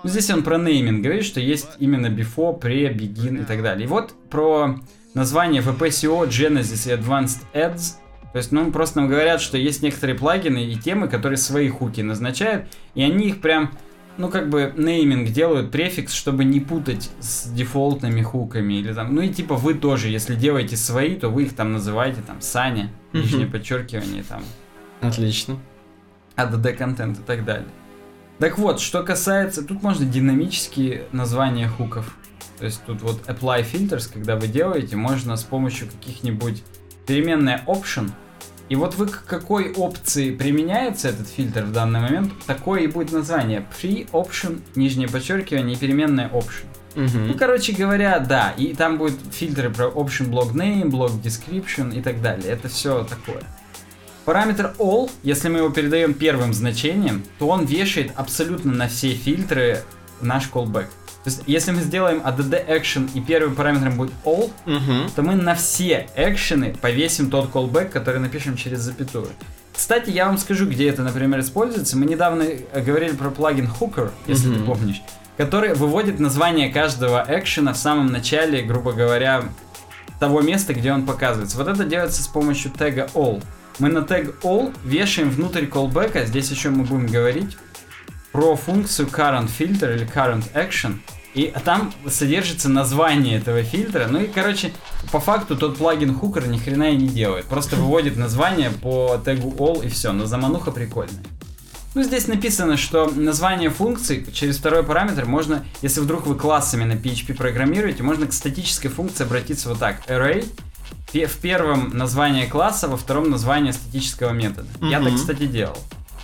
Ну, здесь он про нейминг говорит, что есть именно before, pre, begin и так далее. И вот про название VPCO, Genesis и Advanced Ads. То есть, ну, просто нам говорят, что есть некоторые плагины и темы, которые свои хуки назначают, и они их прям, ну, как бы, нейминг делают, префикс, чтобы не путать с дефолтными хуками или там, ну, и типа вы тоже, если делаете свои, то вы их там называете, там, Саня, Мгм. нижнее подчеркивание, там, Отлично. ADD контент и так далее. Так вот, что касается, тут можно динамические названия хуков. То есть тут вот apply filters, когда вы делаете, можно с помощью каких-нибудь переменная option, и вот вы к какой опции применяется этот фильтр в данный момент, такое и будет название. Free option, нижнее подчеркивание, переменная option. Ну, короче говоря, да, и там будут фильтры про option block name, block description и так далее. Это все такое. Параметр all, если мы его передаем первым значением, то он вешает абсолютно на все фильтры наш callback. То есть, если мы сделаем add action и первым параметром будет all, Угу. то мы на все экшены повесим тот callback, который напишем через запятую. Кстати, я вам скажу, где это, например, используется. Мы недавно э, говорили про плагин Hooker, если ты Мгм. помнишь, который выводит название каждого экшена в самом начале, грубо говоря, того места, где он показывается. Вот это делается с помощью тега all. Мы на тег all вешаем внутрь callback, здесь еще мы будем говорить про функцию current filter или current action. И там содержится название этого фильтра. Ну и, короче, по факту тот плагин Hooker ни хрена и не делает. Просто выводит название по тегу all и все. Но замануха прикольная. Ну, здесь написано, что название функций через второй параметр можно, если вдруг вы классами на PHP программируете, можно к статической функции обратиться вот так. Array, в первом название класса, во втором название статического метода. Я так, кстати, делал.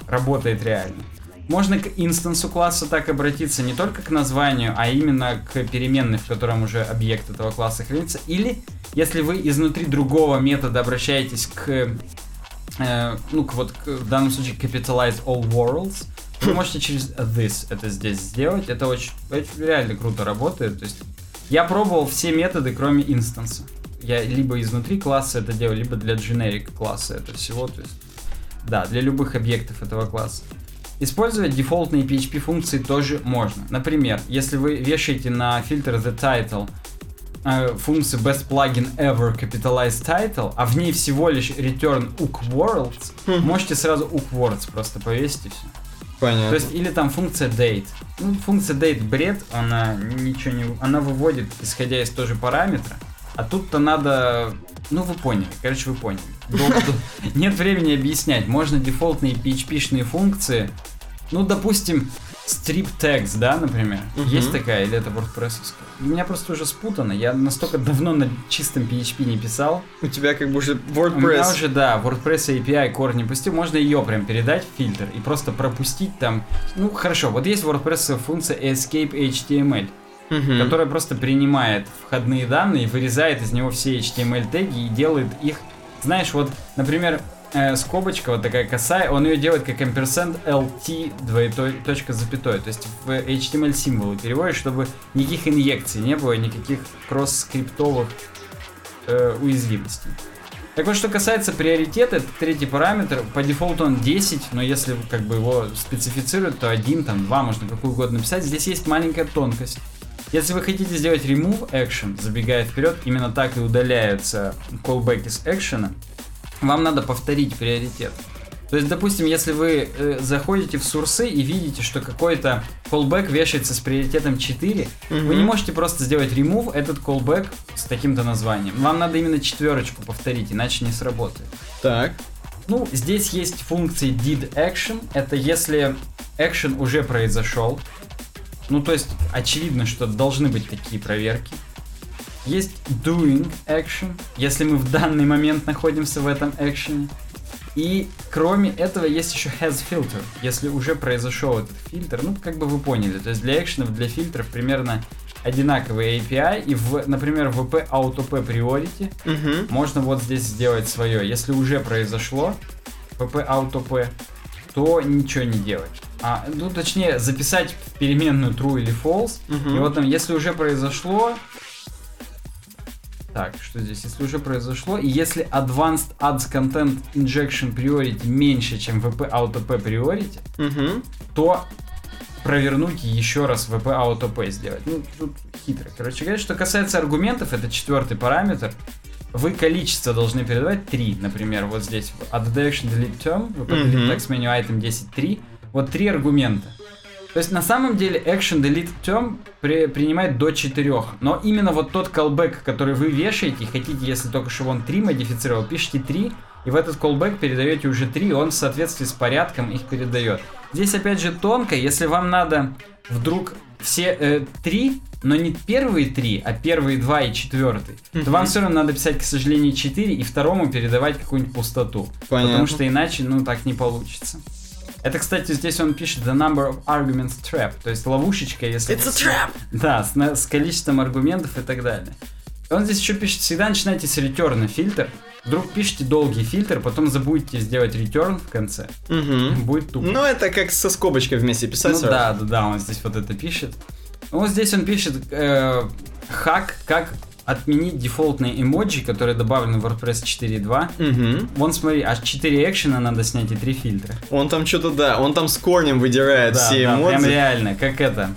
Работает реально. Можно к инстансу класса так обратиться не только к названию, а именно к переменной, в котором уже объект этого класса хранится. Или, если вы изнутри другого метода обращаетесь к, э, ну, к вот, к- в данном случае, capitalize all worlds, вы можете через this это здесь сделать. Это очень, очень реально круто работает. То есть, я пробовал все методы, кроме инстанса. Я либо изнутри класса это делал, либо для generic класса это всего. То есть, да, для любых объектов этого класса. Использовать дефолтные PHP функции тоже можно. Например, если вы вешаете на фильтр the title э, функцию best plugin ever capitalized title, а в ней всего лишь return hook worlds, можете сразу hook words просто повесить и все. Понятно. То есть, или там функция date. Ну, функция date бред, она ничего не... Она выводит, исходя из тоже параметра. А тут-то надо... Ну, вы поняли. Короче, вы поняли. Нет времени объяснять. Можно дефолтные PHP-шные функции. Ну, допустим, strip tags, да, например. Мгм. Есть такая, или это WordPress? У меня просто уже спутано. Я настолько давно на чистом PHP не писал. У тебя как бы уже У меня WordPress. уже, да, WordPress API не пустил, можно ее прям передать в фильтр и просто пропустить там. Ну, хорошо, вот есть WordPress функция escape HTML, Мгм. которая просто принимает входные данные, вырезает из него все HTML теги и делает их, знаешь, вот, например, э, скобочка вот такая косая, он ее делает как ampersand lt двоетой, точка запятой, то есть в HTML символы переводит, чтобы никаких инъекций не было, никаких кросс-скриптовых э, уязвимостей. Так вот, что касается приоритета, это третий параметр. По дефолту он 10, но если как бы его специфицируют, то один, там, два, можно какую угодно написать. Здесь есть маленькая тонкость. Если вы хотите сделать remove action, забегая вперед, именно так и удаляются callback из экшена, вам надо повторить приоритет. То есть, допустим, если вы э, заходите в сурсы и видите, что какой-то callback вешается с приоритетом 4, вы не можете просто сделать remove этот callback с таким-то названием. Вам надо именно четверочку повторить, иначе не сработает. Так. Ну, здесь есть функции did action. Это если action уже произошел. Ну, то есть, очевидно, что должны быть такие проверки. Есть doing action, если мы в данный момент находимся в этом экшене. И кроме этого есть еще has filter, если уже произошел этот фильтр. Ну, как бы вы поняли, то есть для экшенов, для фильтров примерно одинаковые API. И, в, например, в VP AutoP Priority Мгм. можно вот здесь сделать свое. Если уже произошло PP AutoP, то ничего не делать. А, ну, точнее, записать в переменную true или false. Мгм. И вот там, если уже произошло... Так, что здесь? Если уже произошло, и если Advanced Ads Content Injection Priority меньше, чем VP AutoP Priority, Мгм. то провернуть еще раз VP AutoP сделать. Ну, тут хитро. Короче говоря, что касается аргументов, это четвертый параметр. Вы количество должны передавать 3, например, вот здесь. Add action delete term, VP delete text menu item 10.3. Вот три аргумента. То есть на самом деле action delete term при- принимает до 4. Но именно вот тот callback, который вы вешаете, хотите, если только что он 3 модифицировал, пишите 3, и в этот callback передаете уже 3, и он в соответствии с порядком их передает. Здесь опять же тонко, если вам надо вдруг все э, три, но не первые три, а первые два и четвертый, то вам все равно надо писать, к сожалению, четыре и второму передавать какую-нибудь пустоту. Понятно. Потому что иначе, ну, так не получится. Это, кстати, здесь он пишет the number of arguments trap, то есть ловушечка, если... It's a trap! Да, с, с количеством аргументов и так далее. Он здесь еще пишет, всегда начинайте с ретерна фильтр. Вдруг пишите долгий фильтр, потом забудете сделать return в конце. Мгм. Будет тупо. Ну, это как со скобочкой вместе писать Ну сразу. да, да, да, он здесь вот это пишет. Вот здесь он пишет э, хак, как отменить дефолтные эмоджи, которые добавлены в WordPress 4.2. Мгм. Вон смотри, аж 4 экшена надо снять и 3 фильтра. Он там что-то, да, он там с корнем выдирает Да, все да, прям эмоции. реально, как это.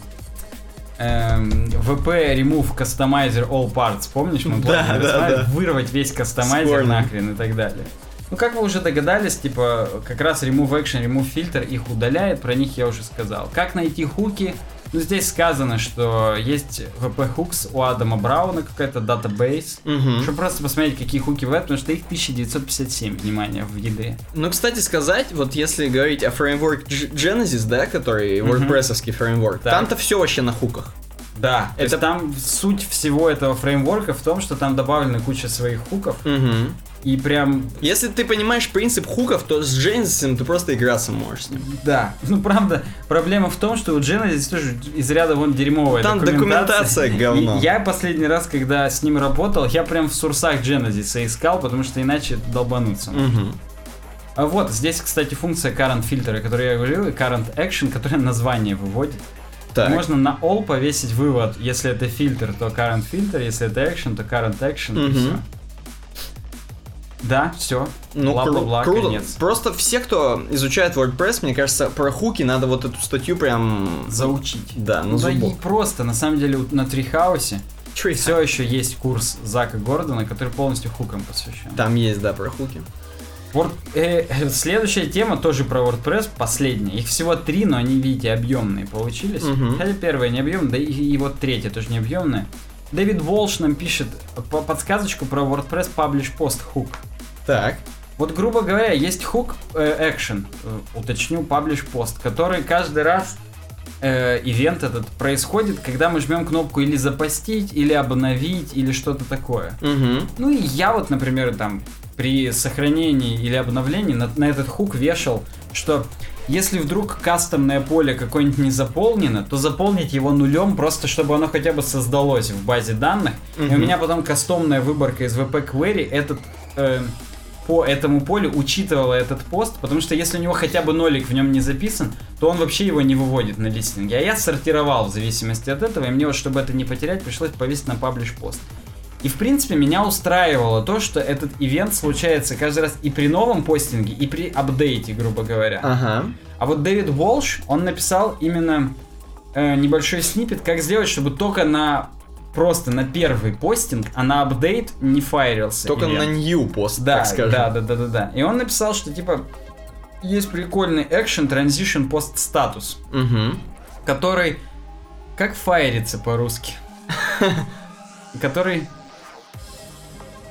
Эм, VP Remove Customizer All Parts, помнишь? Мы Да, да, да. Вырвать весь кастомайзер нахрен и так далее. Ну, как вы уже догадались, типа, как раз Remove Action, Remove Filter их удаляет, про них я уже сказал. Как найти хуки? Ну, здесь сказано, что есть VP Hooks у Адама Брауна, какая-то датабейс. Мгм. Чтобы просто посмотреть, какие хуки в этом, потому что их 1957, внимание, в ядре. Ну, кстати сказать, вот если говорить о фреймворк Genesis, да, который WordPress-овский фреймворк, Так. там-то все вообще на хуках. Да, Это- там суть всего этого фреймворка в том, что там добавлена куча своих хуков, Мгм. И прям Если ты понимаешь принцип хуков, то с Genesis ты просто играться можешь с ним. Да, ну правда, проблема в том, что у Джена здесь тоже из ряда вон дерьмовая Там документация говно. И я последний раз, когда с ним работал, я прям в сурсах Genesis искал, потому что иначе долбануться. Мгм. А вот, здесь, кстати, функция current фильтра, о которой я говорил, и current action, которая название выводит. Так. Можно на all повесить вывод, если это фильтр, то current фильтр, если это action, то current action, и Мгм. Да, все. Ну, кру- Бла-бла-бла, круто. конец. Просто все, кто изучает WordPress, мне кажется, про хуки надо вот эту статью прям... Заучить. Да, Ну да и просто, на самом деле, на Трихаусе Tree все еще есть курс Зака Гордона, который полностью хукам посвящен. Там есть, да, про хуки. Word- э, э, следующая тема тоже про WordPress, последняя. Их всего три, но они, видите, объемные получились. Мгм. Хотя первая не объемная, да и, и вот третья тоже не объемная. Дэвид Волш нам пишет по- подсказочку про WordPress Publish Post Hook. Так. Вот, грубо говоря, есть хук э, action, э, уточню, publish post, который каждый раз э, ивент этот происходит, когда мы жмем кнопку или запостить, или обновить, или что-то такое. Угу. Ну и я вот, например, там при сохранении или обновлении на, на этот хук вешал, что если вдруг кастомное поле какое-нибудь не заполнено, то заполнить его нулем, просто чтобы оно хотя бы создалось в базе данных. И у меня потом кастомная выборка из VP Query этот э, по этому полю учитывала этот пост, потому что если у него хотя бы нолик в нем не записан, то он вообще его не выводит на листинге. А я сортировал в зависимости от этого, и мне вот, чтобы это не потерять, пришлось повесить на паблиш пост. И в принципе меня устраивало то, что этот ивент случается каждый раз и при новом постинге, и при апдейте, грубо говоря. Ага. А вот Дэвид Волш, он написал именно э, небольшой снипет, как сделать, чтобы только на просто на первый постинг, а на апдейт не файрился. Только ивент. на new пост, Да, так скажем. да, да, да, да, да. И он написал, что типа есть прикольный action transition post статус, Угу. который как файрится по-русски, который,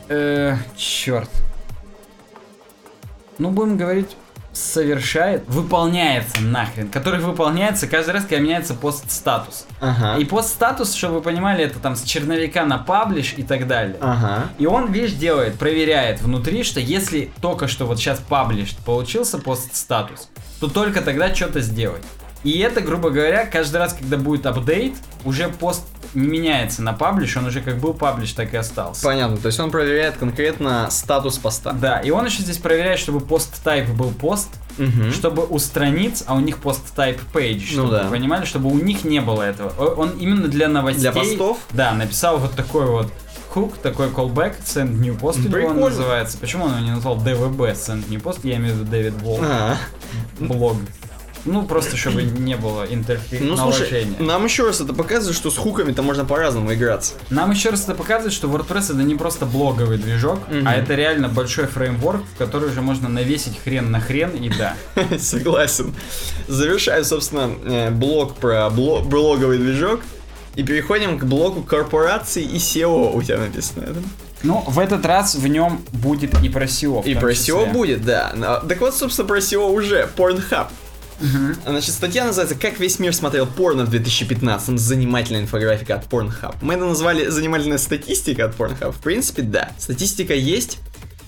э, черт, ну будем говорить совершает, выполняется нахрен, который выполняется каждый раз, когда меняется пост статус. Ага. И пост статус, чтобы вы понимали, это там с черновика на паблиш и так далее. Ага. И он, видишь, делает, проверяет внутри, что если только что вот сейчас паблиш получился пост-статус, то только тогда что-то сделать. И это, грубо говоря, каждый раз, когда будет апдейт, уже пост не меняется на паблиш, он уже как был паблиш, так и остался. Понятно, то есть он проверяет конкретно статус поста. Да, и он еще здесь проверяет, чтобы пост-тайп был пост, Мгм. чтобы у страниц, а у них пост-тайп page, чтобы Ну да. вы понимали, чтобы у них не было этого. Он именно для новостей... Для постов? Да, написал вот такой вот хук, такой callback, send new post него он называется. Почему он его не назвал DVB send new post? Я имею в виду Дэвид А. блог. Ну, просто чтобы не было интерфейс Ну слушай, нам еще раз это показывает, что с хуками-то можно по-разному играться. Нам еще раз это показывает, что WordPress это не просто блоговый движок, Мгм. а это реально большой фреймворк, в который уже можно навесить хрен на хрен и да. Согласен. Завершаю, собственно, э, блок про бло- блоговый движок. И переходим к блоку корпораций и SEO у тебя написано. это. Ну, в этот раз в нем будет и про SEO. И про числе. SEO будет, да. Но- Так вот, собственно, про SEO уже. Pornhub. Значит, статья называется «Как весь мир смотрел порно в 2015 Занимательная инфографика от Pornhub. Мы это назвали «Занимательная статистика от Pornhub». В принципе, да. Статистика есть.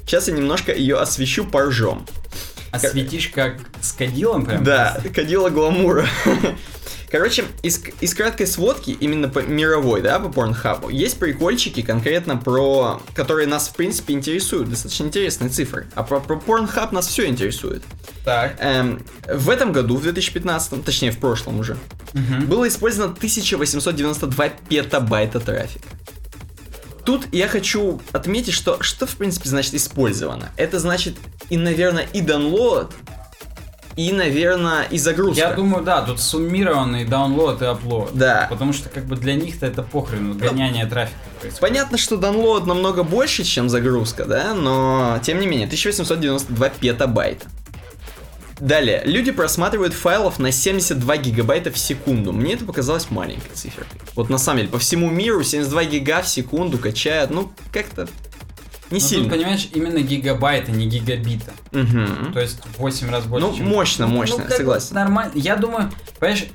Сейчас я немножко ее освещу поржом. Осветишь как с кадилом прям? Да, кадила гламура. Короче, из, из краткой сводки, именно по мировой, да, по порнхабу, есть прикольчики конкретно про, которые нас, в принципе, интересуют. Достаточно интересные цифры. А про, про порнхаб нас все интересует. Так. Эм, в этом году, в 2015, точнее, в прошлом уже, Мгм. было использовано 1892 петабайта трафика. Тут я хочу отметить, что что в принципе значит использовано. Это значит и, наверное, и download, и, наверное, и загрузка. Я думаю, да, тут суммированный даунлоад и аплод. Да. Потому что как бы для них-то это похрен, гоняние трафика происходит. Понятно, что download намного больше, чем загрузка, да, но тем не менее, 1892 петабайта. Далее, люди просматривают файлов на 72 гигабайта в секунду. Мне это показалось маленькой циферкой. Вот на самом деле, по всему миру 72 гига в секунду качают, ну, как-то не Но сильно. тут, понимаешь, именно гигабайта, не гигабита. Мгм. То есть в 8 раз больше, Ну, чем... мощно, мощно, как бы согласен. Нормально. Я думаю, понимаешь,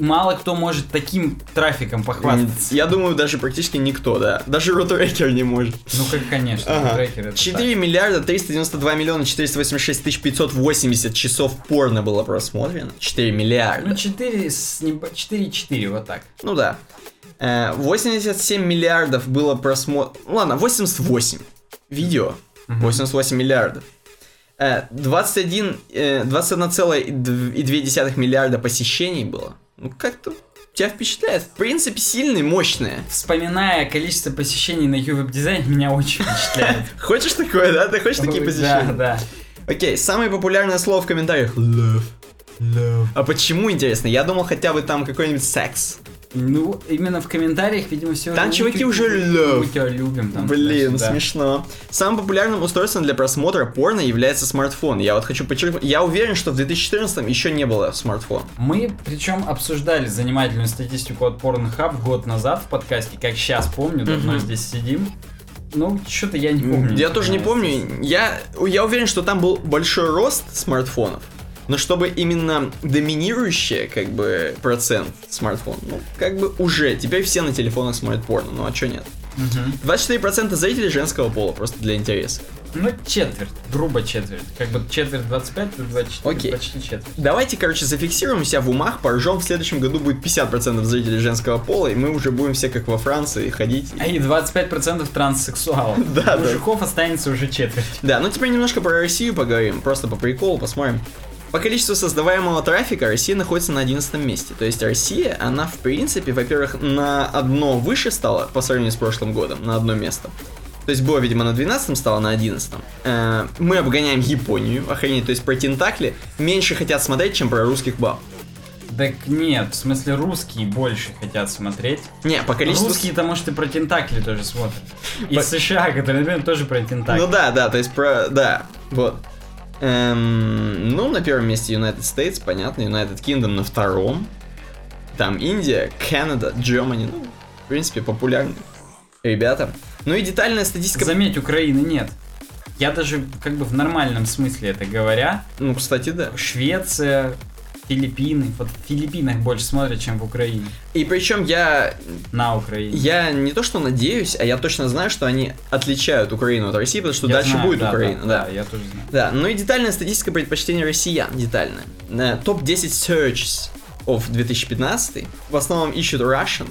мало кто может таким трафиком похвастаться. Я думаю, даже практически никто, да. Даже рутрекер не может. Ну, как, конечно, Ага. трекер это 4 миллиарда 392 миллиона 486 тысяч 580 часов порно было просмотрено. 4 так. миллиарда. Ну, 4 с небо- 4,4, вот так. Ну да. Э, 87 миллиардов было просмотр... Ладно, 88 видео. 88 миллиардов. Э, 21, э, 21,2 миллиарда посещений было. Ну, как-то тебя впечатляет. В принципе, сильные, мощные. Вспоминая количество посещений на YouTube дизайн, меня очень впечатляет. Хочешь такое, да? Ты хочешь такие посещения? Да, да. Окей, самое популярное слово в комментариях. Love. Love. А почему, интересно? Я думал хотя бы там какой-нибудь секс. Ну, именно в комментариях, видимо, все... Там чуваки уже. Мы тебя любим. Там, Блин, значит, да. смешно. Самым популярным устройством для просмотра порно является смартфон. Я вот хочу подчеркнуть, я уверен, что в 2014 еще не было смартфона. Мы, причем, обсуждали занимательную статистику от Pornhub год назад в подкасте, как сейчас помню, давно Мгм. здесь сидим. Ну, что-то я не помню. Я тоже не помню. Я, я уверен, что там был большой рост смартфонов. Но чтобы именно доминирующий, как бы, процент смартфон, ну, как бы уже. Теперь все на телефонах смотрят порно, ну а чё нет? мгм. 24% зрителей женского пола, просто для интереса. Ну, четверть, грубо четверть. Как бы четверть 25, тут 24, Окей. почти четверть. Давайте, короче, зафиксируем себя в умах, поржем. В следующем году будет 50% зрителей женского пола, и мы уже будем все как во Франции ходить. А и 25% транссексуалов. Да, да. Мужиков останется уже четверть. Да, ну теперь немножко про Россию поговорим, просто по приколу посмотрим. По количеству создаваемого трафика Россия находится на 11 месте. То есть Россия, она в принципе, во-первых, на одно выше стала по сравнению с прошлым годом, на одно место. То есть было, видимо, на 12 стало на 11 Э, Мы обгоняем Японию, охренеть, то есть про тентакли меньше хотят смотреть, чем про русских баб. Так нет, в смысле русские больше хотят смотреть. Не, по количеству... Русские-то, может, и про тентакли тоже смотрят. И США, которые, например, тоже про тентакли. Ну да, да, то есть про... Да, вот. Эм, ну, на первом месте United States, понятно, United Kingdom на втором. Там Индия, Канада, Germany, ну, в принципе, популярные ребята. Ну и детальная статистика... Заметь, Украины нет. Я даже как бы в нормальном смысле это говоря, Ну, кстати, да. Швеция, Филиппины, вот в Филиппинах больше смотрят, чем в Украине. И причем я, На Украине. я не то что надеюсь, а я точно знаю, что они отличают Украину от России, потому что Я дальше знаю, будет да, Украина, да. да. я тоже знаю. Да, ну и детальная статистика предпочтений россиян, детальная. Э, Топ-10 searches of 2015. В основном ищут Russian.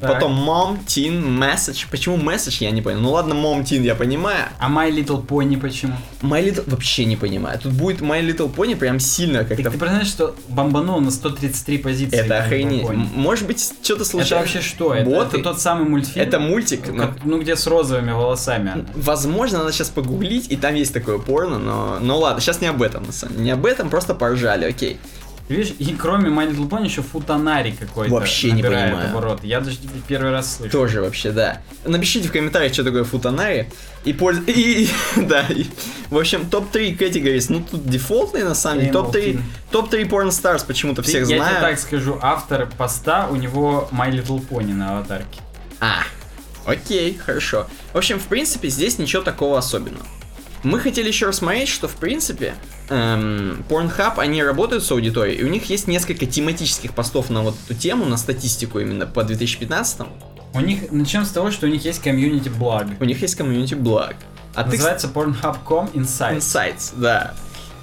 Так. Потом Mom, Teen, Message. Почему Message, я не понял. Ну ладно, Mom, Teen я понимаю. А My Little Pony почему? My Little... Вообще не понимаю. Тут будет My Little Pony прям сильно Так как-то... ты понимаешь, что бомбанул на 133 позиции. Это охренеть. Может быть, что-то Это случайно. вообще что? Это, Боты? это тот самый мультфильм? Это мультик, но... как- ну, где с розовыми волосами. Возможно, надо сейчас погуглить, и там есть такое порно, но... Ну ладно, сейчас не об этом, на самом деле. Не об этом, просто поржали, окей. Ты Видишь, и кроме My Little Pony еще футанари какой-то Вообще не понимаю. обороты. Я даже первый раз слышу. Тоже вообще, да. Напишите в комментариях, что такое футанари. И польз... И, и- да, и- в общем, топ-3 categories, ну тут дефолтные на самом деле. Animal Топ-3 King. топ-3 porn stars почему-то всех я тебе знаю. так скажу, автор поста, у него My Little Pony на аватарке. А, окей, хорошо. В общем, в принципе, здесь ничего такого особенного. Мы хотели еще рассмотреть, что в принципе эм, Pornhub, они работают с аудиторией, и у них есть несколько тематических постов на вот эту тему, на статистику именно по 2015 У них, начнем с того, что у них есть комьюнити блог. У них есть комьюнити блог. А Называется ты... Pornhub.com Insights. Insights, да.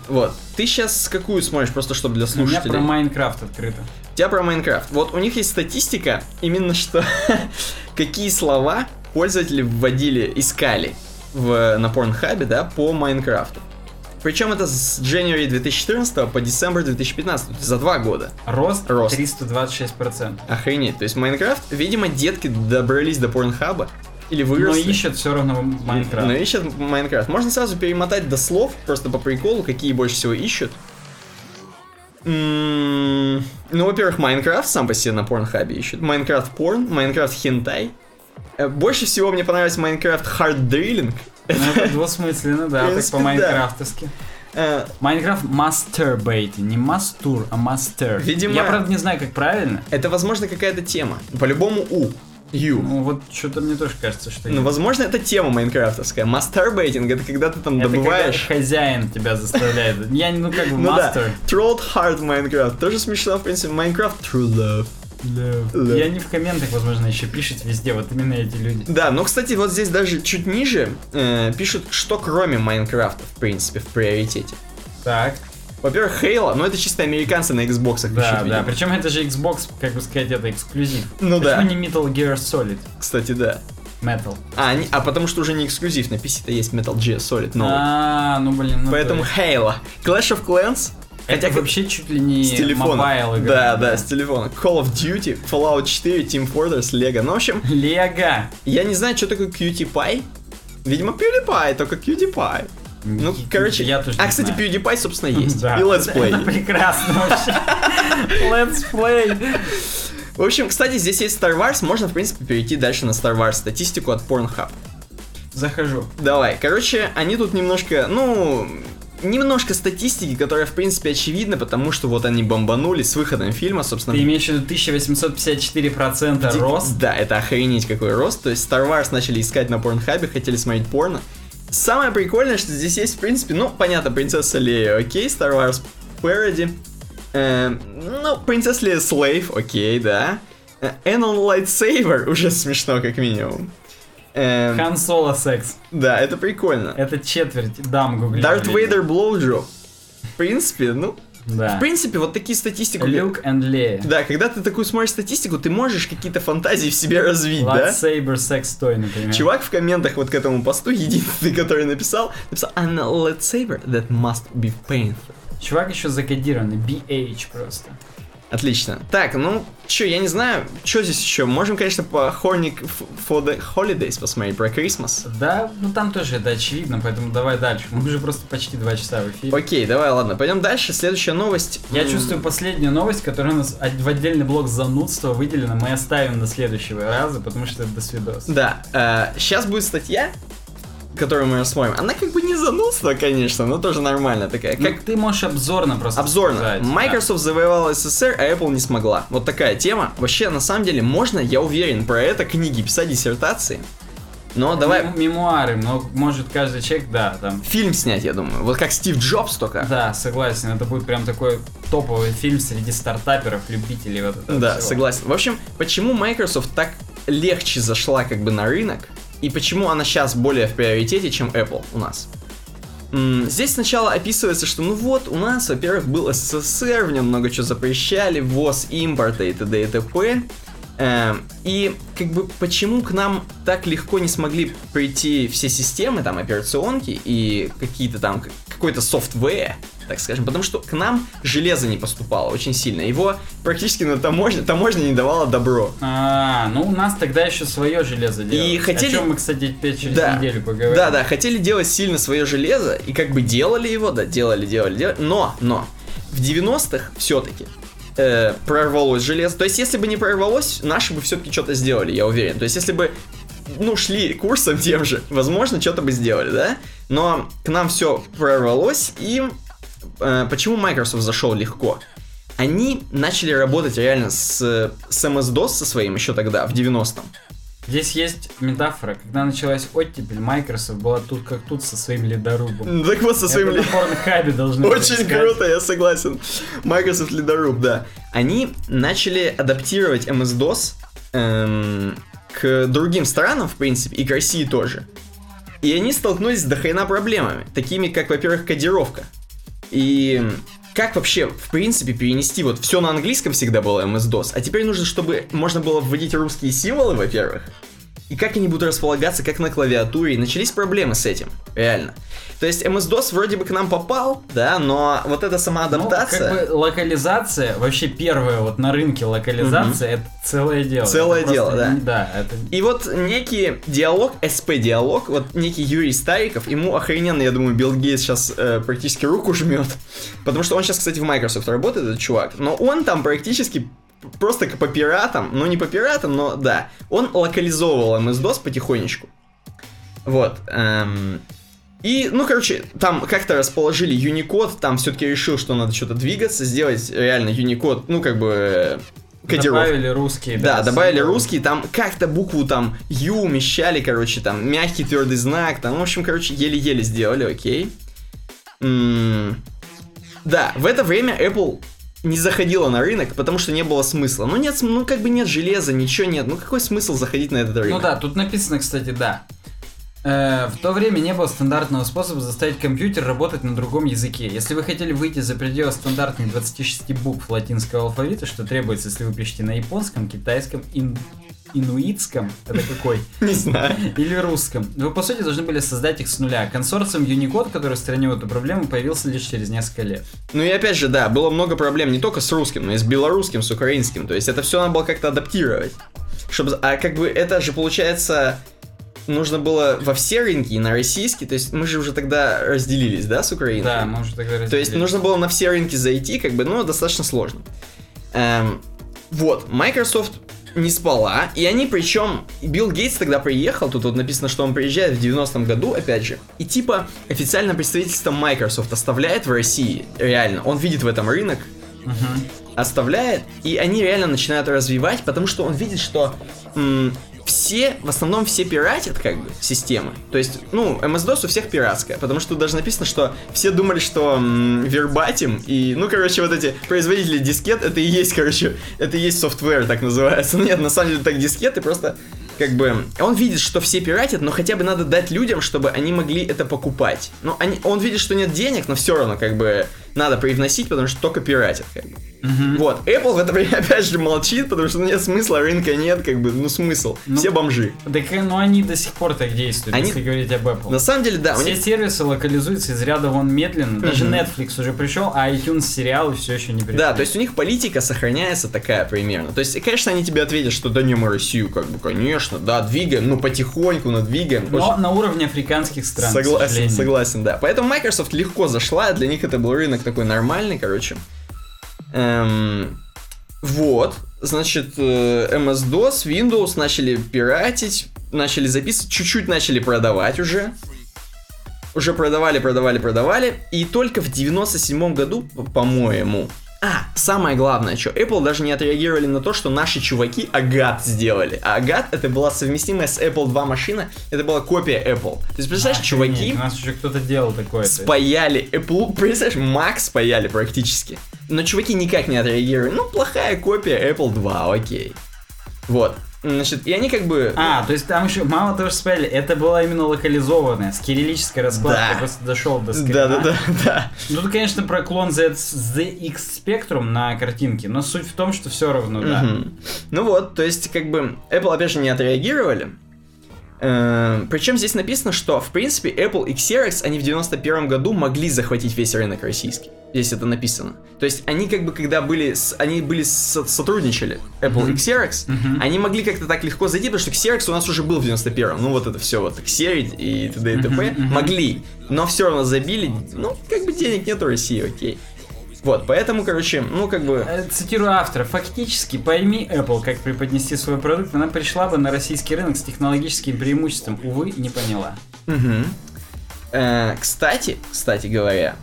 Вот. Ты сейчас какую смотришь, просто чтобы для слушателей? У меня про Майнкрафт открыто. У тебя про Майнкрафт. Вот у них есть статистика, именно что какие слова пользователи вводили, искали в, на Pornhub, да, по Майнкрафту. Причем это с January 2014 по December 2015, то есть за два года. Рост, Рост. 326%. Охренеть. То есть Майнкрафт, видимо, детки добрались до Порнхаба, или выросли. Но ищут все равно Майнкрафт. Но ищут Майнкрафт. Можно сразу перемотать до слов, просто по приколу, какие больше всего ищут. ну, во-первых, Майнкрафт сам по себе на Порнхабе ищут. Minecraft porn, Minecraft hentai. Э, больше всего мне понравился Minecraft Hard Drilling. Ну, это двусмысленно, да, так по-майнкрафтовски. Э, Minecraft masterbate, не мастур, а мастер. Видимо... Я, правда, не знаю, как правильно. Это, возможно, какая-то тема. По-любому У. Ю. Ну вот что-то мне тоже кажется, что... Ну, возможно, это тема майнкрафтовская. Masterbating, это когда ты там это добываешь... Когда хозяин тебя заставляет. Я, ну, как бы, мастер. Ну да, Trolled Hard Minecraft. Тоже смешно, в принципе. Minecraft True Love. Да. И они в комментах, возможно, еще пишут везде, вот именно эти люди. Да, но, кстати, вот здесь даже чуть ниже э, пишут, что кроме Майнкрафта, в принципе, в приоритете. Так. Во-первых, Halo, ну это чисто американцы на Xbox пишут, Да, да, причем это же Xbox, как бы сказать, это эксклюзив. Ну Почему да. не Metal Gear Solid? Кстати, да. Metal. А, они, а потому что уже не эксклюзив, на PC-то есть Metal Gear Solid новый. А, ну блин, ну Поэтому Halo. Clash of Clans, Хотя это вообще чуть ли не с телефона. Mobile игра. Да, да, с телефона. Call of Duty, Fallout 4, Team Fortress, Lego. Ну, в общем... Лего. Я не знаю, что такое Cutie Pie. Видимо, PewDiePie, только Cutie Pie. Ну, короче, я тоже а, кстати, знаю. PewDiePie, собственно, есть. Да. И Let's Play. Это прекрасно вообще. Let's Play. В общем, кстати, здесь есть Star Wars, можно, в принципе, перейти дальше на Star Wars статистику от Pornhub. Захожу. Давай, короче, они тут немножко, ну, немножко статистики, которая, в принципе, очевидна, потому что вот они бомбанули с выходом фильма, собственно. Ты имеешь в виду 1854% Ди- рост? Да, это охренеть какой рост. То есть Star Wars начали искать на порнхабе, хотели смотреть порно. Самое прикольное, что здесь есть, в принципе, ну, понятно, принцесса Лея, окей, Star Wars Parody. Эм, ну, принцесса Лея Slave, окей, да. Anal Lightsaber уже смешно, как минимум. Эм... Хан Соло секс. Да, это прикольно. Это четверть дам гугли. Дарт Вейдер Блоуджоп. В принципе, ну, да. В принципе, вот такие статистики. Люк и Leia. Да, когда ты такую смотришь статистику, ты можешь какие-то фантазии в себе развить, Light да? Saber Sex Toy, например. Чувак в комментах вот к этому посту, единственный, который написал, написал An lightsaber that must be painful. Чувак еще закодированный, BH просто. Отлично. Так, ну, чё, я не знаю, что здесь еще? Можем, конечно, по Hornic for the Holidays посмотреть, про Christmas. Да, ну там тоже это очевидно, поэтому давай дальше. Мы уже просто почти два часа в эфире. Окей, давай, ладно, пойдем дальше. Следующая новость. Я чувствую последнюю новость, которая у нас в отдельный блок занудства выделена, мы оставим до следующего раза, потому что это до свидос. Да, э, сейчас будет статья, которую мы рассмотрим, она как бы не занудство, конечно, но тоже нормально такая. Ну, как ты можешь обзорно просто Обзорно. сказать, Microsoft да. завоевала СССР, а Apple не смогла. Вот такая тема. Вообще, на самом деле, можно, я уверен, про это книги писать, диссертации. Но давай... Мем- мемуары, но может каждый человек, да, там... Фильм снять, я думаю. Вот как Стив Джобс только. Да, согласен. Это будет прям такой топовый фильм среди стартаперов, любителей вот этого Да, всего. согласен. В общем, почему Microsoft так легче зашла как бы на рынок, и почему она сейчас более в приоритете, чем Apple у нас? Здесь сначала описывается, что ну вот, у нас, во-первых, был СССР, в нем много чего запрещали, ввоз импорта и т.д. и т.п. Эм, И как бы почему к нам так легко не смогли прийти все системы, там, операционки и какие-то там, какой-то софтвер, так скажем, потому что к нам железо не поступало очень сильно. Его практически на таможне, таможня не давала добро. А, ну у нас тогда еще свое железо делали. хотели- О чем мы, кстати, теперь через Да. неделю поговорим. Да, да, хотели делать сильно свое железо, и как бы делали его, да, делали, делали, делали. Но, но, в 90-х все-таки э, прорвалось железо. То есть, если бы не прорвалось, наши бы все-таки что-то сделали, я уверен. То есть, если бы ну, шли курсом тем же, возможно, что-то бы сделали, да? Но к нам все прорвалось, и почему Microsoft зашел легко? Они начали работать реально с, с MS-DOS со своим еще тогда, в 90-м. Здесь есть метафора, когда началась оттепель, Microsoft была тут как тут со своим ледорубом. Ну, Так вот, со своим... Были Очень круто, я согласен. Microsoft ледоруб, да. Они начали адаптировать MS-DOS эм, к другим странам, в принципе, и к России тоже. И они столкнулись с дохрена проблемами, такими как, во-первых, кодировка. И как вообще, в принципе, перенести вот все на английском всегда было MS-DOS, а теперь нужно, чтобы можно было вводить русские символы, во-первых, и как они будут располагаться, как на клавиатуре, и начались проблемы с этим, реально. То есть MS-DOS вроде бы к нам попал, да, но вот эта сама Ну, адаптация... как бы локализация, вообще первая вот на рынке локализация, это целое дело. Целое Это просто дело, да. не- Да, это... И вот некий диалог, СП-диалог, вот некий Юрий Стариков, ему охрененно, я думаю, Билл Гейтс сейчас э, практически руку жмет. Потому что он сейчас, кстати, в Microsoft работает, этот чувак. Но он там практически просто по пиратам, ну не по пиратам, но да, он локализовывал MS-DOS потихонечку. Вот. эм, И, ну, короче, там как-то расположили Unicode, там все-таки решил, что надо что-то двигаться, сделать реально Unicode, ну, как бы, э, кодировку. Добавили русские. Да, добавили символы. русский, там как-то букву там Ю умещали, короче, там мягкий твердый знак, там, в общем, короче, еле-еле сделали, окей. М, Да, в это время Apple не заходила на рынок, потому что не было смысла. Ну нет, ну как бы нет железа, ничего нет. Ну какой смысл заходить на этот рынок? Ну да, тут написано, кстати, да. Э, в то время не было стандартного способа заставить компьютер работать на другом языке. Если вы хотели выйти за пределы стандартных 26 букв латинского алфавита, что требуется, если вы пишете на японском, китайском, ин- инуитском, это какой? Не знаю. Или русском. Вы, по сути, должны были создать их с нуля. Консорциум Unicode, который устранил эту проблему, появился лишь через несколько лет. Ну и опять же, да, было много проблем не только с русским, но и с белорусским, с украинским. То есть это все надо было как-то адаптировать. Чтобы, а как бы это же получается нужно было во все рынки и на российский, то есть мы же уже тогда разделились, да, с Украиной? Да, мы уже тогда То есть нужно было на все рынки зайти, как бы, ну, достаточно сложно. Эм, вот, Microsoft не спала, и они причем, Билл Гейтс тогда приехал, тут вот написано, что он приезжает в 90-м году, опять же, и типа официально представительство Microsoft оставляет в России, реально, он видит в этом рынок, Мгм. оставляет, и они реально начинают развивать, потому что он видит, что все, в основном все пиратят, как бы, системы. То есть, ну, MS-DOS у всех пиратская, потому что тут даже написано, что все думали, что вербатим, и, ну, короче, вот эти производители дискет, это и есть, короче, это и есть софтвер, так называется. Нет, на самом деле, так дискеты просто как бы, он видит, что все пиратят, но хотя бы надо дать людям, чтобы они могли это покупать. Ну, они, он видит, что нет денег, но все равно, как бы, надо привносить, потому что только пиратят, как бы. Мгм. Вот, Apple в это время опять же молчит, потому что нет смысла, рынка нет, как бы, ну смысл, Ну, все бомжи. Так, ну они до сих пор так действуют, Они- если говорить об Apple. На самом деле, да, Все них... сервисы локализуются из ряда вон медленно. Даже Мгм. Netflix уже пришел, а iTunes сериалы все еще не пришли. Да, то есть у них политика сохраняется такая примерно. То есть, конечно, они тебе ответят, что да не мы Россию, как бы, конечно, да, двигаем, ну потихоньку, но двигаем. Но Очень- на уровне африканских стран. Согласен, согласен, да. Поэтому Microsoft легко зашла, для них это был рынок такой нормальный, короче. Эм, вот, значит, э, MS-DOS, Windows начали пиратить, начали записывать, чуть-чуть начали продавать уже. Уже продавали, продавали, продавали. И только в 97 году, по- по-моему... А, самое главное, что Apple даже не отреагировали на то, что наши чуваки Агат сделали. А Агат это была совместимая с Apple 2 машина, это была копия Apple. То есть, представляешь, Охренеть, чуваки У нас уже кто-то делал такое. спаяли Apple, представляешь, Mac спаяли практически. Но чуваки никак не отреагировали. Ну, плохая копия Apple 2, окей. Вот. Значит, и они как бы... А, то есть там еще мало того, что спели, это была именно локализованная, с кириллической раскладкой, Да. просто дошел до скрина. да, да, да, да. Ну, тут, конечно, про клон Z, ZX Spectrum на картинке, но суть в том, что все равно, да. Мгм. Ну вот, то есть, как бы, Apple опять же не отреагировали. Причем здесь написано, что, в принципе, Apple и Xerox, они в 91 году могли захватить весь рынок российский. Здесь это написано. То есть, они как бы, когда были, с- они были, со- сотрудничали, Apple и Xerox, они могли как-то так легко зайти, потому что Xerox у нас уже был в 91-м. Ну, вот это все, вот, Xerox и т.д. и т.п. Могли, но все равно забили. Ну, как бы денег нет в России, окей. Вот, поэтому, короче, ну, как бы... Э, Цитирую автора. Фактически, пойми Apple, как преподнести свой продукт, она пришла бы на российский рынок с технологическим преимуществом. Увы, не поняла. Э, кстати, кстати говоря,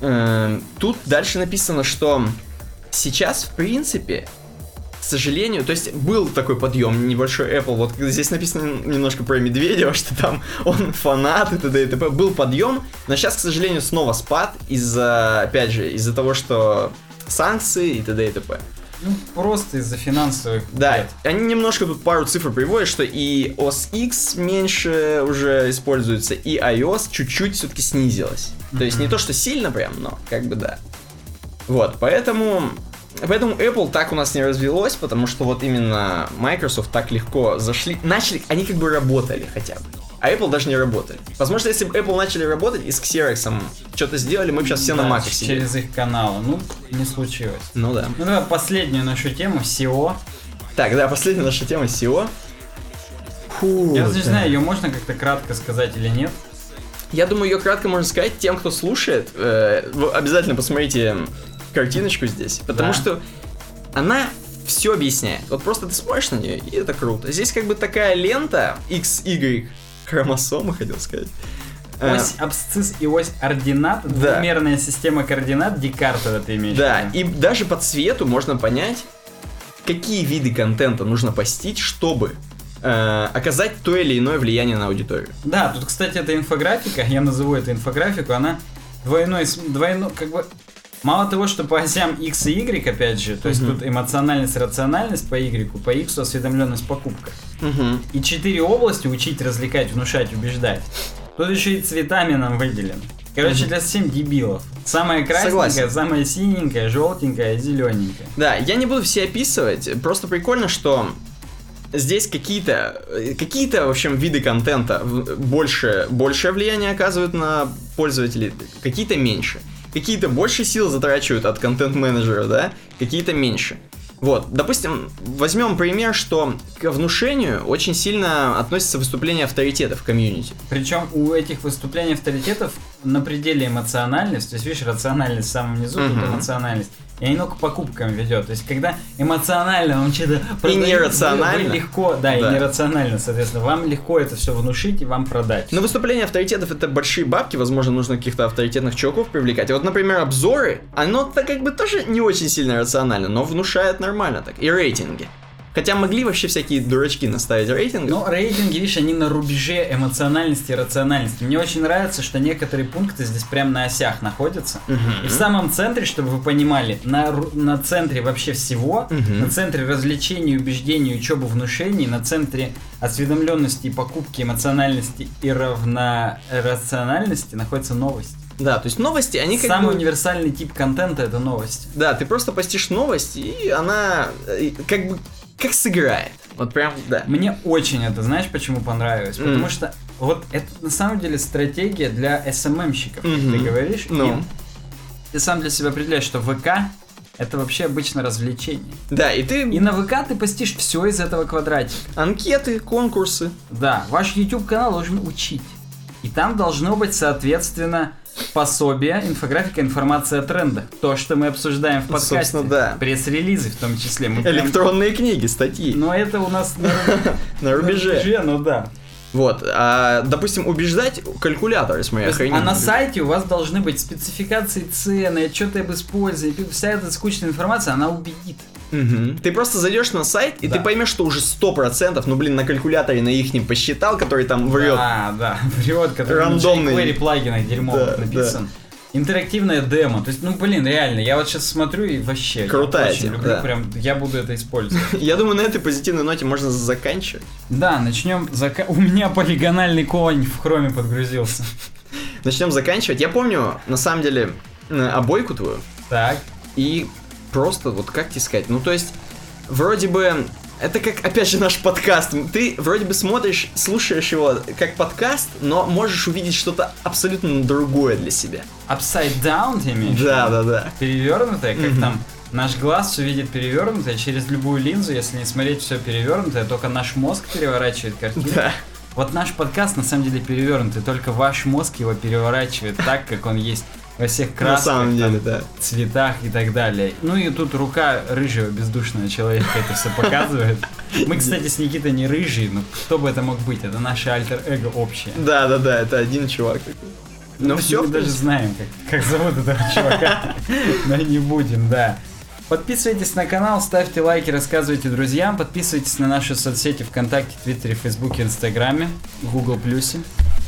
э, тут дальше написано, что сейчас, в принципе, сожалению, то есть был такой подъем небольшой Apple, вот здесь написано немножко про Медведева, что там он фанат и т.д. и т.п. Был подъем, но сейчас, к сожалению, снова спад из-за, опять же, из-за того, что санкции и т.д. и т.п. Ну, просто из-за финансовых. Да, бед. они немножко тут пару цифр приводят, что и OS X меньше уже используется, и iOS чуть-чуть все-таки снизилась. То есть не то, что сильно прям, но как бы да. Вот, поэтому... Поэтому Apple так у нас не развелось, потому что вот именно Microsoft так легко зашли, начали, они как бы работали хотя бы. А Apple даже не работали. Возможно, если бы Apple начали работать и с Xerox что-то сделали, мы бы сейчас все на Да, Mac сидели. Через их каналы. Ну, не случилось. Ну да. Ну, давай последнюю нашу тему, SEO. Так, да, последняя наша тема SEO. Фу, Я даже не знаю, ее можно как-то кратко сказать или нет. Я думаю, ее кратко можно сказать тем, кто слушает. э, обязательно посмотрите картиночку здесь, потому Да. что она все объясняет. Вот просто ты смотришь на нее, и это круто. Здесь как бы такая лента XY хромосомы, хотел сказать. Э, Ось абсцисс и ось ординат, Да. двумерная система координат Декарта ты имеешь. Да, и даже по цвету можно понять, какие виды контента нужно постить, чтобы э, оказать то или иное влияние на аудиторию. Да, тут, кстати, эта инфографика, я назову эту инфографику, она двойной, двойной, как бы, мало того, что по осям X и Y, опять же, то есть Мгм. тут эмоциональность, рациональность по Y, по X осведомленность, покупка. Мгм. И четыре области учить, развлекать, внушать, убеждать. Тут еще и цветами нам выделен. Короче, Мгм. для совсем дебилов. Самая красненькая, Согласен. самая синенькая, желтенькая, зелененькая. Да, я не буду все описывать, просто прикольно, что здесь какие-то, какие-то, в общем, виды контента больше, большее влияние оказывают на пользователей, какие-то меньше. Какие-то больше сил затрачивают от контент-менеджера, да, какие-то меньше. Вот, допустим, возьмем пример, что к внушению очень сильно относится выступление авторитетов в комьюнити. Причем у этих выступлений авторитетов на пределе эмоциональность, то есть видишь, рациональность в самом низу, тут Мгм. эмоциональность. И они только покупкам ведет. То есть, когда эмоционально вам что-то продают, нерационально. вы- вы легко, да, Да. и нерационально, соответственно, вам легко это все внушить и вам продать. Но выступления авторитетов это большие бабки, возможно, нужно каких-то авторитетных чуваков привлекать. И вот, например, обзоры, оно-то как бы тоже не очень сильно рационально, но внушает нормально так. И рейтинги. Хотя могли вообще всякие дурачки наставить рейтинги. Но рейтинги, видишь, они на рубеже эмоциональности и рациональности. Мне очень нравится, что некоторые пункты здесь прям на осях находятся. И в самом центре, чтобы вы понимали, на, на центре вообще всего, Мгм. на центре развлечений, убеждений, учебы, внушений, на центре осведомленности и покупки, эмоциональности и равнорациональности находится новость. Да, то есть новости, они как Самый бы... универсальный тип контента это новость. Да, ты просто постишь новость, и она э, как бы как сыграет. Вот прям, да. Мне очень это, знаешь, почему понравилось? М. Потому что вот это на самом деле стратегия для СММщиков, как Мгм. ты говоришь. Ну. И ты сам для себя определяешь, что ВК это вообще обычно развлечение. Да, и ты... И на ВК ты постишь все из этого квадратика. Анкеты, конкурсы. Да, ваш YouTube канал должен учить. И там должно быть, соответственно, пособие, инфографика, информация о трендах. То, что мы обсуждаем в подкасте. Собственно, да. Пресс-релизы в том числе. Мы прям- Электронные книги, статьи. Но это у нас на на рубеже. ну да. Вот, а, допустим, убеждать калькуляторы, смотри, То есть, охрененно. а на сайте у вас должны быть спецификации цены, отчеты об использовании, вся эта скучная информация, она убедит. Мгм. Ты просто зайдешь на сайт, и Да. ты поймешь, что уже 100%, ну блин, на калькуляторе на их посчитал, который там врет. Да, да, перевод, который Рандомный. на jQuery плагинах дерьмовых Да, написан. Интерактивное демо. То есть, ну блин, реально, я вот сейчас смотрю и вообще. я Крутая очень тема, люблю, да. прям я буду это использовать. Я думаю, на этой позитивной ноте можно заканчивать. Да, начнем. Зака... У меня полигональный конь в хроме подгрузился. Начнем заканчивать. Я помню, на самом деле, обойку твою, Так. и просто, вот как тебе сказать, ну то есть, вроде бы, это как, опять же, наш подкаст. Ты вроде бы смотришь, слушаешь его как подкаст, но можешь увидеть что-то абсолютно другое для себя. Upside down ты имеешь? Да, да, да. перевернутое, как Мгм. там наш глаз все видит перевернутое, через любую линзу, если не смотреть все перевернутое, только наш мозг переворачивает картину. Да. Вот наш подкаст на самом деле перевернутый, только ваш мозг его переворачивает так, как он есть во всех На красках, самом деле, там, да. цветах и так далее. Ну и тут рука рыжего бездушного человека это все показывает. Мы, кстати, с Никитой не рыжие, но кто бы это мог быть? Это наше альтер-эго общее. Да, да, да, это один чувак такой. Ну Мы все, даже знаем, как, как зовут этого чувака, но не будем, да. Подписывайтесь на канал, ставьте лайки, рассказывайте друзьям, подписывайтесь на наши соцсети ВКонтакте, Твиттере, Фейсбуке, Инстаграме, Google Плюсе.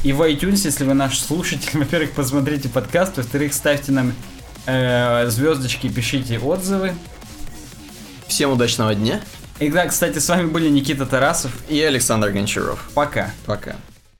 И в iTunes, если вы наш слушатель, во-первых, посмотрите подкаст, во-вторых, ставьте нам э, звездочки, пишите отзывы. Всем удачного дня. И да, кстати, с вами были Никита Тарасов. И Александр Гончаров. Пока. Пока.